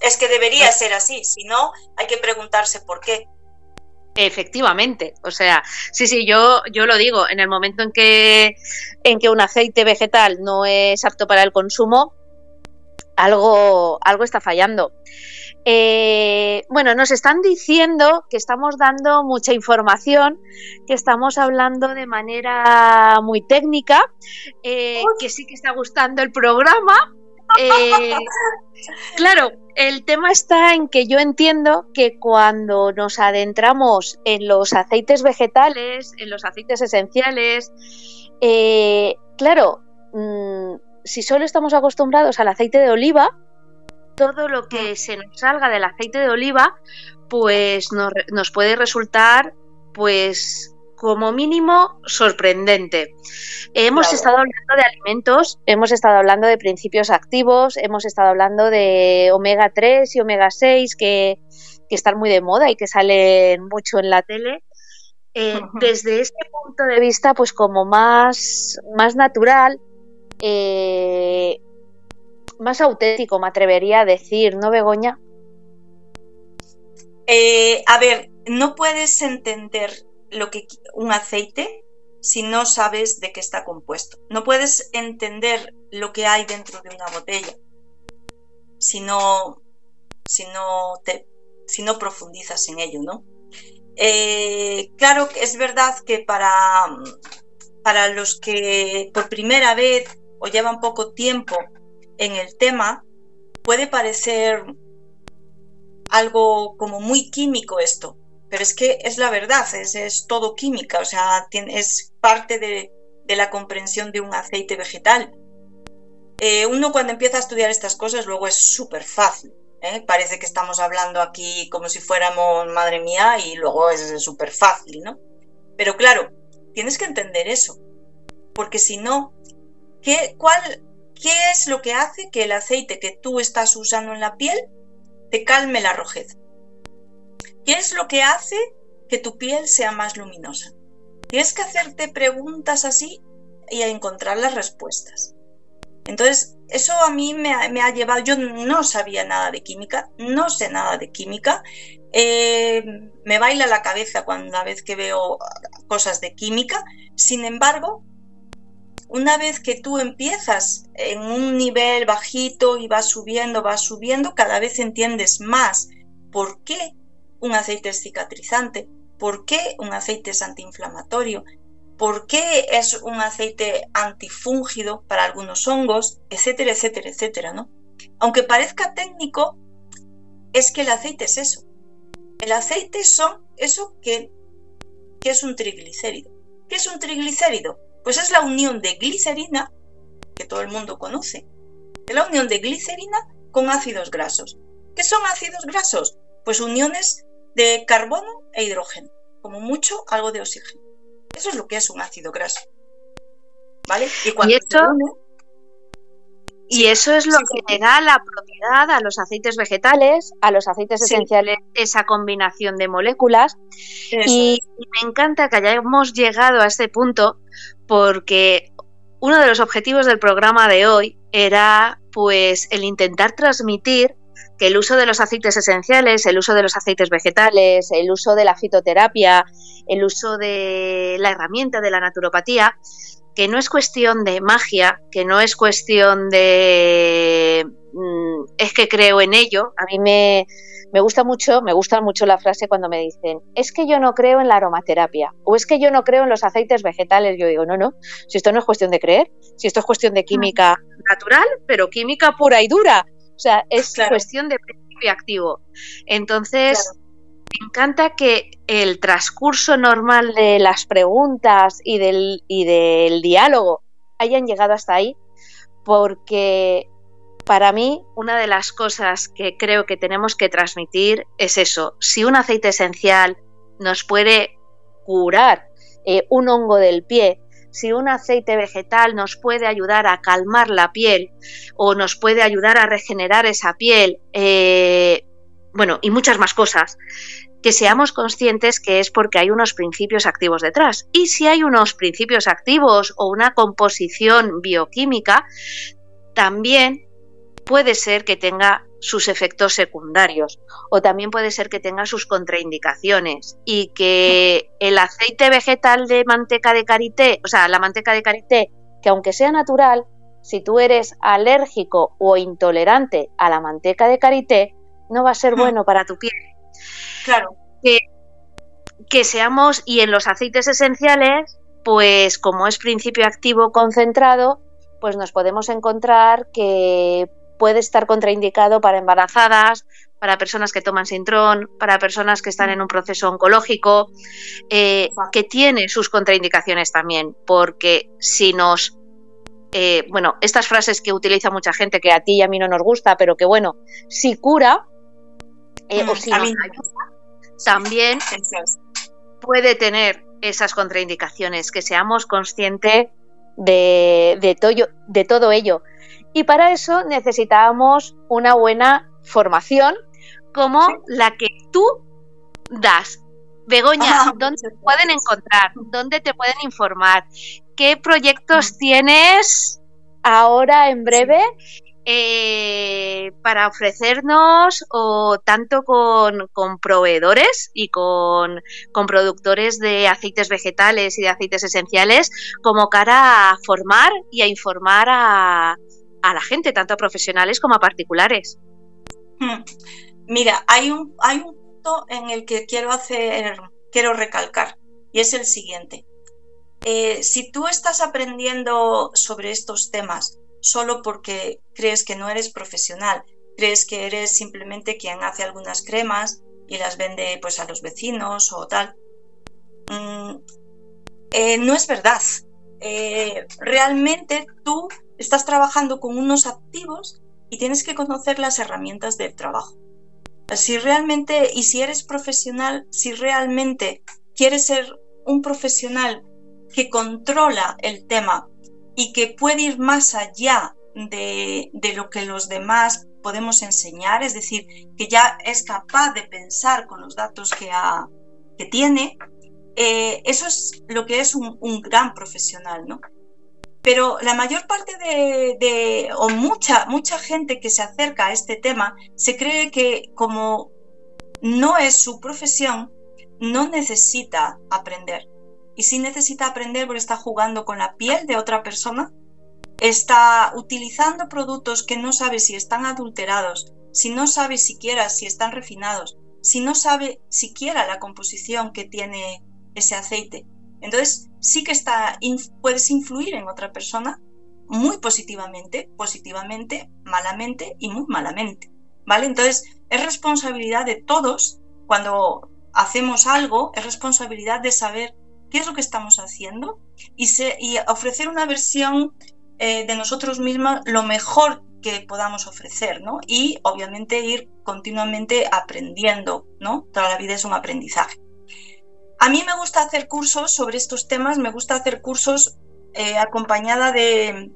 es que debería ser así, si no, hay que preguntarse por qué. Efectivamente, o sea, sí, sí, yo, yo lo digo, en el momento en que, en que un aceite vegetal no es apto para el consumo, algo, algo está fallando. Eh, bueno, nos están diciendo que estamos dando mucha información, que estamos hablando de manera muy técnica, eh, que sí que está gustando el programa. Eh, claro, el tema está en que yo entiendo que cuando nos adentramos en los aceites vegetales, en los aceites esenciales, claro, mm, si solo estamos acostumbrados al aceite de oliva, todo lo que se nos salga del aceite de oliva, pues nos, puede resultar, pues como mínimo sorprendente. Hemos estado hablando de alimentos, hemos estado hablando de principios activos, hemos estado hablando de omega 3 y omega 6 que, están muy de moda y que salen mucho en la tele. Eh, desde este punto de vista, pues como más, más natural, eh, más auténtico, me atrevería a decir, ¿no, Begoña? Eh, a ver, no puedes entender lo que un aceite si no sabes de qué está compuesto. No puedes entender lo que hay dentro de una botella si no, si no, te, si no profundizas en ello, ¿no? Eh, claro que es verdad que para, para los que por primera vez o llevan poco tiempo en el tema, puede parecer algo como muy químico esto, pero es que es la verdad, es, todo química, o sea, es parte de, la comprensión de un aceite vegetal. Eh, uno cuando empieza a estudiar estas cosas luego es súper fácil. ¿eh? Parece que estamos hablando aquí como si fuéramos, madre mía, y luego es súper fácil, ¿no? Pero claro, tienes que entender eso, porque si no, ¿qué, cuál, ¿Qué es lo que hace que el aceite que tú estás usando en la piel te calme la rojez? ¿Qué es lo que hace que tu piel sea más luminosa? Tienes que hacerte preguntas así y a encontrar las respuestas. Entonces, eso a mí me ha, llevado, yo no sabía nada de química, no sé nada de química, eh, me baila la cabeza cuando una vez que veo cosas de química, sin embargo, una vez que tú empiezas en un nivel bajito y vas subiendo, vas subiendo, cada vez entiendes más por qué un aceite es cicatrizante, por qué un aceite es antiinflamatorio, por qué es un aceite antifúngido para algunos hongos, etcétera, etcétera, etcétera, ¿no? Aunque parezca técnico, es que el aceite es eso. El aceite son eso que, que es un triglicérido. ¿Qué es un triglicérido? Pues es la unión de glicerina, que todo el mundo conoce, es la unión de glicerina con ácidos grasos. ¿Qué son ácidos grasos? Pues uniones de carbono e hidrógeno, como mucho algo de oxígeno. Eso es lo que es un ácido graso. ¿Vale? Y, cuando y eso es lo que le da la propiedad a los aceites vegetales, a los aceites esenciales, esa combinación de moléculas. y me encanta que hayamos llegado a este punto porque uno de los objetivos del programa de hoy era pues el intentar transmitir que el uso de los aceites esenciales, el uso de los aceites vegetales, el uso de la fitoterapia, el uso de la herramienta de la naturopatía, que no es cuestión de magia, que no es cuestión de mm, es que creo en ello. A mí me, me gusta mucho, me gusta mucho la frase cuando me dicen, es que yo no creo en la aromaterapia o es que yo no creo en los aceites vegetales. Yo digo, no, no, si esto no es cuestión de creer, si esto es cuestión de química natural, pero química pura y dura. O sea, es cuestión de principio activo. Entonces, me encanta que el transcurso normal de las preguntas y del, y del diálogo hayan llegado hasta ahí, porque para mí una de las cosas que creo que tenemos que transmitir es eso. Si un aceite esencial nos puede curar eh, un hongo del pie, si un aceite vegetal nos puede ayudar a calmar la piel o nos puede ayudar a regenerar esa piel, eh, bueno, y muchas más cosas, que seamos conscientes que es porque hay unos principios activos detrás. Y si hay unos principios activos o una composición bioquímica, también puede ser que tenga sus efectos secundarios o también puede ser que tenga sus contraindicaciones y que el aceite vegetal de manteca de karité, o sea, la manteca de karité, que aunque sea natural, si tú eres alérgico o intolerante a la manteca de karité, no va a ser bueno para tu piel. Claro. Que, que seamos, y en los aceites esenciales, pues como es principio activo concentrado, pues nos podemos encontrar que puede estar contraindicado para embarazadas, para personas que toman sintrón, para personas que están en un proceso oncológico, eh, que tiene sus contraindicaciones también, porque si nos eh, bueno, estas frases que utiliza mucha gente que a ti y a mí no nos gusta, pero que bueno, si cura, eh, o mm, si también puede tener esas contraindicaciones, que seamos conscientes de, de todo ello. Y para eso necesitamos una buena formación como la que tú das. Begoña, ah, ¿dónde te pueden encontrar? ¿Dónde te pueden informar? ¿Qué proyectos mm. tienes ahora en breve eh, para ofrecernos o tanto con, proveedores y con, productores de aceites vegetales y de aceites esenciales como cara a formar y a informar a, la gente, tanto a profesionales como a particulares. Hmm. Mira, hay un, hay un punto en el que quiero hacer, quiero recalcar, y es el siguiente. Eh, si tú estás aprendiendo sobre estos temas solo porque crees que no eres profesional, crees que eres simplemente quien hace algunas cremas y las vende pues a los vecinos o tal. Mm, eh, no es verdad. Eh, realmente tú estás trabajando con unos activos y tienes que conocer las herramientas del trabajo. Si realmente, y si eres profesional, si realmente quieres ser un profesional que controla el tema y que puede ir más allá de, lo que los demás podemos enseñar, es decir, que ya es capaz de pensar con los datos que, tiene, eh, eso es lo que es un, gran profesional, ¿no? Pero la mayor parte de, o mucha, mucha gente que se acerca a este tema, se cree que como no es su profesión, no necesita aprender y si necesita aprender porque está jugando con la piel de otra persona, está utilizando productos que no sabe si están adulterados, si no sabe siquiera si están refinados, si no sabe siquiera la composición que tiene ese aceite. Entonces, sí que está, puedes influir en otra persona muy positivamente, positivamente, malamente y muy malamente. ¿Vale? Entonces, es responsabilidad de todos cuando hacemos algo, es responsabilidad de saber qué es lo que estamos haciendo y, y ofrecer una versión eh, de nosotros mismos lo mejor que podamos ofrecer, ¿no? Y obviamente ir continuamente aprendiendo, ¿no? Toda la vida es un aprendizaje. A mí me gusta hacer cursos sobre estos temas, me gusta hacer cursos eh, acompañada de,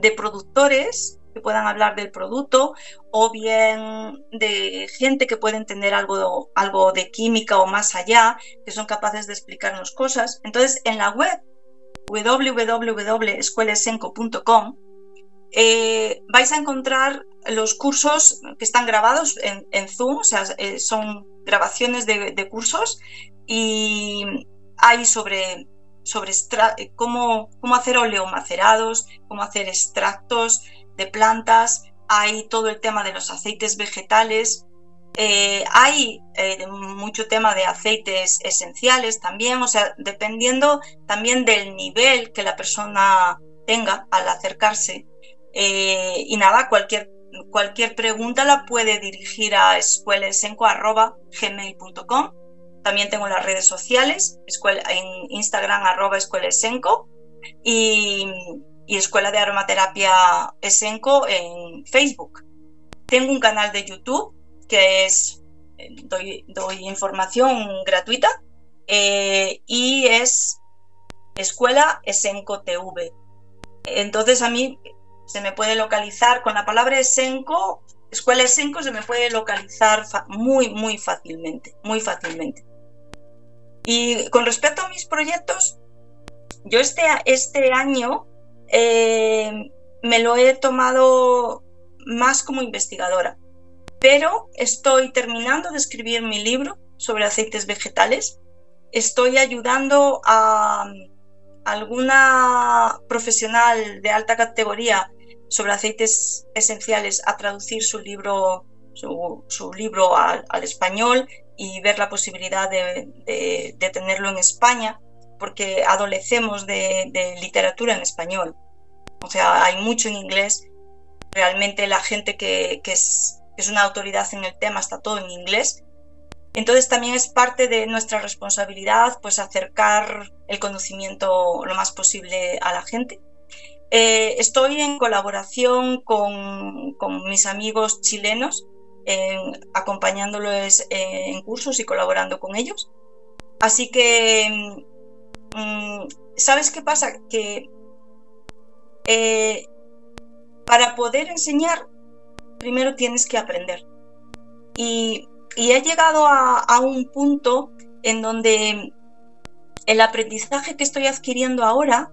de productores que puedan hablar del producto o bien de gente que puede entender algo, algo de química o más allá, que son capaces de explicarnos cosas. Entonces, en la web www.escuelesenco.com eh, vais a encontrar los cursos que están grabados en, Zoom, o sea, eh, son grabaciones de, cursos y hay sobre, sobre eh, cómo, cómo hacer oleomacerados, cómo hacer extractos de plantas, hay todo el tema de los aceites vegetales, hay mucho tema de aceites esenciales también, o sea, dependiendo también del nivel que la persona tenga al acercarse eh, y nada, cualquier, cualquier pregunta la puede dirigir a escuelesenco.gmail.com. También tengo las redes sociales, en Instagram arroba escuelesenco y, Escuela de Aromaterapia Esenco en Facebook. Tengo un canal de YouTube que es, doy, información gratuita eh, y es Escuela Esenco TV. Entonces a mí se me puede localizar con la palabra Esenco, escuela Esenco se me puede localizar muy, muy fácilmente, muy fácilmente. Y con respecto a mis proyectos, yo este, este año eh, me lo he tomado más como investigadora, pero estoy terminando de escribir mi libro sobre aceites vegetales, estoy ayudando a alguna profesional de alta categoría sobre aceites esenciales a traducir su libro, su, libro al, español y ver la posibilidad de, tenerlo en España, porque adolecemos de, literatura en español. O sea, hay mucho en inglés. Realmente la gente que, es, es una autoridad en el tema está todo en inglés. Entonces también es parte de nuestra responsabilidad pues acercar el conocimiento lo más posible a la gente. Eh, estoy en colaboración con, mis amigos chilenos, acompañándolos en cursos y colaborando con ellos. Así que, mm, ¿sabes qué pasa? Que eh, para poder enseñar, primero tienes que aprender. Y, he llegado a un punto en donde el aprendizaje que estoy adquiriendo ahora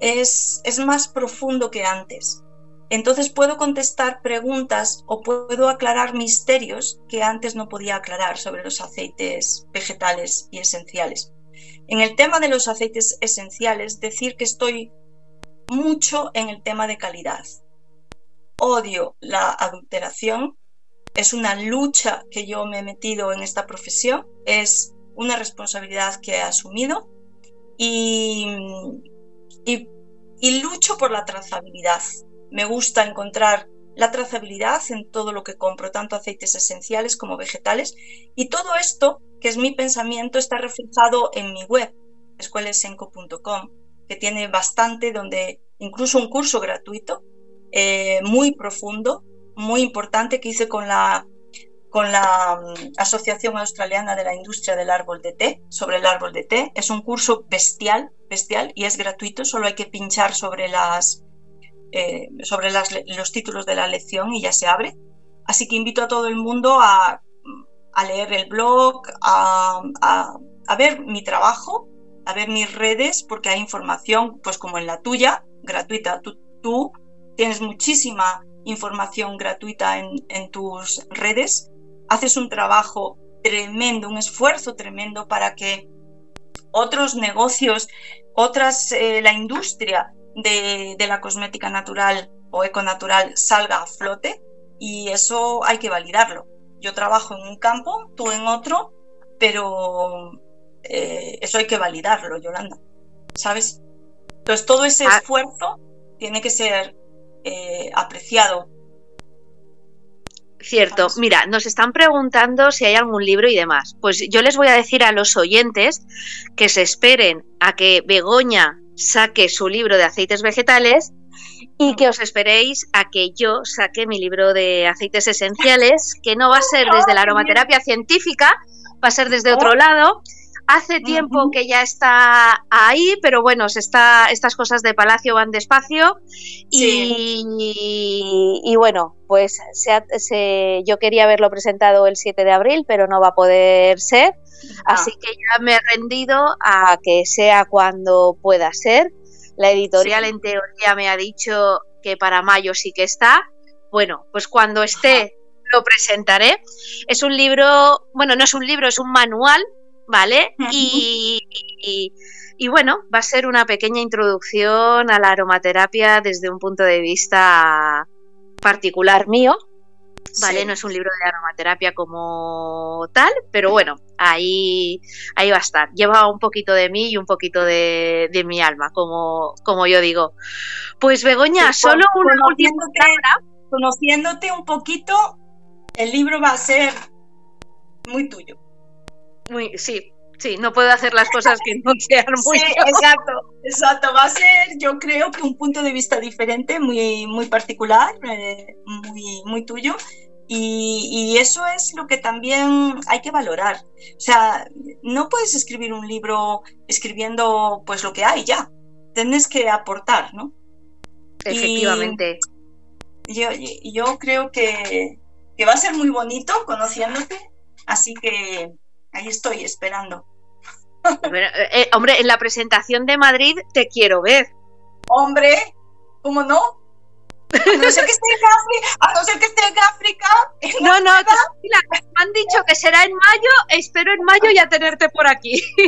es, más profundo que antes. Entonces puedo contestar preguntas o puedo aclarar misterios que antes no podía aclarar sobre los aceites vegetales y esenciales. En el tema de los aceites esenciales, decir que estoy mucho en el tema de calidad. Odio la adulteración, es una lucha que yo me he metido en esta profesión, es una responsabilidad que he asumido y y, lucho por la trazabilidad. Me gusta encontrar la trazabilidad en todo lo que compro, tanto aceites esenciales como vegetales. Y todo esto, que es mi pensamiento, está reflejado en mi web, escuelesenco.com, que tiene bastante, donde incluso un curso gratuito, eh, muy profundo, muy importante, que hice con la con la mm, Asociación Australiana de la Industria del Árbol de Té, sobre el árbol de té. Es un curso bestial, bestial y es gratuito, solo hay que pinchar sobre, las, eh, sobre los títulos de la lección y ya se abre. Así que invito a todo el mundo a, leer el blog, a, ver mi trabajo, a ver mis redes, porque hay información, pues como en la tuya, gratuita. Tú, tienes muchísima información gratuita en, en tus redes haces un trabajo tremendo, un esfuerzo tremendo para que otros negocios, otras, eh, la industria de, la cosmética natural o econatural salga a flote y eso hay que validarlo. Yo trabajo en un campo, tú en otro, pero eh, eso hay que validarlo, Yolanda, ¿sabes? Entonces todo ese ah. esfuerzo tiene que ser eh, apreciado Cierto, mira, nos están preguntando si hay algún libro y demás. Pues yo les voy a decir a los oyentes que se esperen a que Begoña saque su libro de aceites vegetales y que os esperéis a que yo saque mi libro de aceites esenciales, que no va a ser desde la aromaterapia científica, va a ser desde otro lado Hace tiempo que ya está ahí, pero bueno, se está, estas cosas de Palacio van despacio y, bueno, pues se, yo quería haberlo presentado el 7 de abril, pero no va a poder ser, ah. así que ya me he rendido a que sea cuando pueda ser. La editorial en teoría me ha dicho que para mayo sí que está. Bueno, pues cuando esté lo presentaré. Es un libro, bueno, no es un libro, es un manual ¿vale? Y, bueno, va a ser una pequeña introducción a la aromaterapia desde un punto de vista particular mío, ¿vale? No es un libro de aromaterapia como tal, pero bueno, ahí, ahí va a estar. Lleva un poquito de mí y un poquito de, mi alma, como, como yo digo. Pues Begoña, solo una última Conociéndote un poquito, el libro va a ser muy tuyo muy, sí, sí, no puedo hacer las cosas que no sean muy. Sí, exacto, exacto. Va a ser, yo creo que un punto de vista diferente, muy, muy particular, eh, muy, muy tuyo. Y, eso es lo que también hay que valorar. O sea, no puedes escribir un libro escribiendo pues lo que hay ya. Tienes que aportar, ¿no? Efectivamente. yo, yo creo que, que va a ser muy bonito conociéndote. Así que ahí estoy esperando. Eh, eh, hombre, en la presentación de Madrid te quiero ver. Hombre, ¿cómo no? A no ser que esté en África. A no ser que esté en África. no, no, tranquila. Me han dicho que será en mayo. Espero en mayo ya tenerte por aquí.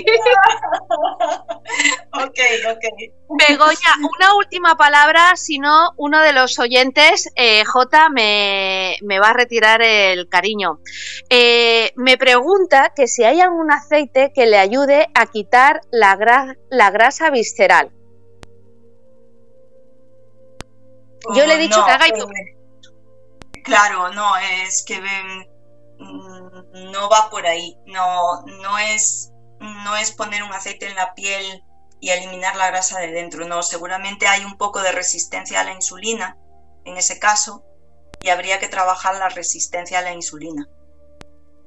ok, ok. Begoña, una última palabra, si no, uno de los oyentes, eh, J, me, va a retirar el cariño. Eh, me pregunta que si hay algún aceite que le ayude a quitar la, la grasa visceral. Yo le he dicho que haga y eh, Claro, no, es que mm, no va por ahí. No, no es, no es poner un aceite en la piel y eliminar la grasa de dentro. No, seguramente hay un poco de resistencia a la insulina en ese caso y habría que trabajar la resistencia a la insulina.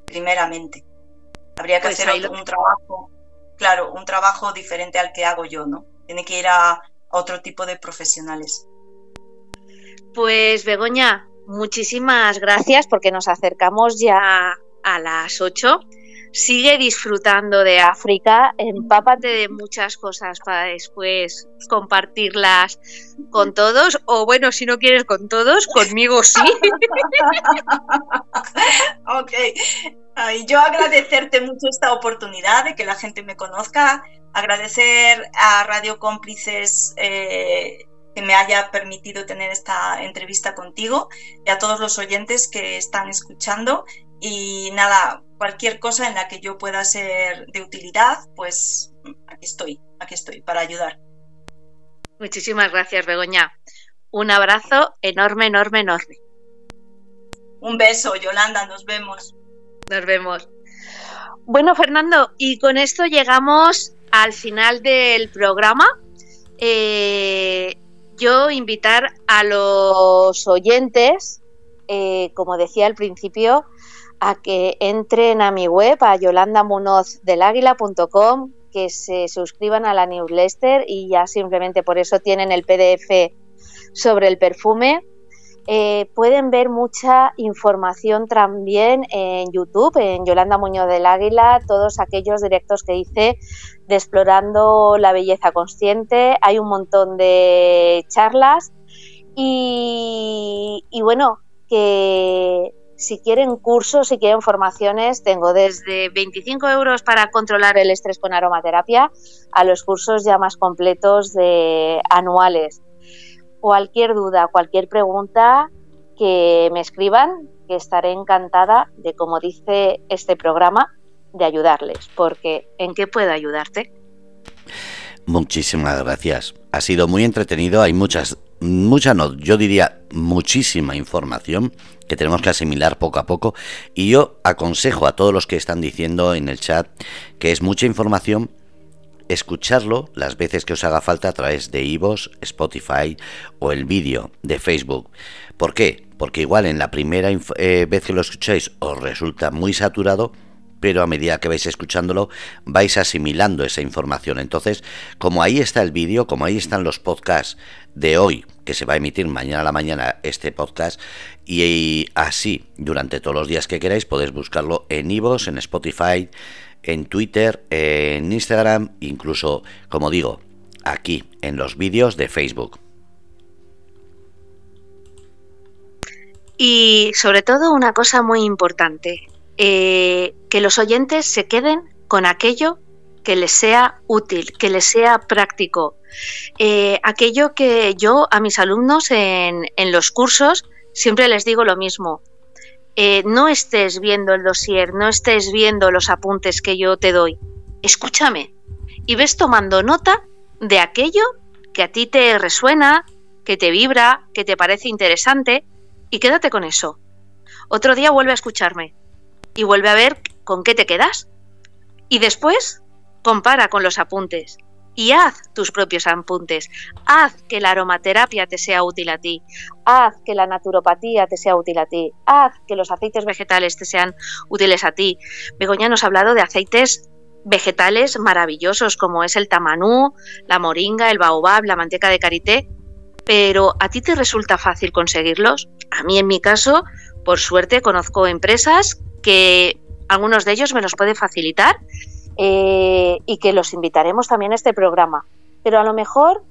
Primeramente. Habría que pues hacer un trabajo, claro, un trabajo diferente al que hago yo, ¿no? Tiene que ir a otro tipo de profesionales. Pues Begoña, muchísimas gracias porque nos acercamos ya a las 8. Sigue disfrutando de África, empápate de muchas cosas para después compartirlas con todos, o bueno, si no quieres con todos, conmigo sí. ok, yo agradecerte mucho esta oportunidad de que la gente me conozca, agradecer a Radio Cómplices eh, que me haya permitido tener esta entrevista contigo y a todos los oyentes que están escuchando. Y nada, cualquier cosa en la que yo pueda ser de utilidad, pues aquí estoy, aquí estoy para ayudar. Muchísimas gracias, Begoña. Un abrazo enorme, enorme, enorme. Un beso, Yolanda, nos vemos. Nos vemos. Bueno, Fernando, y con esto llegamos al final del programa. Eh, yo invitar a los oyentes, eh, como decía al principio, a que entren a mi web, a yolandamunozdeláguila.com, que se suscriban a la newsletter y ya simplemente por eso tienen el PDF sobre el perfume. Eh, pueden ver mucha información también en YouTube, en Yolanda Muñoz del Águila, todos aquellos directos que hice de explorando la belleza consciente. Hay un montón de charlas y, y bueno, que si quieren cursos, si quieren formaciones, tengo desde 25 euros para controlar el estrés con aromaterapia a los cursos ya más completos de anuales cualquier duda, cualquier pregunta que me escriban, que estaré encantada de, como dice este programa, de ayudarles, porque ¿en qué puedo ayudarte? Muchísimas gracias. Ha sido muy entretenido. Hay muchas, muchas no, yo diría muchísima información que tenemos que asimilar poco a poco y yo aconsejo a todos los que están diciendo en el chat que es mucha información escucharlo las veces que os haga falta a través de Ivos, Spotify o el vídeo de Facebook. ¿Por qué? Porque igual en la primera eh, vez que lo escucháis os resulta muy saturado, pero a medida que vais escuchándolo vais asimilando esa información. Entonces, como ahí está el vídeo, como ahí están los podcasts de hoy, que se va a emitir mañana a la mañana este podcast, y así durante todos los días que queráis podéis buscarlo en Ivos, en Spotify, en Twitter, en Instagram, incluso, como digo, aquí en los vídeos de Facebook. Y sobre todo una cosa muy importante, eh, que los oyentes se queden con aquello que les sea útil, que les sea práctico. Eh, aquello que yo a mis alumnos en, en los cursos siempre les digo lo mismo. Eh, no estés viendo el dossier, no estés viendo los apuntes que yo te doy. Escúchame y ves tomando nota de aquello que a ti te resuena, que te vibra, que te parece interesante y quédate con eso. Otro día vuelve a escucharme y vuelve a ver con qué te quedas. Y después compara con los apuntes y haz tus propios apuntes. Haz que la aromaterapia te sea útil a ti. Haz que la naturopatía te sea útil a ti. Haz que los aceites vegetales te sean útiles a ti. Begoña nos ha hablado de aceites vegetales maravillosos como es el tamanú, la moringa, el baobab, la manteca de karité. Pero ¿a ti te resulta fácil conseguirlos? A mí en mi caso, por suerte, conozco empresas que algunos de ellos me los pueden facilitar eh, y que los invitaremos también a este programa. Pero a lo mejor,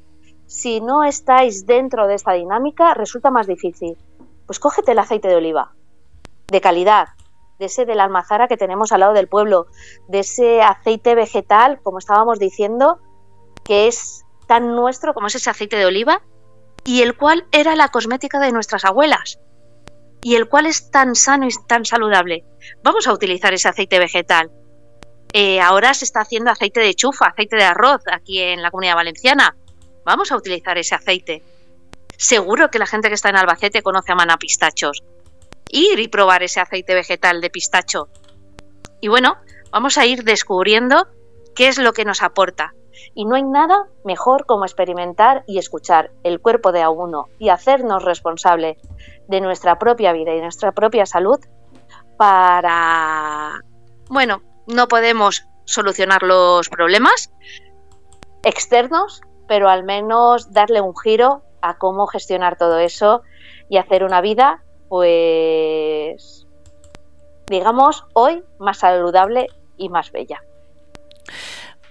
si no estáis dentro de esta dinámica, resulta más difícil. Pues cógete el aceite de oliva, de calidad, de ese de la almazara que tenemos al lado del pueblo, de ese aceite vegetal, como estábamos diciendo, que es tan nuestro como es ese aceite de oliva, y el cual era la cosmética de nuestras abuelas, y el cual es tan sano y tan saludable. Vamos a utilizar ese aceite vegetal eh, ahora se está haciendo aceite de chufa, aceite de arroz aquí en la comunidad valenciana. Vamos a utilizar ese aceite. Seguro que la gente que está en Albacete conoce a Mana Pistachos. Ir y probar ese aceite vegetal de pistacho. Y bueno, vamos a ir descubriendo qué es lo que nos aporta. Y no hay nada mejor como experimentar y escuchar el cuerpo de a uno y hacernos responsable de nuestra propia vida y nuestra propia salud para, bueno, no podemos solucionar los problemas externos, pero al menos darle un giro a cómo gestionar todo eso y hacer una vida, pues, digamos, hoy más saludable y más bella.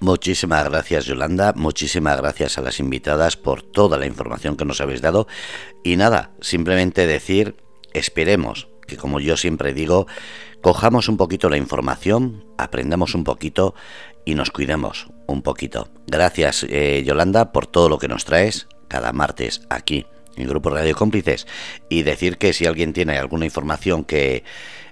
Muchísimas gracias Yolanda, muchísimas gracias a las invitadas por toda la información que nos habéis dado y nada, simplemente decir, esperemos que como yo siempre digo, cojamos un poquito la información, aprendamos un poquito y nos cuidemos un poquito. Gracias eh, Yolanda por todo lo que nos traes cada martes aquí en Grupo Radio Cómplices y decir que si alguien tiene alguna información que,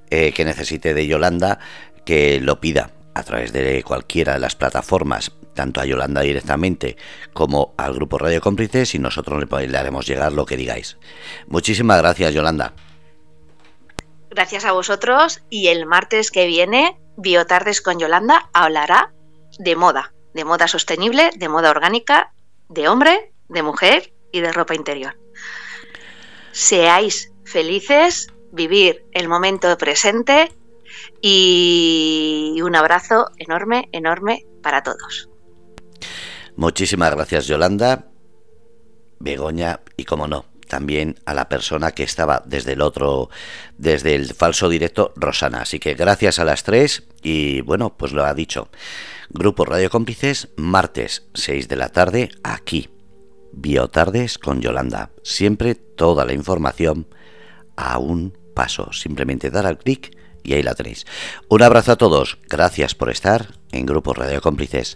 eh, que necesite de Yolanda, que lo pida a través de cualquiera de las plataformas, tanto a Yolanda directamente como al Grupo Radio Cómplices y nosotros le haremos llegar lo que digáis. Muchísimas gracias Yolanda. Gracias a vosotros y el martes que viene, Biotardes con Yolanda hablará de moda, de moda sostenible, de moda orgánica, de hombre, de mujer y de ropa interior. Seáis felices, vivir el momento presente y un abrazo enorme, enorme para todos. Muchísimas gracias Yolanda, Begoña y como no, también a la persona que estaba desde el otro, desde el falso directo, Rosana. Así que gracias a las tres y bueno, pues lo ha dicho. Grupo Radio Cómplices, martes 6 de la tarde, aquí. Biotardes con Yolanda. Siempre toda la información a un paso. Simplemente dar al clic y ahí la tenéis. Un abrazo a todos. Gracias por estar en Grupo Radio Cómplices.